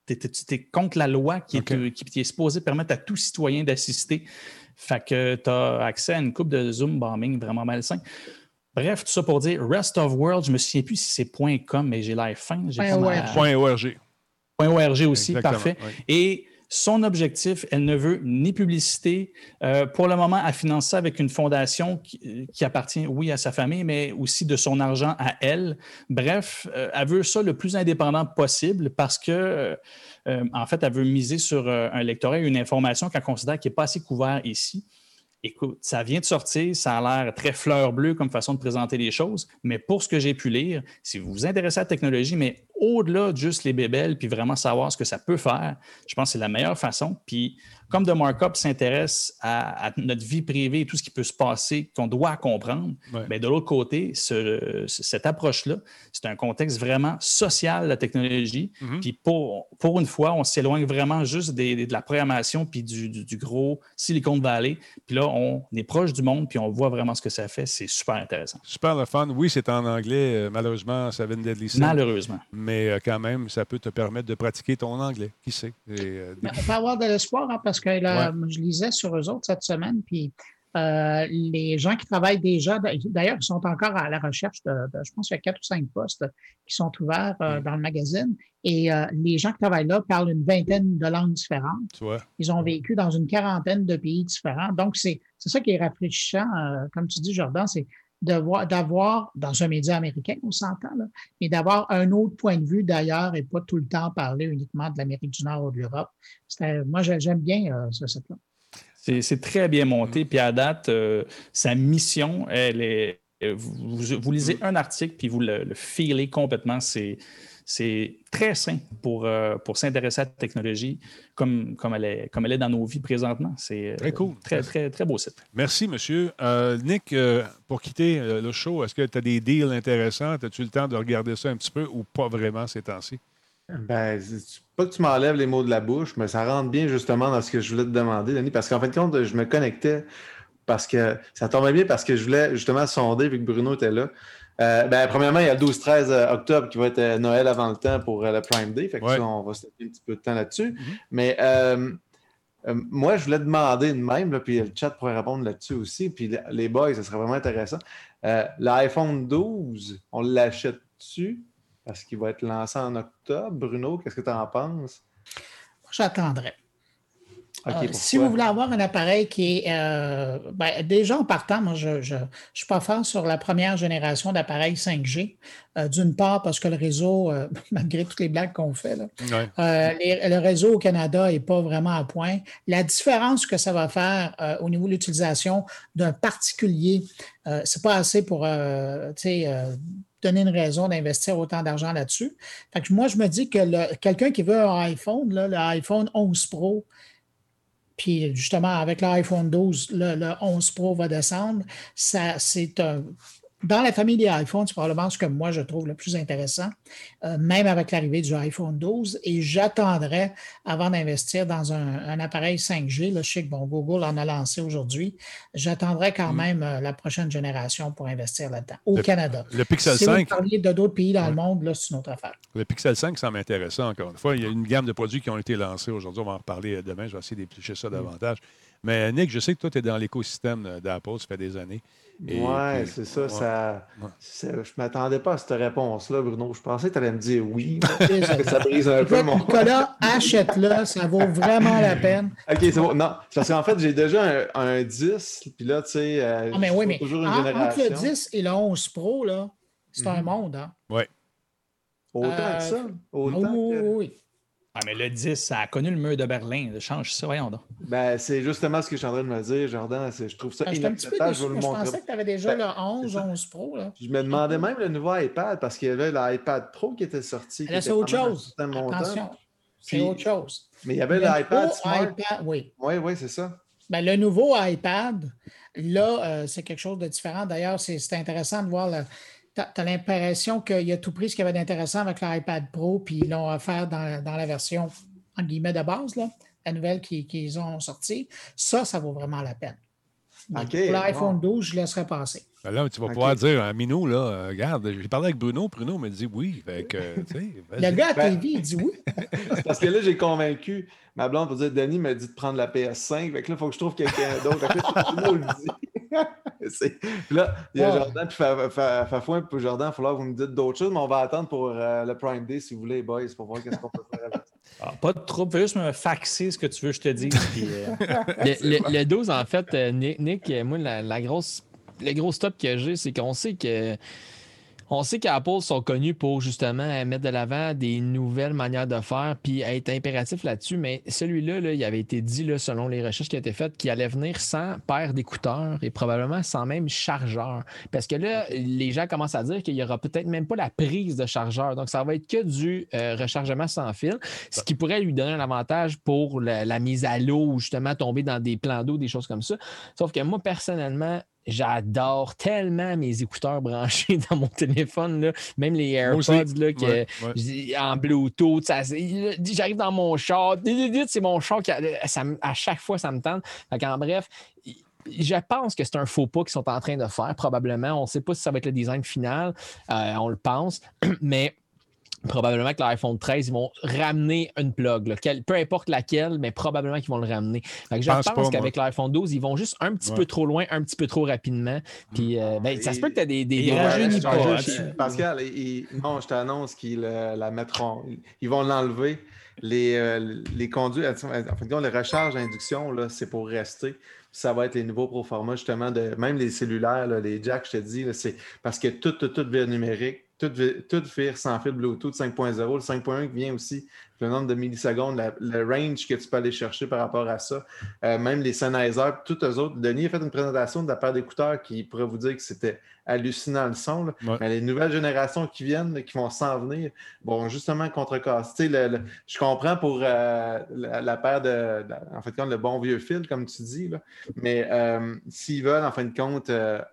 Tu es, contre la loi qui est, qui, qui est supposée permettre à tout citoyen d'assister. Fait que tu as accès à une coupe de Zoom bombing vraiment malsain. Bref, tout ça pour dire Rest of World, je me souviens plus si c'est .com, mais j'ai l'air fin. Org. Point ORG. Point .org aussi, Exactement, parfait. oui. Et son objectif, elle ne veut ni publicité. Euh, pour le moment, elle finance ça avec une fondation qui, appartient, oui, à sa famille, mais aussi de son argent à elle. Bref, euh, elle veut ça le plus indépendant possible parce que, euh, en fait, elle veut miser sur un lectorat et une information qu'elle considère qui n'est pas assez couverte ici. Écoute, ça vient de sortir, ça a l'air très fleur bleue comme façon de présenter les choses, mais pour ce que j'ai pu lire, si vous vous intéressez à la technologie, mais au-delà de juste les bébelles, puis vraiment savoir ce que ça peut faire, je pense que c'est la meilleure façon. Puis comme The Markup s'intéresse à, notre vie privée et tout ce qui peut se passer, qu'on doit comprendre, mais ben, de l'autre côté, cette approche-là, c'est un contexte vraiment social, la technologie. Mm-hmm. Puis pour, pour une fois, on s'éloigne vraiment juste de la programmation puis du, gros Silicon Valley. Puis là, on est proche du monde puis on voit vraiment ce que ça fait. C'est super intéressant. Super le fun. Oui, c'est en anglais. Euh, malheureusement, ça vient d'être. Malheureusement. Mais euh, quand même, ça peut te permettre de pratiquer ton anglais. Qui sait? Euh, on peut avoir de l'espoir hein, parce que je lisais sur eux autres cette semaine, puis euh, les gens qui travaillent déjà, d'ailleurs, ils sont encore à la recherche de, je pense qu'il y a quatre ou cinq postes qui sont ouverts euh, mm. dans le magazine. Et euh, les gens qui travaillent là parlent une vingtaine de langues différentes. Ils ont vécu dans une quarantaine de pays différents. Donc, c'est ça qui est rafraîchissant, comme tu dis, Jordan, c'est d'avoir, dans un média américain, on s'entend, mais d'avoir un autre point de vue d'ailleurs et pas tout le temps parler uniquement de l'Amérique du Nord ou de l'Europe. Moi, j'aime bien euh, ce site-là. C'est très bien monté. Puis à date, euh, sa mission, elle est. Euh, vous, lisez un article, puis vous le, le filez complètement. C'est c'est très sain pour, euh, pour s'intéresser à la technologie comme, comme, elle est, comme elle est dans nos vies présentement. C'est euh, très cool. Très, très, très beau site. Merci, monsieur. Euh, Nick, pour quitter le show, est-ce que tu as des deals intéressants? As-tu le temps de regarder ça un petit peu ou pas vraiment ces temps-ci? Ben, pas que tu m'enlèves les mots de la bouche, mais ça rentre bien justement dans ce que je voulais te demander, Denis, parce qu'en fin de compte, je me connectais parce que ça tombait bien parce que je voulais justement sonder vu que Bruno était là. Euh, ben, premièrement, il y a le 12-13 euh, octobre qui va être euh, Noël avant le temps pour le Prime Day. Fait que ça, on va se un petit peu de temps là-dessus. Mm-hmm. Mais moi, je voulais demander de même, puis le chat pourrait répondre là-dessus aussi. Puis les boys, ça serait vraiment intéressant. L'iPhone 12, on l'achète-tu? Parce qu'il va être lancé en octobre? Bruno, qu'est-ce que tu en penses? J'attendrai. Euh, si vous voulez avoir un appareil qui est euh, ben, déjà en partant, moi je ne suis pas fort sur la première génération d'appareils 5G. Euh, d'une part, parce que le réseau, malgré toutes les blagues qu'on fait, le réseau au Canada n'est pas vraiment à point. La différence que ça va faire au niveau de l'utilisation d'un particulier, ce n'est pas assez pour donner une raison d'investir autant d'argent là-dessus. moi, je me dis que quelqu'un qui veut un iPhone, l'iPhone 11 Pro, puis justement, avec l'iPhone 12, le, le, 11 Pro va descendre. Ça, c'est un, dans la famille des iPhones, c'est probablement ce que moi je trouve le plus intéressant, euh, même avec l'arrivée du iPhone 12. Et j'attendrai avant d'investir dans un, appareil 5G. Là, je sais que bon, Google en a lancé aujourd'hui. J'attendrai quand mm. même euh, la prochaine génération pour investir là-dedans, au Canada. Le Pixel si 5. Vous de d'autres pays dans le monde, là, c'est une autre affaire. Le Pixel 5, ça m'intéresse encore une fois. Il y a une gamme de produits qui ont été lancés aujourd'hui. On va en reparler euh, demain. Je vais essayer d'éplucher ça mm. davantage. Mais Nick, je sais que toi, tu es dans l'écosystème d'Apple, ça fait des années. Oui, c'est ça. ça, je ne m'attendais pas à cette réponse-là, Bruno. Je pensais que tu allais me dire oui. ça brise un peu mon. Nicolas, achète-le, ça vaut vraiment la peine. OK, c'est bon. Non, parce qu'en fait, j'ai déjà un, 10, puis là, tu sais, euh, ah, mais oui, mais toujours une génération. Entre le 10 et le 11 Pro, là, c'est un mhm. monde. Hein? Oui. Autant que ça. Euh, Autant oui, oui, oui. Ah, mais le 10, ça a connu le mur de Berlin. Change ça, voyons donc. Ben, c'est justement ce que je suis en train de me dire, Jordan. Je trouve ça ben, inacceptable. Je, je pensais que tu avais déjà ben, le 11, 11 Pro. Là. Je me demandais même le nouveau iPad parce qu'il y avait l'iPad Pro qui était sorti. c'est autre chose. Attention. C'est autre chose. Mais il y avait l'iPad Smart. oui. Oui, oui, c'est ça. Ben, le nouveau iPad, là, euh, c'est quelque chose de différent. D'ailleurs, c'est intéressant de voir le tu as, l'impression qu'il y a tout pris ce qu'il y avait d'intéressant avec l'iPad Pro, puis ils l'ont offert dans, dans, la version, en guillemets, de base, là, la nouvelle qu'ils ont sortie. Ça, ça vaut vraiment la peine. pour l'iPhone 12, je laisserai passer. Ben là, tu vas pouvoir dire à Minou, là, euh, regarde, j'ai parlé avec Bruno, Bruno me dit oui. Fait que, le gars à ben, TV, il dit oui. parce que là, j'ai convaincu ma blonde pour dire Denis m'a dit de prendre la PS5. Fait que là, il faut que je trouve quelqu'un d'autre. Fait que le dit. là, il y a Jordan, puis Fafouin, puis Jordan, il va falloir que vous me dites d'autres choses, mais on va attendre pour euh, le Prime Day, si vous voulez, boys, pour voir qu'est-ce qu'on peut faire avec Ah, pas de trouble, fais juste me faxer ce que tu veux que je te dise. puis, euh, Le, le- le 12, en fait, euh, Nick, Nick, euh, moi, la, la grosse, le gros stop que j'ai, c'est qu'on sait que. On sait qu'Apple sont connus pour justement mettre de l'avant des nouvelles manières de faire puis être impératif là-dessus, mais celui-là, là, il avait été dit, là, selon les recherches qui ont été faites, qu'il allait venir sans paire d'écouteurs et probablement sans même chargeur. Parce que là, les gens commencent à dire qu'il n'y aura peut-être même pas la prise de chargeur. Donc, ça va être que du euh, rechargement sans fil, ce qui pourrait lui donner un avantage pour la, la mise à l'eau ou justement tomber dans des plans d'eau, des choses comme ça. Sauf que moi, personnellement, J'adore tellement mes écouteurs branchés dans mon téléphone, là. même les. AirPods là, que, Ouais, ouais. j'ai- en Bluetooth. J'arrive dans mon char, c'est mon char, qui, ça à chaque fois, ça me tente. En bref, je pense que c'est un faux pas qu'ils sont en train de faire, probablement. On ne sait pas si ça va être le design final, euh, on le pense, mais probablement que l'iPhone 13, ils vont ramener une plug, là, peu importe laquelle, mais probablement qu'ils vont le ramener. Fait que je Pense qu'avec l'iPhone 12, ils vont juste un petit Ouais. peu trop loin, un petit peu trop rapidement. Puis euh, ben, ça se peut que tu as des, des, des de pas, chez- Pascal, il- non, je t'annonce qu'ils euh, la mettront. Ils vont l'enlever. Les, euh, les conduits, en compte, les recharges à induction, là, c'est pour rester. Ça va être les nouveaux pro forma, justement, de même les cellulaires, là, les jacks, je te dis, c'est parce que tout, tout, tout numérique, tout, tout vire sans fil Bluetooth 5.0, le 5.1 qui vient aussi, le nombre de millisecondes, la- le range que tu peux aller chercher par rapport à ça. Euh, même les Sennheiser, tous eux autres. Denis a fait une présentation de la paire d'écouteurs qui pourrait vous dire que c'était hallucinant le son. là. Ouais. Mais les nouvelles générations qui viennent, qui vont s'en venir, vont justement contrecasser. Le, le- je comprends pour euh, la, la paire de, de- En fait, compte, le bon vieux fil, comme tu dis, là. mais euh, s'ils veulent, en fin de compte,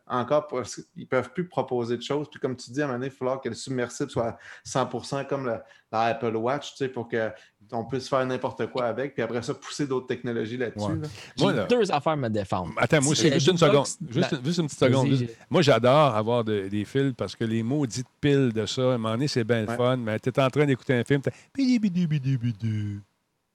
encore, qu'ils ne peuvent plus proposer de choses. Puis comme tu dis, à un moment donné, il va falloir que le submersible soit à 100 comme le, Apple Watch, tu sais, pour qu'on puisse faire n'importe quoi avec. Puis après ça, pousser d'autres technologies là-dessus. Ouais. là. J'ai Moi, là- deux affaires à me défendre. Attends, moi, C'est juste une seconde. Juste, ben, juste une petite seconde. Juste- Moi, j'adore avoir de- des fils parce que les maudites piles de ça, à un moment donné, c'est bien le Ouais. fun, mais tu es en train d'écouter un film, tu bidi bidi bidi bidi.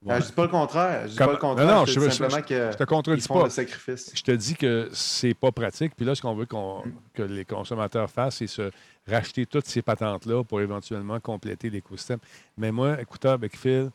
Euh, je dis pas le contraire. Je dis Comme- pas le contraire. Non, non, je je- je- simplement que Je te ils contredis font pas. le sacrifice. Je te dis que c'est pas pratique. Puis là, ce qu'on veut qu'on- que les consommateurs fassent, c'est se racheter toutes ces patentes-là pour éventuellement compléter l'écosystème. Mais moi, écouteur avec fil,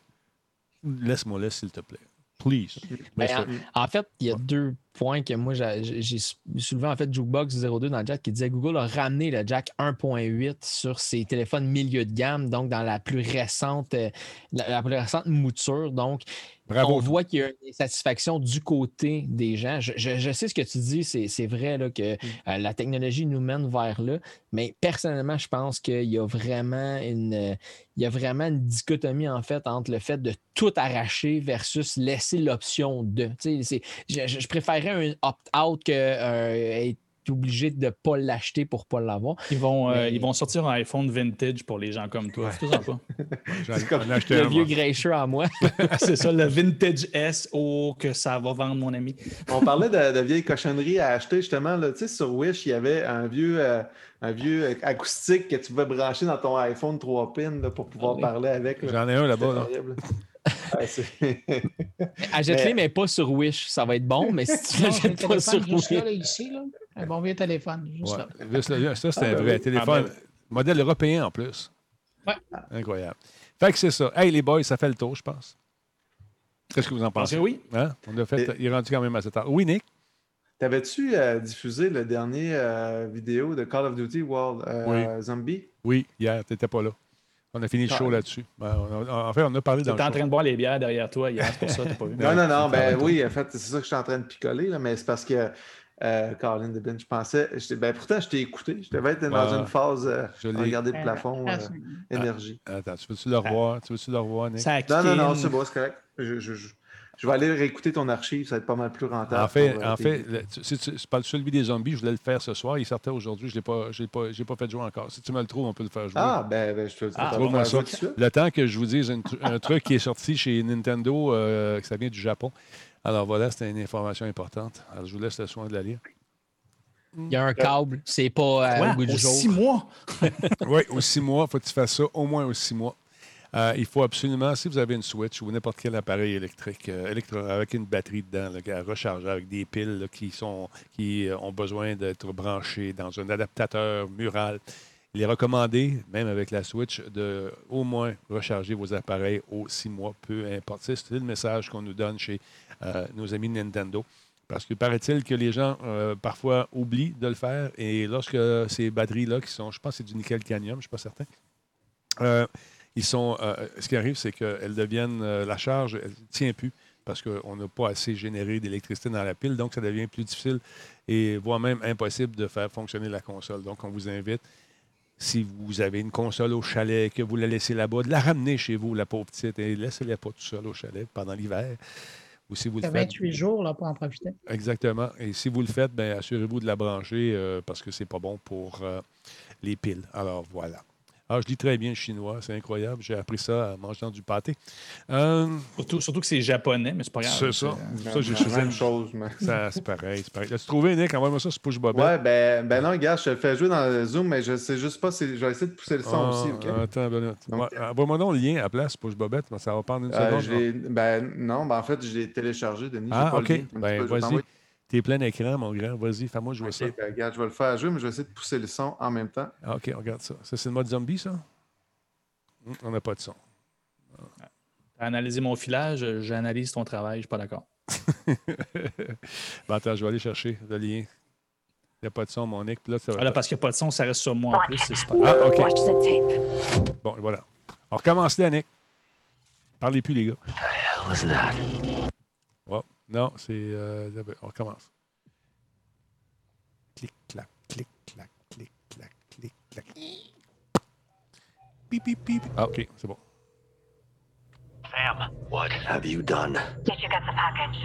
laisse-moi là, s'il te plaît. Please. Ben, en fait, il y a deux points que moi, j'ai soulevé en fait Jukebox 02 dans le chat qui disait Google a ramené le jack 1.8 sur ses téléphones milieu de gamme, donc dans la plus récente, euh, la, la plus récente mouture. Donc, Bravo. on voit qu'il y a une satisfaction du côté des gens. Je, je- je sais ce que tu dis, c'est vrai là, que euh, la technologie nous mène vers là, mais personnellement, je pense qu'il y a vraiment une, euh, il y a vraiment une dichotomie en fait entre le fait de tout arracher versus laisser l'option de. Je, je- je préférerais un opt-out que euh, être obligé de ne pas l'acheter pour ne pas l'avoir. Ils vont, euh, Mais- ils vont sortir un iPhone vintage pour les gens comme toi. C'est comme ai acheté Le un, vieux. Graysher en moi. C'est ça, le vintage S. Oh, que ça va vendre, mon ami. On parlait de, de vieilles cochonneries à acheter justement. Là, tu sais, sur Wish, il y avait un vieux, euh, un vieux acoustique que tu pouvais brancher dans ton iPhone 3 pins là, pour pouvoir Ah oui. parler avec. J'en ai un là-bas. Là. Achète-les, Mais- mais pas sur Wish. Ça va être bon, mais si tu l'achètes pas sur téléphone juste Wish. là, là, ici, là. Un bon vieux téléphone, juste Ouais. là. Juste là, Ça, c'est Ah, un ben vrai oui. téléphone. Ah, ben Modèle européen en plus. Ouais. Incroyable. Fait que c'est ça. Hey, les boys, ça fait le tour, je pense. Qu'est-ce que vous en pensez? oui. Hein? On a fait, Et- il est rendu quand même assez tard. Oui, Nick? T'avais-tu euh, diffusé le dernier euh, vidéo de Call of Duty World euh, Zombie? Oui, hier, tu n'étais pas là. On a fini le show Ah. là-dessus. Ben, en fait, on a parlé Tu dans le en train de boire les bières derrière toi hier, c'est pour ça que tu pas vu. Non, non, non. Ben oui, en fait, c'est ça que je suis en train de picoler, là, mais c'est parce que euh, Colin Debin, je pensais. j'étais- Ben, pourtant, je t'ai écouté. Je devais être dans Ah. une phase euh, Je regarder le plafond, Ah, euh, c'est- énergie. Attends, tu veux-tu le revoir? Tu veux-tu le revoir, Nick? Ça a Non, non, non, c'est bon, c'est correct. Je, je- je- je vais aller réécouter ton archive, ça va être pas mal plus rentable. En fait, euh, en fait le- tu- si tu, tu parles de celui des zombies, je voulais le faire ce soir. Il sortait aujourd'hui. Je n'ai pas, j'ai pas, j'ai pas fait jouer encore. Si tu me le trouves, on peut le faire jouer. Ah, ben, ben, je te Ah, ça. tout de suite. Le temps que je vous dise un, tru- un truc qui est sorti chez Nintendo, euh, que ça vient du Japon. Alors voilà, c'était une information importante. Alors je vous laisse le soin de la lire. Il y a un câble, c'est pas euh, au goût du jour. six mois? oui, aux six mois, il faut que tu fasses ça au moins aux six mois. Euh, il faut absolument, si vous avez une Switch ou n'importe quel appareil électrique euh, avec une batterie dedans, là, à recharger avec des piles qui, sont, qui euh, ont besoin d'être branchées dans un adaptateur mural, il est recommandé, même avec la Switch, de au moins recharger vos appareils aux six mois, peu importe. C'est le message qu'on nous donne chez nos amis Nintendo. Parce que paraît-il que les gens parfois oublient de le faire et lorsque ces batteries-là, qui sont, je pense c'est du nickel cadmium, je ne suis pas certain, ils sont, euh, ce qui arrive, c'est qu'elles deviennent, euh, la charge, elle ne tient plus parce qu'on n'a pas assez généré d'électricité dans la pile, donc ça devient plus difficile et voire même impossible de faire fonctionner la console. Donc on vous invite, si vous avez une console au chalet, que vous la laissez là-bas, de la ramener chez vous, la pauvre petite, et laissez-la pas tout seul au chalet pendant l'hiver. Ou si vous Ça le fait faites, 28 jours là, pour en profiter. Exactement. Et si vous le faites, ben, assurez-vous de la brancher euh, parce que c'est pas bon pour euh, les piles. Alors voilà. Ah, je lis très bien le chinois, c'est incroyable. J'ai appris ça en mangeant du pâté. Euh, Surtout, surtout que c'est japonais, mais c'est pas grave. c'est ça. C'est- Ça, j'ai La même chose, mais. Ça, c'est pareil, c'est pareil. L'as-tu trouvé, Nick? Envoie-moi ça sur Push Bobette. Ouais, ben, ben non, gars, je te le fais jouer dans le Zoom, mais je sais juste pas si. Je vais essayer de pousser le son Ah, aussi, OK? Attends, ben, ouais, envoie-moi donc le lien à la place, Push Bobette. Ça va prendre une Euh, seconde. ben non, ben en fait, je l'ai téléchargé, Denis. Ah, pas le OK. Ben, vas-y. T'es plein d'écran, mon grand. Vas-y, fais-moi jouer ça. OK, ben, regarde, je vais le faire jouer, mais je vais essayer de pousser le son en même temps. Ah, OK, on regarde ça. Ça, c'est le mode zombie, ça? Hum, On n'a pas de son. T'as analysé mon filage, j'analyse ton travail, je suis pas d'accord. ben, attends, je vais aller chercher le lien. Il n'y a pas de son, mon Nick. Puis Là, ça va Ah, là, parce qu'il n'y a pas de son, ça reste sur moi en plus, c'est super. Ah, OK. Watch the tape. Bon, voilà. On recommence là, Nick. Parlez plus, les gars. Non, c'est. euh, on recommence. Clic, clac, clic, clac, clic, clac, clic, clac. Pip, pip, pip. Ah, OK, c'est bon. Sam, what have you done? Did you get the package?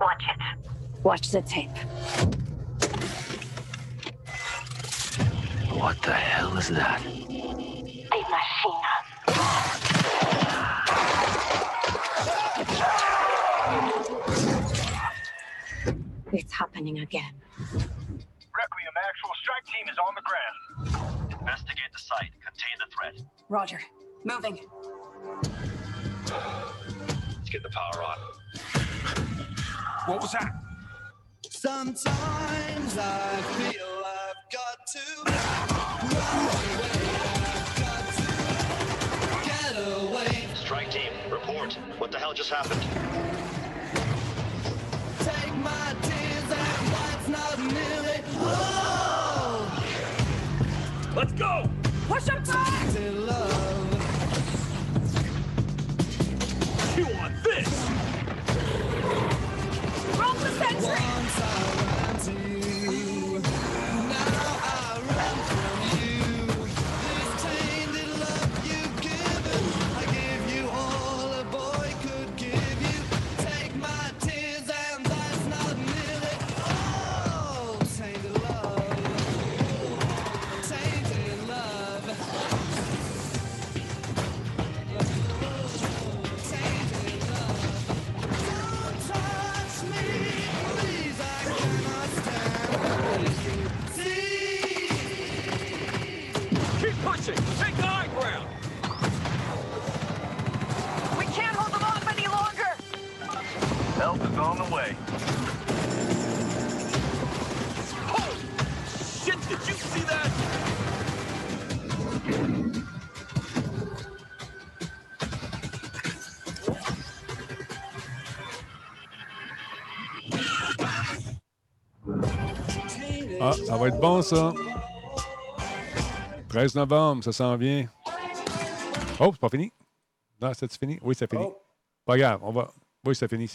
Watch it. Watch the tape. What the hell is that? A machine. It's happening again. Requiem actual strike team is on the ground. Investigate the site. Contain the threat. Roger. Moving. Let's get the power on. What was that? Sometimes I feel I've got to run away. I've got to get away. Strike team, report. What the hell just happened? Take my tears and that's not nearly all. Let's go! Push him back! To love. You want this? Roll the sentry! Va être bon, ça. 13 novembre, ça s'en vient. Oh, c'est pas fini? Non, c'est fini? Oui, c'est fini. Oh. Pas grave, on va. Oui, c'est fini.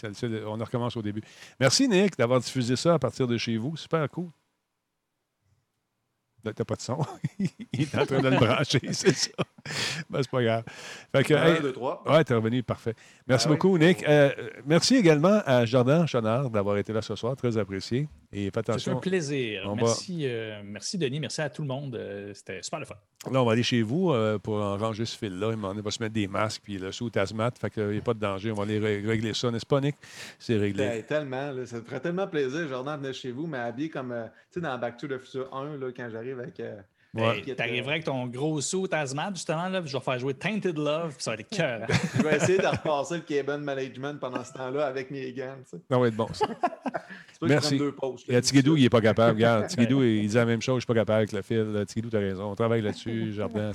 On recommence au début. Merci, Nick, d'avoir diffusé ça à partir de chez vous. Super cool. Là, T'as pas de son. Il est en train de le brancher, c'est ça. Ben, c'est pas grave. Fait que, Un, hey, deux, trois. Ouais, t'es revenu, parfait. Merci Ah oui. beaucoup, Nick. Euh, merci également à Jordan Chonard d'avoir été là ce soir, très apprécié. Et faites C'est un attention. plaisir. On va- Merci, euh, merci, Denis. Merci à tout le monde. Euh, C'était super le fun. Là, on va aller chez vous euh, pour en ranger ce fil-là. On va se mettre des masques puis le sous asthmat. Fait qu'il n'y a pas de danger. On va aller ré- régler ça, n'est-ce pas, Nick? C'est réglé. Ben, tellement, là, ça me ferait tellement plaisir, Jordan, de venir chez vous, mais habillé comme, euh, tu sais, dans Back to the Future 1, là, quand j'arrive avec euh, Ouais. Hey, T'arriverais avec ton gros saut Tasman, justement, là, puis je vais faire jouer Tainted Love, puis ça va être cœur. Je vais essayer de repasser le Kevin Management pendant ce temps-là avec mes gants. tu sais. Ça va être bon, Merci. deux pauses. Et à Tigidou, il n'est pas capable. Regarde, Tigidou, il dit la même chose. Je ne suis pas capable avec le fil. Tigidou, tu as raison. On travaille là-dessus, Jardin.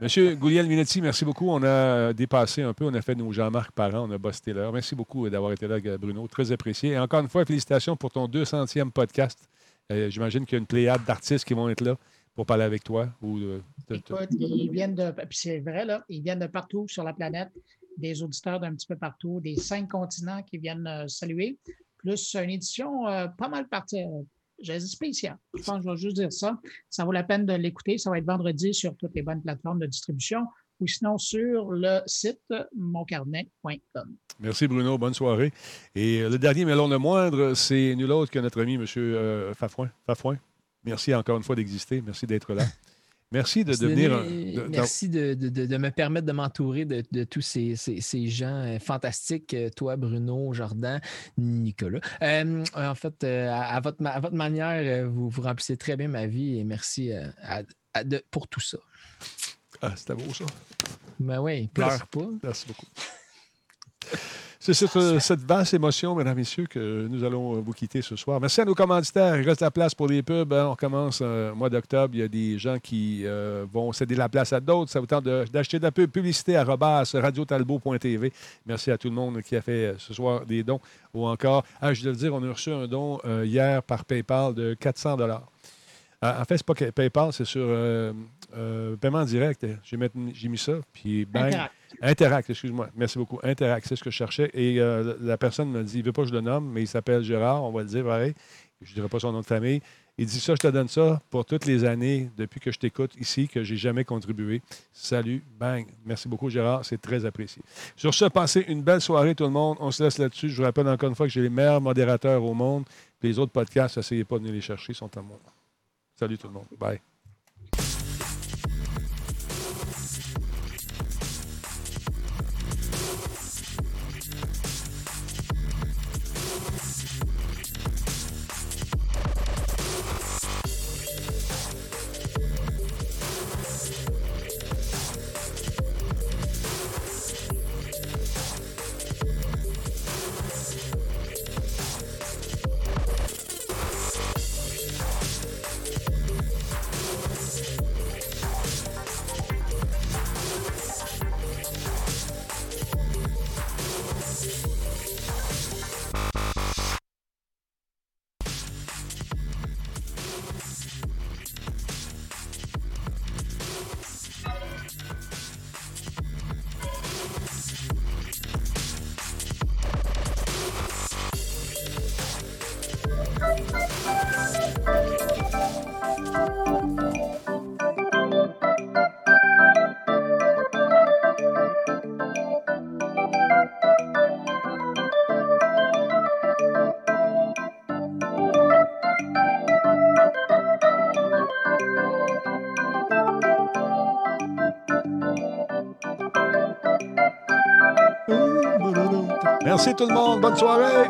Monsieur Gouliel Minetti, merci beaucoup. On a dépassé un peu. On a fait nos Jean-Marc Parent. On a bossé l'heure. Merci beaucoup d'avoir été là, Bruno. Très apprécié. Et encore une fois, félicitations pour ton 200e podcast. Euh, J'imagine qu'il y a une pléiade d'artistes qui vont être là pour parler avec toi. Ou, euh, de- de- Écoute, ils viennent de. C'est vrai, là, ils viennent de partout sur la planète, des auditeurs d'un petit peu partout, des cinq continents qui viennent euh, saluer, plus une édition euh, pas mal partie. euh, J'ai dit spéciale. Je pense que je vais juste dire ça. Ça vaut la peine de l'écouter. Ça va être vendredi sur toutes les bonnes plateformes de distribution ou sinon sur le site moncarnet.com. Merci Bruno, bonne soirée. Et euh, le dernier, mais non le moindre, c'est nul autre que notre ami M. Fafouin. Fafouin, merci encore une fois d'exister. Merci d'être là. Merci de devenir un. De- Merci de, de- de- me permettre de m'entourer de, de tous ces, ces- ces gens euh, fantastiques, euh, toi, Bruno, Jordan, Nicolas. Euh, en fait, à, à votre, à votre manière, vous, vous remplissez très bien ma vie et merci à- pour tout ça. Ah, c'était beau ça. Ben oui, pleure pas. Merci beaucoup. C'est cette, euh, cette vaste émotion, mesdames, messieurs, que nous allons euh, vous quitter ce soir. Merci à nos commanditaires. Il reste la place pour les pubs. hein. On commence euh, mois d'octobre. Il y a des gens qui euh, vont céder la place à d'autres. Ça vous tente d'acheter de la pub. Publicité à radiotalbot.tv. Merci à tout le monde qui a fait ce soir des dons. Ou encore, ah, je dois le dire, on a reçu un don euh, hier par PayPal de 400 en fait, c'est pas que PayPal, c'est sur euh, euh, paiement direct. J'ai mis ça, puis bang. Interact. Interact, excuse-moi. Merci beaucoup. Interact, c'est ce que je cherchais. Et euh, la personne me dit, il ne veut pas que je le nomme, mais il s'appelle Gérard, on va le dire pareil. Je ne dirai pas son nom de famille. Il dit ça, je te donne ça pour toutes les années depuis que je t'écoute ici, que j'ai jamais contribué. Salut, bang. Merci beaucoup, Gérard. C'est très apprécié. Sur ce, passez une belle soirée, tout le monde. On se laisse là-dessus. Je vous rappelle encore une fois que j'ai les meilleurs modérateurs au monde. Les autres podcasts, essayez pas de venir les chercher, ils sont à moi. Salut tout le monde. Bye. Merci tout le monde. Bonne soirée.